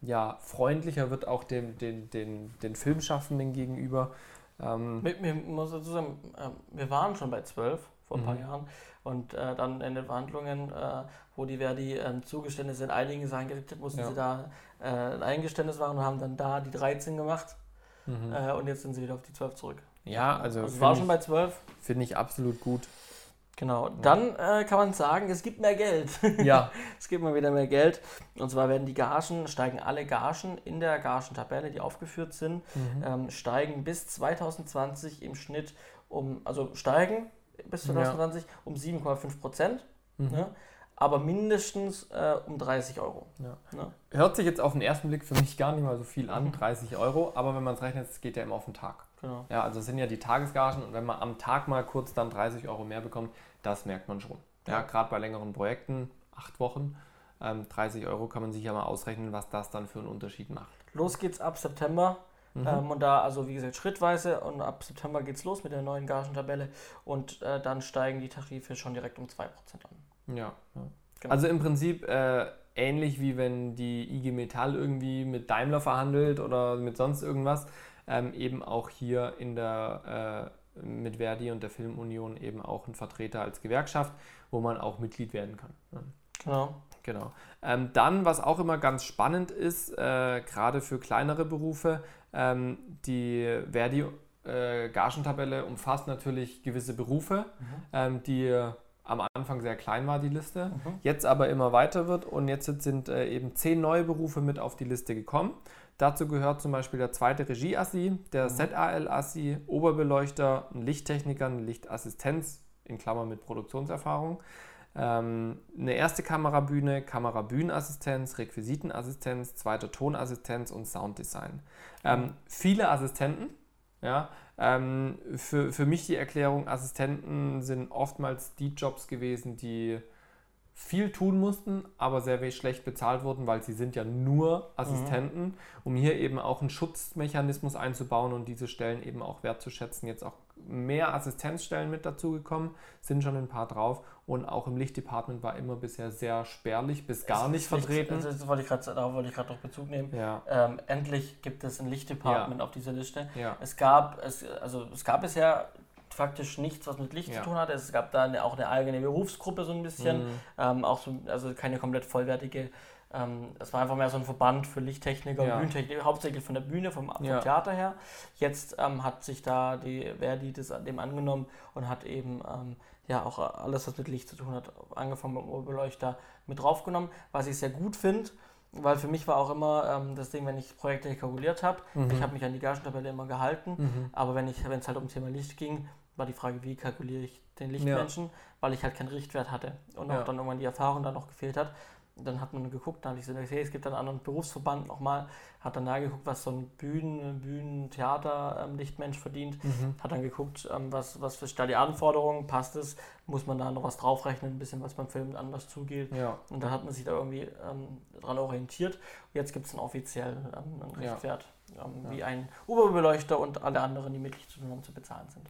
ja, freundlicher wird, auch dem, den, den, den Filmschaffenden gegenüber. Ähm, wir, wir, muss dazu sagen, äh, wir waren schon bei 12 vor ein paar mhm. Jahren und äh, dann in den Verhandlungen, äh, wo die Verdi äh, Zugeständnisse in einigen Sachen gekriegt hat, mussten ja. sie da äh, ein Eingeständnis machen und haben dann da die 13 gemacht mhm. Äh, und jetzt sind sie wieder auf die 12 zurück. Ja, also, also war schon bei 12. Finde ich absolut gut. Genau, dann äh, kann man sagen, es gibt mehr Geld. Ja. es gibt mal wieder mehr Geld. Und zwar werden die Gagen, steigen alle Gagen in der Gagentabelle, die aufgeführt sind, mhm. ähm, steigen bis 2020 im Schnitt um, also steigen bis 2020 ja. um 7,5 Prozent. Mhm. Ne? aber mindestens äh, um 30 Euro. Ja. Ne? Hört sich jetzt auf den ersten Blick für mich gar nicht mal so viel an, 30 Euro, aber wenn man es rechnet, es geht ja immer auf den Tag. Genau. Ja, also es sind ja die Tagesgagen und wenn man am Tag mal kurz dann 30 Euro mehr bekommt, das merkt man schon. Ja, ja gerade bei längeren Projekten, acht Wochen, ähm, 30 Euro kann man sich ja mal ausrechnen, was das dann für einen Unterschied macht. Los geht's ab September. Mhm. Ähm, und da, also wie gesagt, schrittweise und ab September geht's los mit der neuen Gagentabelle und äh, dann steigen die Tarife schon direkt um 2% an. Ja, ja. Genau. also im Prinzip äh, ähnlich wie wenn die IG Metall irgendwie mit Daimler verhandelt oder mit sonst irgendwas, ähm, eben auch hier in der äh, mit Verdi und der Filmunion eben auch ein Vertreter als Gewerkschaft, wo man auch Mitglied werden kann. Genau. Genau. Ähm, dann, was auch immer ganz spannend ist, äh, gerade für kleinere Berufe, ähm, die Verdi äh, Gagentabelle umfasst natürlich gewisse Berufe, mhm. ähm, die am Anfang sehr klein war, die Liste, mhm. jetzt aber immer weiter wird und jetzt sind äh, eben zehn neue Berufe mit auf die Liste gekommen. Dazu gehört zum Beispiel der zweite Regie-Assi, der mhm. ZAL-Assi, Oberbeleuchter, ein Lichttechniker, eine Lichtassistenz, in Klammern mit Produktionserfahrung, ähm, eine erste Kamerabühne, Kamerabühnenassistenz, Requisitenassistenz, zweite Tonassistenz und Sounddesign. Ähm, mhm. Viele Assistenten, ja, ähm, für, für mich die Erklärung, Assistenten sind oftmals die Jobs gewesen, die viel tun mussten, aber sehr schlecht bezahlt wurden, weil sie sind ja nur Assistenten, mhm. um hier eben auch einen Schutzmechanismus einzubauen und diese Stellen eben auch wertzuschätzen. Jetzt auch mehr Assistenzstellen mit dazugekommen, sind schon ein paar drauf und auch im Lichtdepartment war immer bisher sehr spärlich bis gar nicht vertreten. Also das wollte ich grad, darauf wollte ich gerade noch Bezug nehmen. Ja. Ähm, endlich gibt es ein Lichtdepartment ja. auf dieser Liste. Ja. Es gab es also es gab bisher faktisch nichts, was mit Licht ja. zu tun hatte. Es gab da eine, auch eine eigene Berufsgruppe so ein bisschen, mhm. ähm, auch so, also keine komplett vollwertige. Ähm, es war einfach mehr so ein Verband für Lichttechniker ja. und Bühnentechniker, hauptsächlich von der Bühne, vom, vom ja. Theater her. Jetzt ähm, hat sich da die Verdi das dem angenommen und hat eben ähm, ja auch alles, was mit Licht zu tun hat, angefangen beim Oberbeleuchter mit draufgenommen, was ich sehr gut finde weil für mich war auch immer ähm, das Ding, wenn ich Projekte kalkuliert habe, mhm. ich habe mich an die Gagentabelle immer gehalten, mhm. aber wenn es halt um Thema Licht ging, war die Frage, wie kalkuliere ich den Lichtmenschen, ja. weil ich halt keinen Richtwert hatte und auch dann irgendwann die Erfahrung da noch gefehlt hat. dann hat man geguckt, dann habe ich so gesagt, hey, es gibt einen anderen Berufsverband nochmal, hat dann da geguckt, was so ein Bühnen, Bühnen, Theater, ähm, Lichtmensch verdient, mhm. hat dann geguckt, ähm, was, was für da die Anforderungen, passt es, muss man da noch was draufrechnen, ein bisschen was beim Film anders zugeht. Ja. Und dann hat man sich da irgendwie ähm, dran orientiert. Und jetzt gibt es einen offiziellen ähm, einen Richtwert, ja. wie ein Oberbeleuchter und alle anderen, die mit Licht zu bezahlen sind.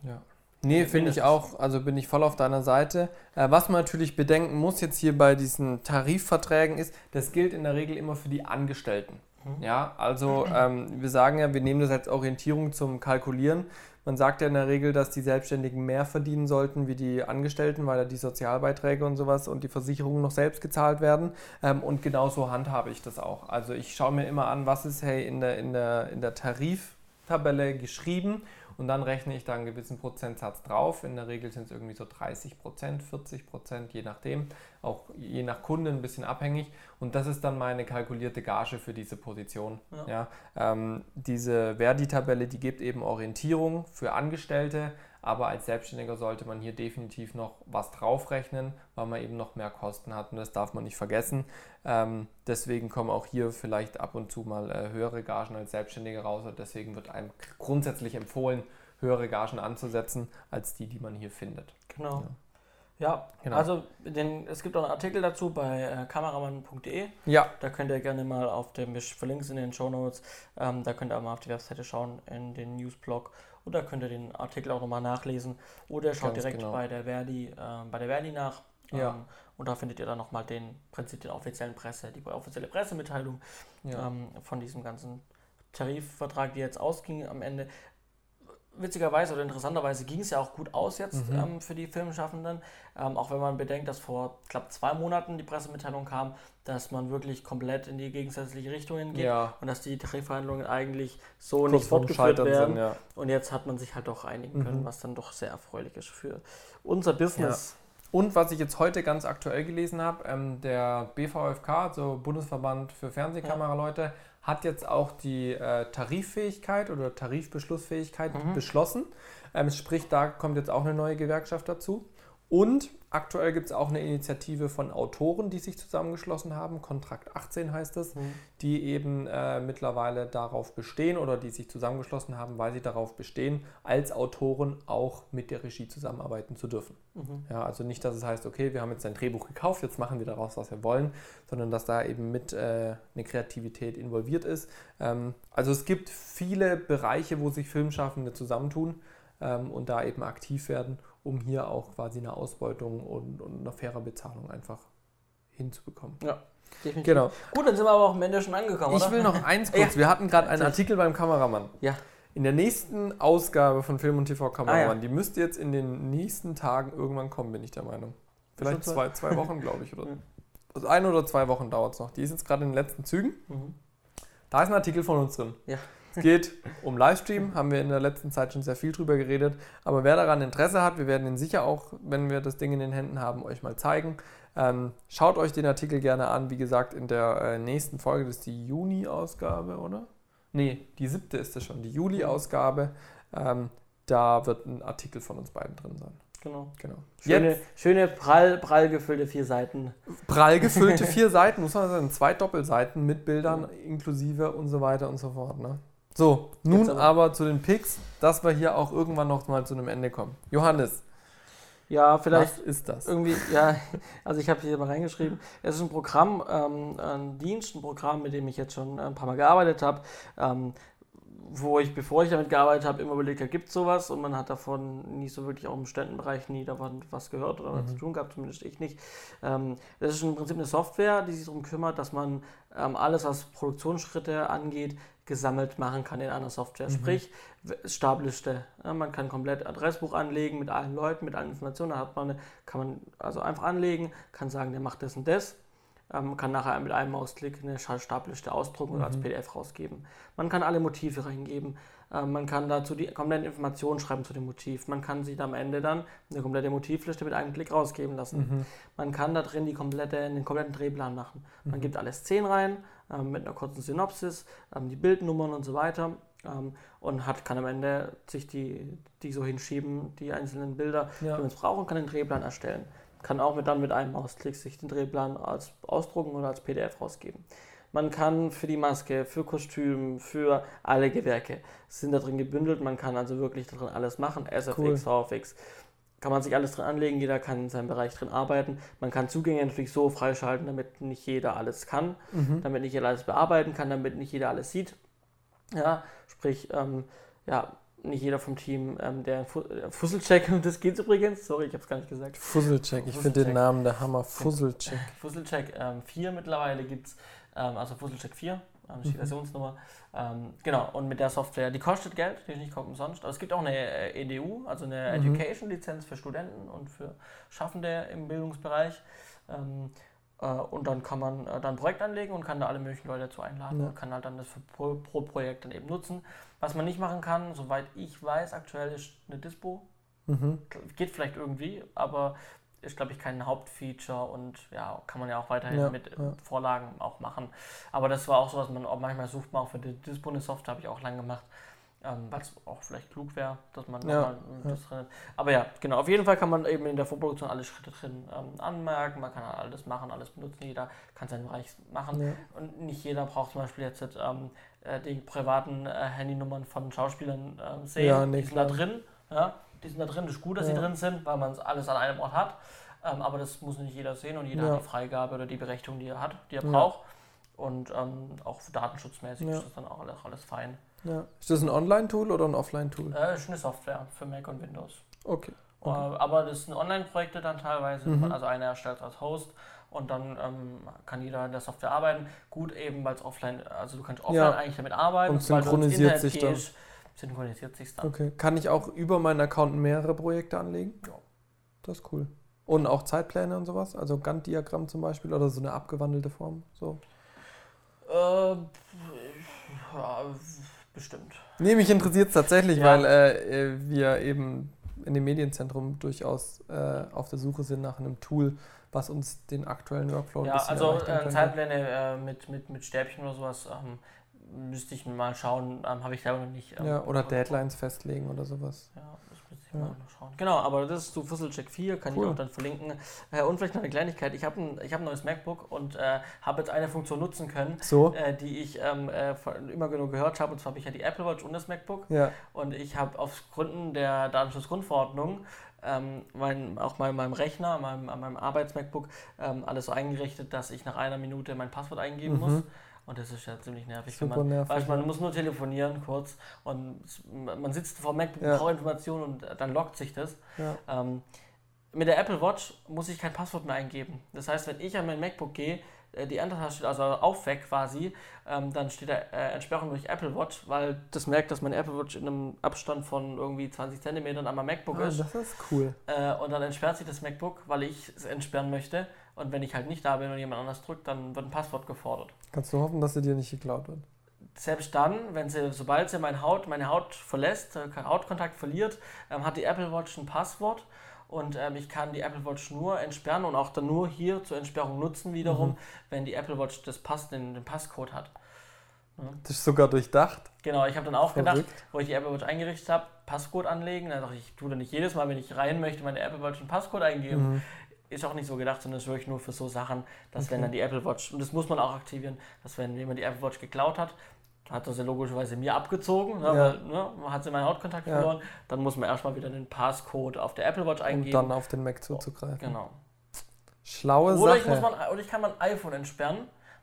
Nee, finde ich auch. Also bin ich voll auf deiner Seite. Äh, was man natürlich bedenken muss jetzt hier bei diesen Tarifverträgen ist, das gilt in der Regel immer für die Angestellten. Mhm. Ja, also ähm, wir sagen ja, wir nehmen das als Orientierung zum Kalkulieren. Man sagt ja in der Regel, dass die Selbstständigen mehr verdienen sollten wie die Angestellten, weil ja die Sozialbeiträge und sowas und die Versicherungen noch selbst gezahlt werden. Ähm, und genauso handhabe ich das auch. Also ich schaue mir immer an, was ist hey in der, in der, in der Tariftabelle geschrieben und dann rechne ich da einen gewissen Prozentsatz drauf. In der Regel sind es irgendwie so 30 Prozent, 40 Prozent, je nachdem, auch je nach Kunde ein bisschen abhängig. Und das ist dann meine kalkulierte Gage für diese Position. Ja. ja ähm, diese Verdi-Tabelle, die gibt eben Orientierung für Angestellte, aber als Selbstständiger sollte man hier definitiv noch was draufrechnen, weil man eben noch mehr Kosten hat und das darf man nicht vergessen. Ähm, deswegen kommen auch hier vielleicht ab und zu mal äh, höhere Gagen als Selbstständiger raus und deswegen wird einem grundsätzlich empfohlen, höhere Gagen anzusetzen als die, die man hier findet. Genau. Ja. Ja, genau. also den, es gibt auch einen Artikel dazu bei äh, kameramann.de. Ja. Da könnt ihr gerne mal auf dem, ich verlinke es in den Show Notes, ähm, da könnt ihr auch mal auf die Webseite schauen, in den Newsblog. Oder könnt ihr den Artikel auch nochmal nachlesen. Oder schaut Ganz direkt genau. bei der Verdi, äh, bei der Verdi nach. Ja. Ähm, und da findet ihr dann nochmal den Prinzip den offiziellen Presse, die offizielle Pressemitteilung ja. ähm, von diesem ganzen Tarifvertrag, die jetzt ausging am Ende witzigerweise oder interessanterweise ging es ja auch gut aus jetzt mhm. ähm, für die Filmschaffenden. Ähm, auch wenn man bedenkt, dass vor, knapp zwei Monaten die Pressemitteilung kam, dass man wirklich komplett in die gegensätzliche Richtung geht ja. und dass die Tarifverhandlungen eigentlich so Kurz nicht fortgeführt werden. Sind, ja. Und jetzt hat man sich halt doch einigen können, mhm. was dann doch sehr erfreulich ist für unser Business. Ja. Und was ich jetzt heute ganz aktuell gelesen habe, ähm, der BVFK, also Bundesverband für Fernsehkameraleute, hat jetzt auch die äh, Tariffähigkeit oder Tarifbeschlussfähigkeit mhm. beschlossen. Ähm, sprich, da kommt jetzt auch eine neue Gewerkschaft dazu. Und aktuell gibt es auch eine Initiative von Autoren, die sich zusammengeschlossen haben. Kontrakt 18 heißt es, mhm. die eben äh, mittlerweile darauf bestehen oder die sich zusammengeschlossen haben, weil sie darauf bestehen, als Autoren auch mit der Regie zusammenarbeiten zu dürfen. Mhm. Ja, also nicht, dass es heißt, okay, wir haben jetzt ein Drehbuch gekauft, jetzt machen wir daraus, was wir wollen, sondern dass da eben mit äh, eine Kreativität involviert ist. Ähm, also es gibt viele Bereiche, wo sich Filmschaffende zusammentun ähm, und da eben aktiv werden um hier auch quasi eine Ausbeutung und, und eine faire Bezahlung einfach hinzubekommen. Ja. Definitiv. Genau. Gut, dann sind wir aber auch am Ende schon angekommen. Ich oder? will noch eins kurz. Ja. Wir hatten gerade einen Artikel beim Kameramann. Ja. In der nächsten Ausgabe von Film und TV Kameramann, ah, ja. die müsste jetzt in den nächsten Tagen irgendwann kommen, bin ich der Meinung. Vielleicht zwei, zwei Wochen, glaube ich. Oder also ein oder zwei Wochen dauert es noch. Die ist jetzt gerade in den letzten Zügen. Mhm. Da ist ein Artikel von uns drin. Ja. Es geht um Livestream, haben wir in der letzten Zeit schon sehr viel drüber geredet. Aber wer daran Interesse hat, wir werden ihn sicher auch, wenn wir das Ding in den Händen haben, euch mal zeigen. Ähm, schaut euch den Artikel gerne an. Wie gesagt, in der äh, nächsten Folge, das ist die Juni-Ausgabe, oder? Nee, die siebte ist es schon, die Juli-Ausgabe. Ähm, da wird ein Artikel von uns beiden drin sein. Genau. genau. Schöne, schöne prall, prall gefüllte vier Seiten. Prall gefüllte vier Seiten, muss man sagen, zwei Doppelseiten mit Bildern inklusive und so weiter und so fort. Ne? So, nun aber. aber zu den Picks, dass wir hier auch irgendwann noch mal zu einem Ende kommen. Johannes. Ja, vielleicht. Was ist das? Irgendwie, ja, also ich habe hier mal reingeschrieben. Es ist ein Programm, ähm, ein Dienst, ein Programm, mit dem ich jetzt schon ein paar Mal gearbeitet habe. Ähm, wo ich, bevor ich damit gearbeitet habe, immer überlegt habe, gibt es sowas und man hat davon nie so wirklich auch im Ständenbereich nie davon was gehört oder mhm. zu tun gehabt, zumindest ich nicht. Ähm, das ist im Prinzip eine Software, die sich darum kümmert, dass man ähm, alles, was Produktionsschritte angeht, gesammelt machen kann in einer Software. Mhm. Sprich, Stabliste. Ja, man kann komplett Adressbuch anlegen mit allen Leuten, mit allen Informationen. Da hat man eine, kann man also einfach anlegen, kann sagen, der macht das und das ähm, kann nachher mit einem Mausklick eine Stabliste ausdrucken mhm. und als mhm. PDF rausgeben. Man kann alle Motive reingeben. Ähm, man kann dazu die kompletten Informationen schreiben zu dem Motiv. Man kann sich am Ende dann eine komplette Motivliste mit einem Klick rausgeben lassen. Mhm. Man kann da drin die komplette, den kompletten Drehplan machen. Man mhm. gibt alle Szenen rein ähm, mit einer kurzen Synopsis, ähm, die Bildnummern und so weiter. Ähm, und hat, kann am Ende sich die, die so hinschieben, die einzelnen Bilder, ja. die man braucht, und kann den Drehplan erstellen kann auch mit, dann mit einem Mausklick sich den Drehplan als ausdrucken oder als PDF rausgeben. Man kann für die Maske, für Kostüm, für alle Gewerke sind da drin gebündelt. Man kann also wirklich drin alles machen. SFX, cool. VFX. Kann man sich alles drin anlegen, jeder kann in seinem Bereich drin arbeiten. Man kann Zugänge natürlich so freischalten, damit nicht jeder alles kann, mhm. damit nicht jeder alles bearbeiten kann, damit nicht jeder alles sieht. Ja, sprich, ähm, ja, nicht jeder vom Team, ähm, der äh, Fusselcheck, das geht übrigens, sorry, ich habe es gar nicht gesagt. Fusselcheck, ich finde den Namen der Hammer, Fusselcheck. Fusselcheck ähm, 4 mittlerweile gibt es, also Fusselcheck 4, ähm, die mhm. Versionsnummer. Ähm, genau, und mit der Software, die kostet Geld, die ist nicht kommt umsonst, aber es gibt auch eine äh, EDU, also eine mhm. Education-Lizenz für Studenten und für Schaffende im Bildungsbereich. Ähm, äh, und dann kann man äh, dann ein Projekt anlegen und kann da alle möglichen Leute dazu einladen ja. und kann halt dann das pro, pro, Projekt dann eben nutzen. Was man nicht machen kann, soweit ich weiß, aktuell ist eine Dispo. Mhm. Geht vielleicht irgendwie, aber ist, glaube ich, kein Hauptfeature und ja, kann man ja auch weiterhin ja, mit ja. Vorlagen auch machen. Aber das war auch so, was man auch manchmal sucht, man auch für die Dispo eine Software, habe ich auch lange gemacht. ähm, weil es auch vielleicht klug wäre, dass man Ja, das drin Aber ja, genau, auf jeden Fall kann man eben in der Vorproduktion alle Schritte drin ähm, anmerken, man kann alles machen, alles benutzen, jeder kann seinen Bereich machen und nicht jeder braucht zum Beispiel jetzt ähm, äh, die privaten äh, Handynummern von Schauspielern ähm, sehen, Ja, nee, die sind da klar. drin, ja, die sind da drin, das ist gut, dass sie Ja. drin sind, weil man alles an einem Ort hat, ähm, aber das muss nicht jeder sehen und jeder Ja. hat die Freigabe oder die Berechtigung, die er hat, die er Ja. braucht und ähm, auch datenschutzmäßig Ja. ist das dann auch alles, alles fein. Ja. Ist das ein Online-Tool oder ein Offline-Tool? Äh, ist eine Software für Mac und Windows. Okay. Äh, aber das sind Online-Projekte dann teilweise. Mhm. Also einer erstellt als Host und dann ähm, kann jeder in der Software arbeiten. Gut eben, weil es offline, also du kannst offline Ja. eigentlich damit arbeiten. Und weil du ins synchronisiert Internet sich dann. gehst, Synchronisiert sich dann. Okay. Kann ich auch über meinen Account mehrere Projekte anlegen? Ja. Das ist cool. Und auch Zeitpläne und sowas? Also Gantt-Diagramm zum Beispiel oder so eine abgewandelte Form? So. Äh, ja, bestimmt. Nee, mich interessiert es tatsächlich, Ja. weil äh, äh, wir eben in dem Medienzentrum durchaus äh, auf der Suche sind nach einem Tool, was uns den aktuellen Workflow ein Ja, bisschen also erleichtern äh, könnte. Zeitpläne äh, mit, mit, mit Stäbchen oder sowas ähm, müsste ich mal schauen. Ähm, Habe ich selber noch nicht. ähm, Ja, oder. Deadlines festlegen oder sowas. Ja, das müsste ich Ja. mal noch schauen. Genau, aber das ist zu Fusselcheck 4, kann Cool. ich auch dann verlinken. Äh, und vielleicht noch eine Kleinigkeit. Ich habe ein, ich hab ein neues MacBook und äh, habe jetzt eine Funktion nutzen können, So? äh, die ich ähm, äh, immer genug gehört habe. Und zwar habe ich ja die Apple Watch und das MacBook. Ja. Und ich habe auf Gründen der Datenschutzgrundverordnung ähm, mein, auch mal in meinem Rechner, an meinem, an meinem Arbeits-MacBook, ähm, alles so eingerichtet, dass ich nach einer Minute mein Passwort eingeben Mhm. muss. Und das ist ja ziemlich nervig. Super man, nervig. Weißt, man muss nur telefonieren kurz und man sitzt vor dem MacBook, Ja. braucht Informationen und dann lockt sich das. ja. Ähm, mit der Apple Watch muss ich kein Passwort mehr eingeben. Das heißt, wenn ich an mein MacBook gehe, äh, die Enter-Taste steht also auf weg quasi, ähm, dann steht da äh, Entsperrung durch Apple Watch, weil das merkt, dass mein Apple Watch in einem Abstand von irgendwie 20 Zentimetern an meinem MacBook Ah, ist. das ist cool. Äh, und dann entsperrt sich das MacBook, weil ich es entsperren möchte. Und wenn ich halt nicht da bin und jemand anders drückt, dann wird ein Passwort gefordert. Kannst du hoffen, dass sie dir nicht geklaut wird? Selbst dann, wenn sie, sobald sie meine Haut, meine Haut verlässt, äh, Hautkontakt verliert, ähm, hat die Apple Watch ein Passwort und ähm, ich kann die Apple Watch nur entsperren und auch dann nur hier zur Entsperrung nutzen wiederum, Mhm. wenn die Apple Watch das Pass, den, den Passcode hat. Das ist sogar durchdacht. Genau, ich habe dann auch gedacht, Verrückt. wo ich die Apple Watch eingerichtet habe, Passcode anlegen. Dann dachte ich, ich tue dann nicht jedes Mal, wenn ich rein möchte, meine Apple Watch einen Passcode eingeben. Mhm. Ist auch nicht so gedacht, sondern ist wirklich nur für so Sachen, dass Okay. wenn dann die Apple Watch, und das muss man auch aktivieren, dass wenn jemand die Apple Watch geklaut hat, hat er sie logischerweise mir abgezogen, ne, Ja. weil ne, man hat sie meinen Hautkontakt Ja. verloren, dann muss man erstmal wieder den Passcode auf der Apple Watch Um eingeben. dann auf den Mac zuzugreifen. genau. Schlaue Oder ich, Sache. muss man, oder ich kann mein iPhone entsperren.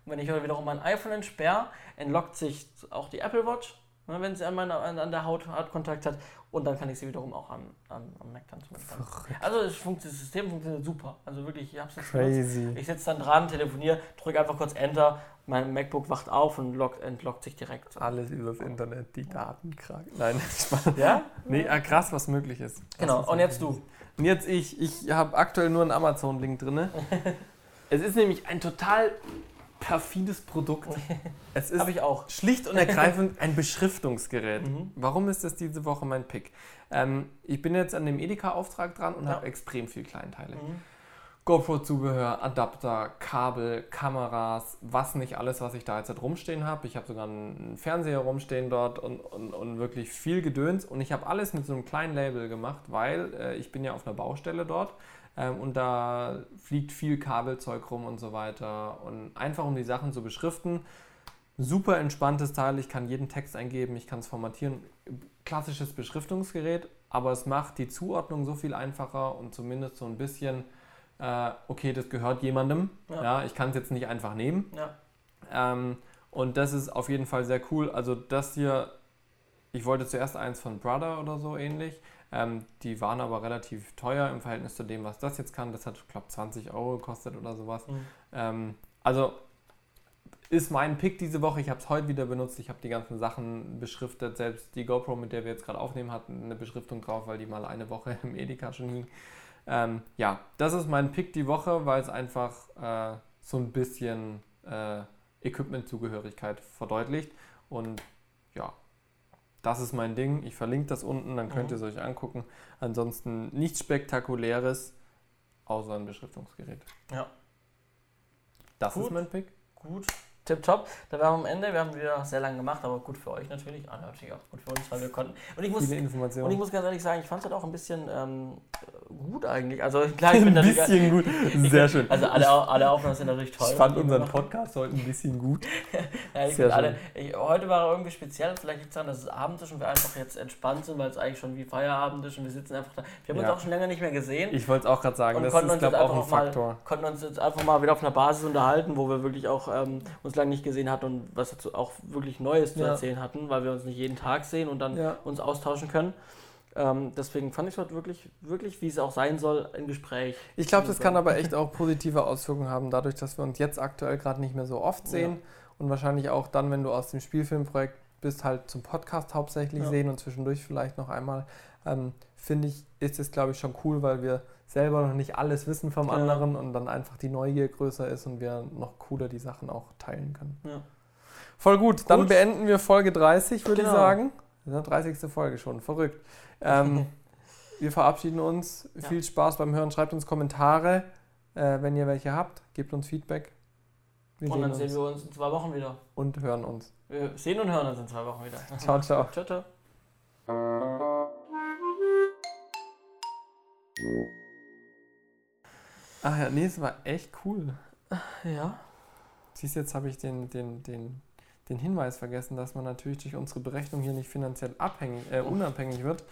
Und wenn ich wiederum mein iPhone entsperre, entlockt sich auch die Apple Watch, ne, wenn sie an, meiner, an, an der Haut Hautkontakt hat. Und dann kann ich sie wiederum auch am, am, am Mac dann zum Beispiel. Also das, das System funktioniert super. Also wirklich, ich benutzt. Crazy. Ich sitze dann dran, telefoniere, drücke einfach kurz Enter, mein MacBook wacht auf und lockt, entlockt sich direkt. Alles übers Internet, die Daten krank. Nein, Spaß. Ja? Nee, ah, krass, was möglich ist. Was Genau, und jetzt du. Und jetzt ich. Ich habe aktuell nur einen Amazon-Link drin. es ist nämlich ein total perfides Produkt. Es ist ich auch. schlicht und ergreifend ein Beschriftungsgerät. Mhm. Warum ist das diese Woche mein Pick? Ähm, ich bin jetzt an dem Edeka-Auftrag dran und Ja. habe extrem viel Kleinteile. Mhm. GoPro-Zubehör, Adapter, Kabel, Kameras, was nicht alles, was ich da jetzt halt rumstehen habe. Ich habe sogar einen Fernseher rumstehen dort und, und, und wirklich viel Gedöns. Und ich habe alles mit so einem kleinen Label gemacht, weil äh, ich bin ja auf einer Baustelle dort ähm, und da fliegt viel Kabelzeug rum und so weiter. Und einfach um die Sachen zu beschriften. Super entspanntes Teil, ich kann jeden Text eingeben, ich kann es formatieren. Klassisches Beschriftungsgerät, aber es macht die Zuordnung so viel einfacher und zumindest so ein bisschen äh, okay, das gehört jemandem. Ja. Ja. ich kann es jetzt nicht einfach nehmen. Ja. Ähm, und das ist auf jeden Fall sehr cool. Also das hier, ich wollte zuerst eins von Brother oder so ähnlich. Ähm, die waren aber relativ teuer im Verhältnis zu dem, was das jetzt kann. Das hat, glaube 20 Euro gekostet oder sowas. Mhm. Ähm, also ist mein Pick diese Woche. Ich habe es heute wieder benutzt. Ich habe die ganzen Sachen beschriftet. Selbst die GoPro, mit der wir jetzt gerade aufnehmen, hat eine Beschriftung drauf, weil die mal eine Woche im Edeka schon hing. Ähm, ja, das ist mein Pick die Woche, weil es einfach äh, so ein bisschen äh, Equipment-Zugehörigkeit verdeutlicht. Und ja, das ist mein Ding. Ich verlinke das unten, dann könnt Mhm. ihr es euch angucken. Ansonsten nichts Spektakuläres, außer ein Beschriftungsgerät. Ja. Das Gut. ist mein Pick. Gut. Tipptopp. Da waren wir am Ende. Wir haben wieder sehr lange gemacht, aber gut für euch natürlich. Ah, natürlich auch gut für uns, weil wir konnten. Und ich muss, und ich muss ganz ehrlich sagen, ich fand es halt auch ein bisschen ähm, gut eigentlich. Also klar, ich ein bin natürlich- bisschen gut. Sehr schön. Also alle, alle Aufnahmen sind natürlich toll. ich fand unseren. Podcast heute ein bisschen gut. Ja, ich Sehr finde alle, ich, heute war er irgendwie speziell, vielleicht liegt es daran, dass es abends ist und wir einfach jetzt entspannt sind, weil es eigentlich schon wie Feierabend ist und wir sitzen einfach da. Wir haben Ja. uns auch schon länger nicht mehr gesehen Ich wollte es auch gerade sagen, das ist, glaube ich, auch ein Faktor. mal, konnten uns jetzt einfach mal wieder auf einer Basis unterhalten, wo wir wirklich auch ähm, uns lange nicht gesehen hatten und was dazu auch wirklich Neues zu Ja. erzählen hatten, weil wir uns nicht jeden Tag sehen und dann Ja. uns austauschen können. Ähm, deswegen fand ich es heute wirklich, wirklich, wie es auch sein soll, ein Gespräch. Ich glaube, das kann aber echt auch positive Auswirkungen haben, dadurch, dass wir uns jetzt aktuell gerade nicht mehr so oft sehen und wahrscheinlich auch dann, wenn du aus dem Spielfilmprojekt bist, halt zum Podcast hauptsächlich Ja. sehen und zwischendurch vielleicht noch einmal. Ähm, Finde ich, ist es, glaube ich, schon cool, weil wir selber noch nicht alles wissen vom Ja. anderen und dann einfach die Neugier größer ist und wir noch cooler die Sachen auch teilen können. Ja. Voll gut, dann Gut. beenden wir Folge 30, würde Genau. ich sagen. Ja, 30. Folge schon, verrückt. Ähm, wir verabschieden uns. Ja. Viel Spaß beim Hören. Schreibt uns Kommentare, äh, wenn ihr welche habt. Gebt uns Feedback. Wir Und dann sehen sehen uns wir uns in zwei Wochen wieder. und hören uns. Wir sehen und hören uns in zwei Wochen wieder. Ciao, ciao. Ciao, ciao. Ach ja, nee, es war echt cool. Ja. Siehst jetzt habe ich den, den, den, den Hinweis vergessen, dass man natürlich durch unsere Berechnung hier nicht finanziell abhängig, äh, unabhängig wird,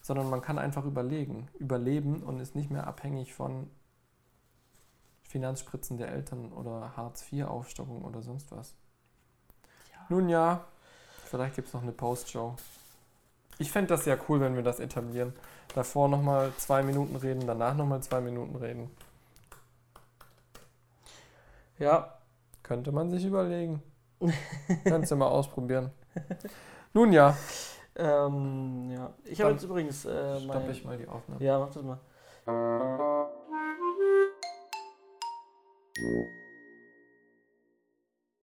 sondern man kann einfach überlegen, überleben und ist nicht mehr abhängig von Finanzspritzen der Eltern oder Hartz-IV-Aufstockung oder sonst was. Nun ja, vielleicht gibt es noch eine Postshow. Ich fände das ja cool, wenn wir das etablieren. Davor nochmal zwei Minuten reden, danach nochmal zwei Minuten reden. Ja. Könnte man sich überlegen. Kannst du mal ausprobieren. Nun ja, Ähm, ja. Ich habe jetzt übrigens. Äh, stoppe ich mal die Aufnahme. Ja, mach das mal.